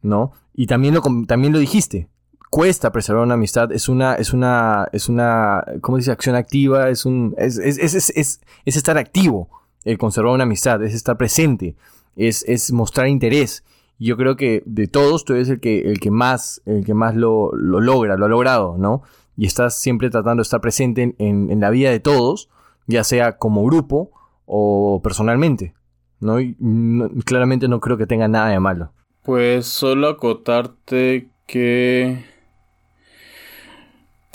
[SPEAKER 1] ¿no? Y también lo, también lo dijiste, cuesta preservar una amistad, es una, es una, es una, ¿cómo dice? Acción activa, es un, es, es, es, es- es- es estar activo, el conservar una amistad, es estar presente, es, mostrar interés. Yo creo que de todos tú eres el que, el que más, el que más lo, lo logra, lo ha logrado, ¿no? Y estás siempre tratando de estar presente en, en- en la vida de todos, ya sea como grupo o personalmente, ¿no? Y no- claramente no creo que tenga nada de malo.
[SPEAKER 4] Pues solo acotarte que...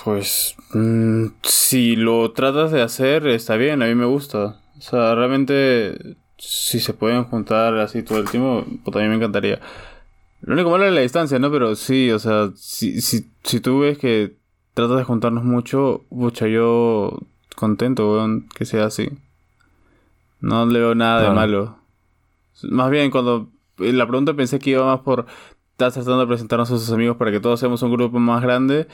[SPEAKER 4] Pues mm, si lo tratas de hacer está bien, a mí me gusta. O sea, realmente si se pueden juntar así todo el tiempo, pues mí me encantaría. Lo único malo es la distancia, ¿no? Pero sí, o sea, si, si, si tú ves que tratas de juntarnos mucho, pucha, yo contento, weón, que sea así. No le veo nada de malo. Más bien, cuando eh, la pregunta pensé que iba más por estás tratando de presentarnos a sus amigos para que todos seamos un grupo más grande.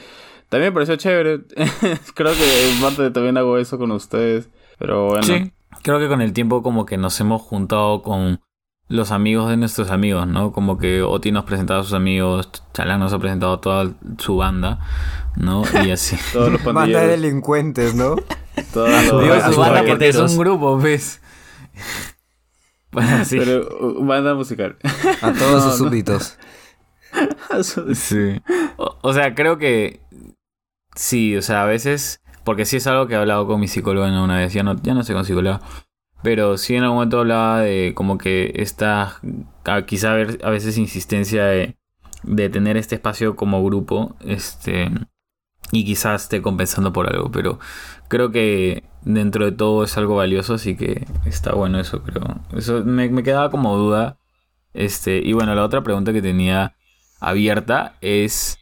[SPEAKER 4] También me pareció chévere. Creo que en parte también hago eso con ustedes. Pero bueno.
[SPEAKER 2] Sí, creo que con el tiempo como que nos hemos juntado con los amigos de nuestros amigos, ¿no? Como que Oti nos presentaba a sus amigos, Chalán nos ha presentado a toda su banda, ¿no? Y así.
[SPEAKER 4] Todos los
[SPEAKER 3] Banda de delincuentes, ¿no?
[SPEAKER 4] Todos los-
[SPEAKER 2] Digo
[SPEAKER 1] a
[SPEAKER 2] su banda porque es un grupo, ¿ves? Bueno, así.
[SPEAKER 4] Pero uh, banda musical.
[SPEAKER 3] A todos sus súbditos.
[SPEAKER 2] Sí. O, o sea, creo que sí, o sea, a veces, porque sí es algo que he hablado con mi psicóloga una vez, ya no, ya no sé con psicóloga, pero sí en algún momento hablaba de como que esta, quizá a veces insistencia de, de tener este espacio como grupo, este, y quizás esté compensando por algo, pero creo que dentro de todo es algo valioso, así que está bueno eso, creo. Eso me, me quedaba como duda. Este, y bueno, la otra pregunta que tenía abierta es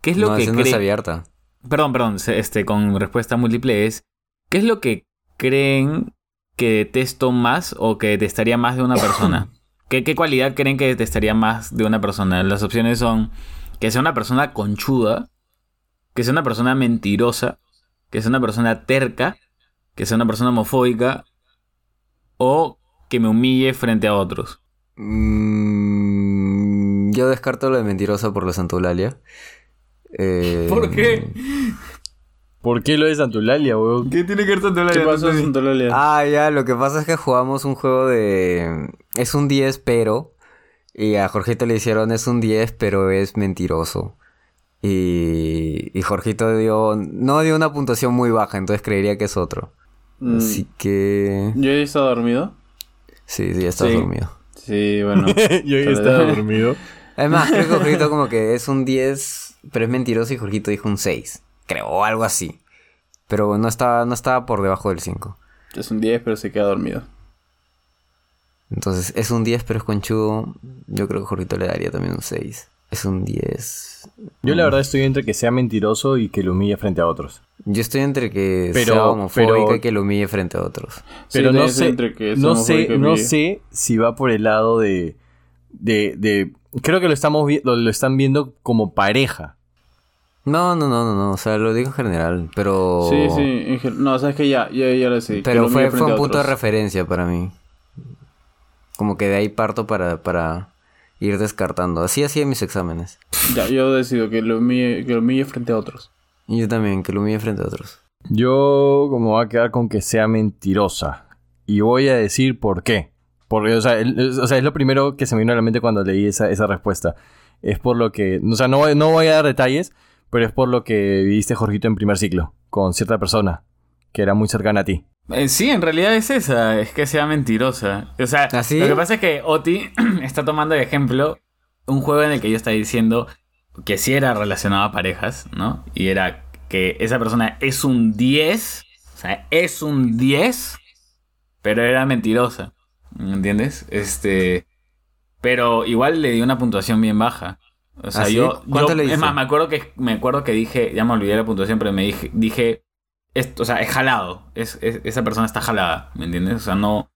[SPEAKER 2] ¿qué es lo
[SPEAKER 3] no,
[SPEAKER 2] que
[SPEAKER 3] no es abierta.
[SPEAKER 2] Perdón, perdón, este con respuesta múltiple es ¿qué es lo que creen que detesto más o que detestaría más de una persona? ¿Qué, qué cualidad creen que detestaría más de una persona? Las opciones son que sea una persona conchuda, que sea una persona mentirosa, que sea una persona terca, que sea una persona homofóbica o que me humille frente a otros.
[SPEAKER 3] Mm, yo descarto lo de mentirosa por la Santulalia. Eh,
[SPEAKER 2] ¿Por qué?
[SPEAKER 1] ¿Por qué lo de Santulalia, weón?
[SPEAKER 2] ¿Qué tiene que ver tanto
[SPEAKER 4] ¿Qué pasó, Santolalia?
[SPEAKER 3] Ah, ya, lo que pasa es que jugamos un juego de... Es un 10, pero... Y a Jorgito le hicieron es un 10, pero es mentiroso. Y, y Jorgito dio... No dio una puntuación muy baja, entonces creería que es otro.
[SPEAKER 4] Mm,
[SPEAKER 3] Así que...
[SPEAKER 4] ¿Yo he estado dormido?
[SPEAKER 3] Sí, sí, ya estás
[SPEAKER 4] Sí.
[SPEAKER 3] dormido.
[SPEAKER 4] Sí, bueno.
[SPEAKER 1] Yo ya estaba dormido.
[SPEAKER 3] Además, creo que Jorgito como que es un 10, pero es mentiroso y Jorgito dijo un 6. Creo, o algo así. Pero no estaba, no estaba por debajo del 5.
[SPEAKER 4] es un 10, pero se queda dormido.
[SPEAKER 3] Entonces, es un 10, pero es conchudo. Yo creo que Jorgito le daría también un 6. Es un 10.
[SPEAKER 1] Yo la verdad estoy entre que sea mentiroso y que lo humille frente a otros.
[SPEAKER 3] Yo estoy entre que
[SPEAKER 1] Pero-
[SPEAKER 3] sea homofóbico
[SPEAKER 1] pero-
[SPEAKER 3] y que lo humille frente a otros.
[SPEAKER 1] Pero
[SPEAKER 4] Sí,
[SPEAKER 1] no sé,
[SPEAKER 4] entre que es
[SPEAKER 1] no sé, no sé si va por el lado de, de, de- creo que lo estamos lo, lo están viendo como pareja.
[SPEAKER 3] No, no, no, no, no. O sea, lo digo en general. Pero.
[SPEAKER 4] Sí, sí. No, sabes que ya, ya, ya lo sé.
[SPEAKER 3] Pero
[SPEAKER 4] lo
[SPEAKER 3] fue, un punto de referencia para mí. Como que de ahí parto para, para ir descartando. Así hacía mis exámenes.
[SPEAKER 4] Ya, yo decido que lo humille, que lo humille frente a otros.
[SPEAKER 3] Y yo también, que lo humille frente a otros.
[SPEAKER 1] Yo como va a quedar con que sea mentirosa. Y voy a decir por qué. Porque, o sea, el- es, o sea, es lo primero que se me vino a la mente cuando leí esa, esa respuesta. Es por lo que, o sea, no, voy- no voy a dar detalles, pero es por lo que viviste, Jorgito, en primer ciclo, con cierta persona que era muy cercana a ti.
[SPEAKER 2] Eh, sí, en realidad es esa, es que sea mentirosa. O sea,
[SPEAKER 3] ¿Ah,
[SPEAKER 2] lo que pasa es que Oti está tomando de ejemplo un juego en el que yo estaba diciendo que sí era relacionado a parejas, ¿no? Y era que esa persona es un 10, o sea, es un 10, pero era mentirosa. ¿Me entiendes? Este. Pero igual le di una puntuación bien baja. O sea,
[SPEAKER 3] ¿Ah, sí?
[SPEAKER 2] yo.
[SPEAKER 3] ¿Cuánto
[SPEAKER 2] yo-
[SPEAKER 3] le
[SPEAKER 2] es más, me acuerdo que me acuerdo que dije, ya me olvidé la puntuación, pero me dije, dije esto, o sea, es jalado. Es, es- esa persona está jalada, ¿me entiendes? O sea, no.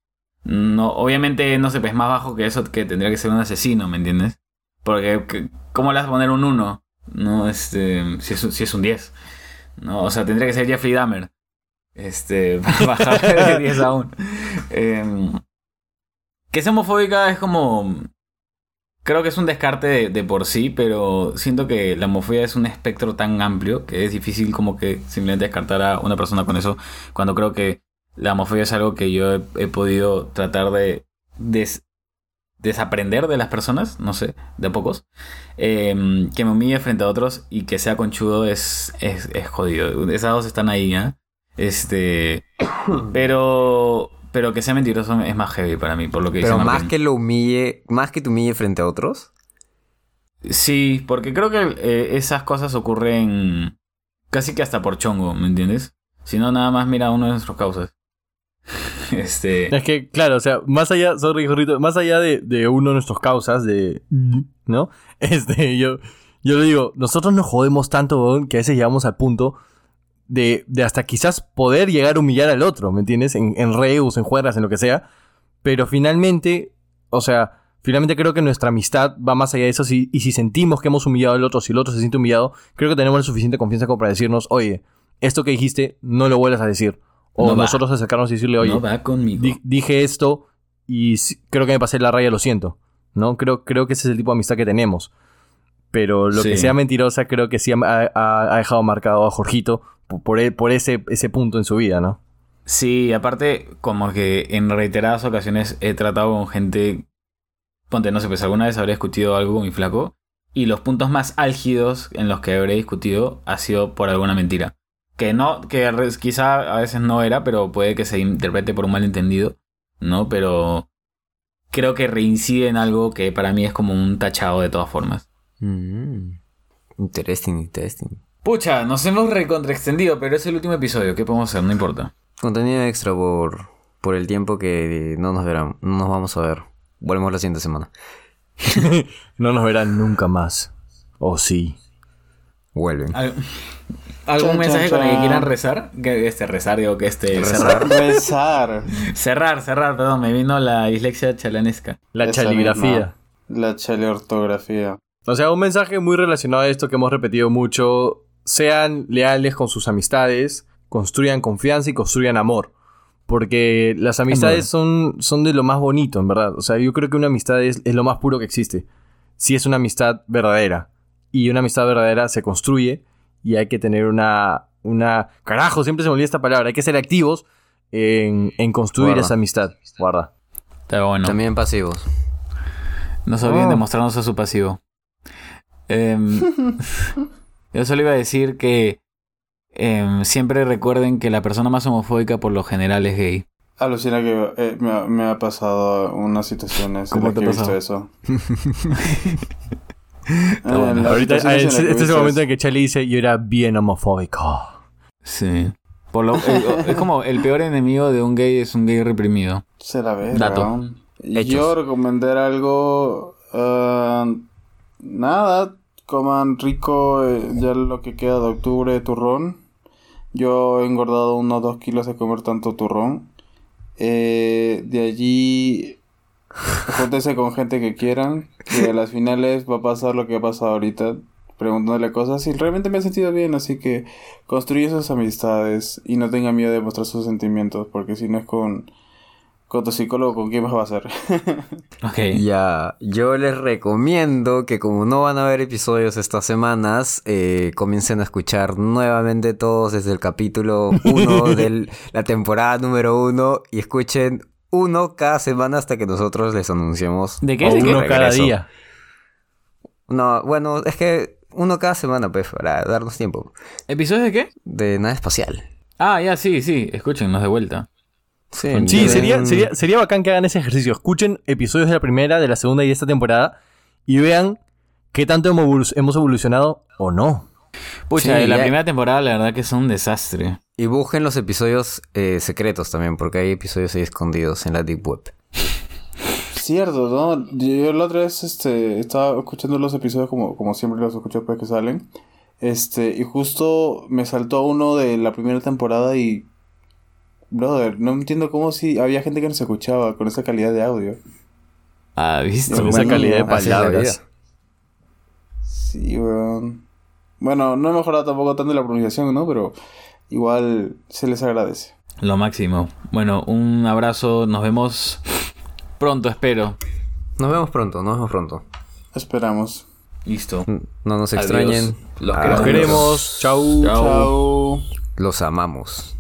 [SPEAKER 2] No, obviamente, no sé, pues más bajo que eso que tendría que ser un asesino, ¿me entiendes? Porque, que- ¿cómo le vas a poner un 1? No, este. Si es, un- si es un 10. No, o sea, tendría que ser Jeffrey Dahmer. Este. Bajar de 10 a 1. Que sea homofóbica es como. Creo que es un descarte de, de por sí, pero siento que la homofobia es un espectro tan amplio que es difícil como que simplemente descartar a una persona con eso. Cuando creo que la homofobia es algo que yo he, he podido tratar de des- desaprender de las personas, no sé, de a pocos. Em, que me humille frente a otros y que sea conchudo es, es, es jodido. Esas dos están ahí, ¿eh? Este. Pero. Pero que sea mentiroso es más heavy para mí, por lo que dice
[SPEAKER 3] Pero más que lo humille, más que te humille frente a otros.
[SPEAKER 2] Sí, porque creo que eh, esas cosas ocurren casi que hasta por chongo, ¿me entiendes? Si no, nada más mira uno de nuestros causas. Este.
[SPEAKER 1] Es que, claro, o sea, más allá, sorry, Jorgito, más allá de, de uno de nuestros causas, de. ¿No? Este, yo, yo le digo, nosotros nos jodemos tanto, weón, que a veces llegamos al punto de, de hasta quizás poder llegar a humillar al otro, ¿me entiendes? En, en reus, en juegas, en lo que sea. Pero finalmente, o sea, finalmente creo que nuestra amistad va más allá de eso. Si, y si sentimos que hemos humillado al otro, si el otro se siente humillado, creo que tenemos la suficiente confianza como para decirnos, oye, esto que dijiste, no lo vuelvas a decir. O
[SPEAKER 2] No
[SPEAKER 1] nosotros acercarnos y decirle, oye,
[SPEAKER 2] no va conmigo.
[SPEAKER 1] di- dije esto y creo que me pasé la raya, lo siento. ¿No? Creo, creo que ese es el tipo de amistad que tenemos. Pero lo que sea mentirosa, creo que sí ha, ha- ha dejado marcado a Jorgito por, por, e- por ese, ese punto en su vida, ¿no?
[SPEAKER 2] Sí, aparte, como que en reiteradas ocasiones he tratado con gente. Ponte, no sé, pues alguna vez habré discutido algo con mi flaco. Y los puntos más álgidos en los que habré discutido ha sido por alguna mentira. Que no, que quizá a veces no era, pero puede que se interprete por un malentendido. ¿No? Pero creo que reincide en algo que para mí es como un tachado de todas formas.
[SPEAKER 3] Mm. Interesting, interesting.
[SPEAKER 2] Pucha, nos hemos recontraextendido, pero es el último episodio. ¿Qué podemos hacer? No importa.
[SPEAKER 3] Contenido extra por, por el tiempo que no nos verán, no nos vamos a ver. Volvemos la siguiente semana.
[SPEAKER 1] No nos verán nunca más. O sí.
[SPEAKER 3] Vuelven.
[SPEAKER 2] ¿Al- ¿Algún mensaje
[SPEAKER 4] chan,
[SPEAKER 2] con el que quieran rezar? Que este rezar, digo que este
[SPEAKER 3] Rezar.
[SPEAKER 2] cerrar.
[SPEAKER 4] Rezar.
[SPEAKER 2] Cerrar, cerrar, perdón, me vino la dislexia chalanesca.
[SPEAKER 1] La
[SPEAKER 4] Esa
[SPEAKER 1] chaligrafía.
[SPEAKER 4] misma. La chaleortografía.
[SPEAKER 1] O sea, un mensaje muy relacionado a esto que hemos repetido mucho. Sean leales con sus amistades, construyan confianza y construyan amor. Porque las amistades son, son de lo más bonito, en verdad. O sea, yo creo que una amistad es, es lo más puro que existe. Si es una amistad verdadera. Y una amistad verdadera se construye y hay que tener una... una carajo, siempre se me olvida esta palabra. Hay que ser activos en, en construir
[SPEAKER 3] Guarda.
[SPEAKER 1] esa amistad. Guarda.
[SPEAKER 2] Está bueno.
[SPEAKER 3] También pasivos.
[SPEAKER 2] No se olviden
[SPEAKER 1] Oh.
[SPEAKER 2] de mostrarnos a su pasivo. Em, yo solo iba a decir que em, siempre recuerden que la persona más homofóbica por lo general es gay.
[SPEAKER 4] Alucina que eh, me, ha, me ha pasado unas situaciones en
[SPEAKER 2] ¿Cómo
[SPEAKER 4] las
[SPEAKER 2] te
[SPEAKER 4] que he visto eso.
[SPEAKER 2] bueno.
[SPEAKER 4] Eh,
[SPEAKER 1] Ahorita,
[SPEAKER 4] en
[SPEAKER 1] este, este es el momento en que Charlie dice, yo era bien homofóbico.
[SPEAKER 2] Sí. Por lo, eh, es como el peor enemigo de un gay es un gay reprimido.
[SPEAKER 4] Se la ve.
[SPEAKER 2] Dato.
[SPEAKER 4] Yo recomendar algo. ah, nada. Coman rico eh, ya lo que queda de octubre, turrón. Yo he engordado unos dos kilos de comer tanto turrón. Eh, de allí. Júntense con gente que quieran. Que a las finales va a pasar lo que ha pasado ahorita. Preguntándole cosas y realmente me he sentido bien. Así que construye sus amistades y no tenga miedo de mostrar sus sentimientos. Porque si no es con, con tu psicólogo, ¿con quién más va a ser?
[SPEAKER 2] Ok.
[SPEAKER 3] Ya, yo les recomiendo que como no van a haber episodios estas semanas, eh, comiencen a escuchar nuevamente todos desde el capítulo 1 de la temporada número 1 y escuchen uno cada semana hasta que nosotros les anunciemos.
[SPEAKER 2] ¿De qué?
[SPEAKER 1] Uno cada día.
[SPEAKER 3] No, bueno, es que uno cada semana, pues, para darnos tiempo.
[SPEAKER 2] ¿Episodios de qué?
[SPEAKER 3] De nada espacial.
[SPEAKER 2] Ah, ya, sí, sí. Escúchenos de vuelta.
[SPEAKER 3] Sí,
[SPEAKER 1] sería, sería, sería bacán que hagan ese ejercicio. Escuchen episodios de la primera, de la segunda y de esta temporada y vean qué tanto hemos evolu- hemos evolucionado o no.
[SPEAKER 2] Pucha,
[SPEAKER 3] Sí,
[SPEAKER 2] la
[SPEAKER 3] ya-
[SPEAKER 2] primera temporada la verdad que es un desastre.
[SPEAKER 3] Y busquen los episodios eh, secretos también, porque hay episodios ahí escondidos en la Deep Web.
[SPEAKER 4] Cierto, ¿no? Yo la otra vez este, estaba escuchando los episodios como, como siempre los escucho después que salen. Este, y justo me saltó uno de la primera temporada y... Brother, no entiendo cómo si había gente que nos escuchaba con esa calidad de audio.
[SPEAKER 2] Ah, ¿viste?
[SPEAKER 1] Con esa calidad de palabras.
[SPEAKER 4] Sí, weón. Bueno, no he mejorado tampoco tanto la pronunciación, ¿no? Pero igual se les agradece.
[SPEAKER 2] Lo máximo. Bueno, un abrazo. Nos vemos pronto, espero.
[SPEAKER 3] Nos vemos pronto, nos vemos pronto.
[SPEAKER 4] Esperamos.
[SPEAKER 2] Listo.
[SPEAKER 3] No nos
[SPEAKER 2] Adiós.
[SPEAKER 3] extrañen.
[SPEAKER 2] Los
[SPEAKER 3] Ah,
[SPEAKER 1] Los queremos. Chau.
[SPEAKER 2] Chao.
[SPEAKER 4] Chao.
[SPEAKER 3] Los amamos.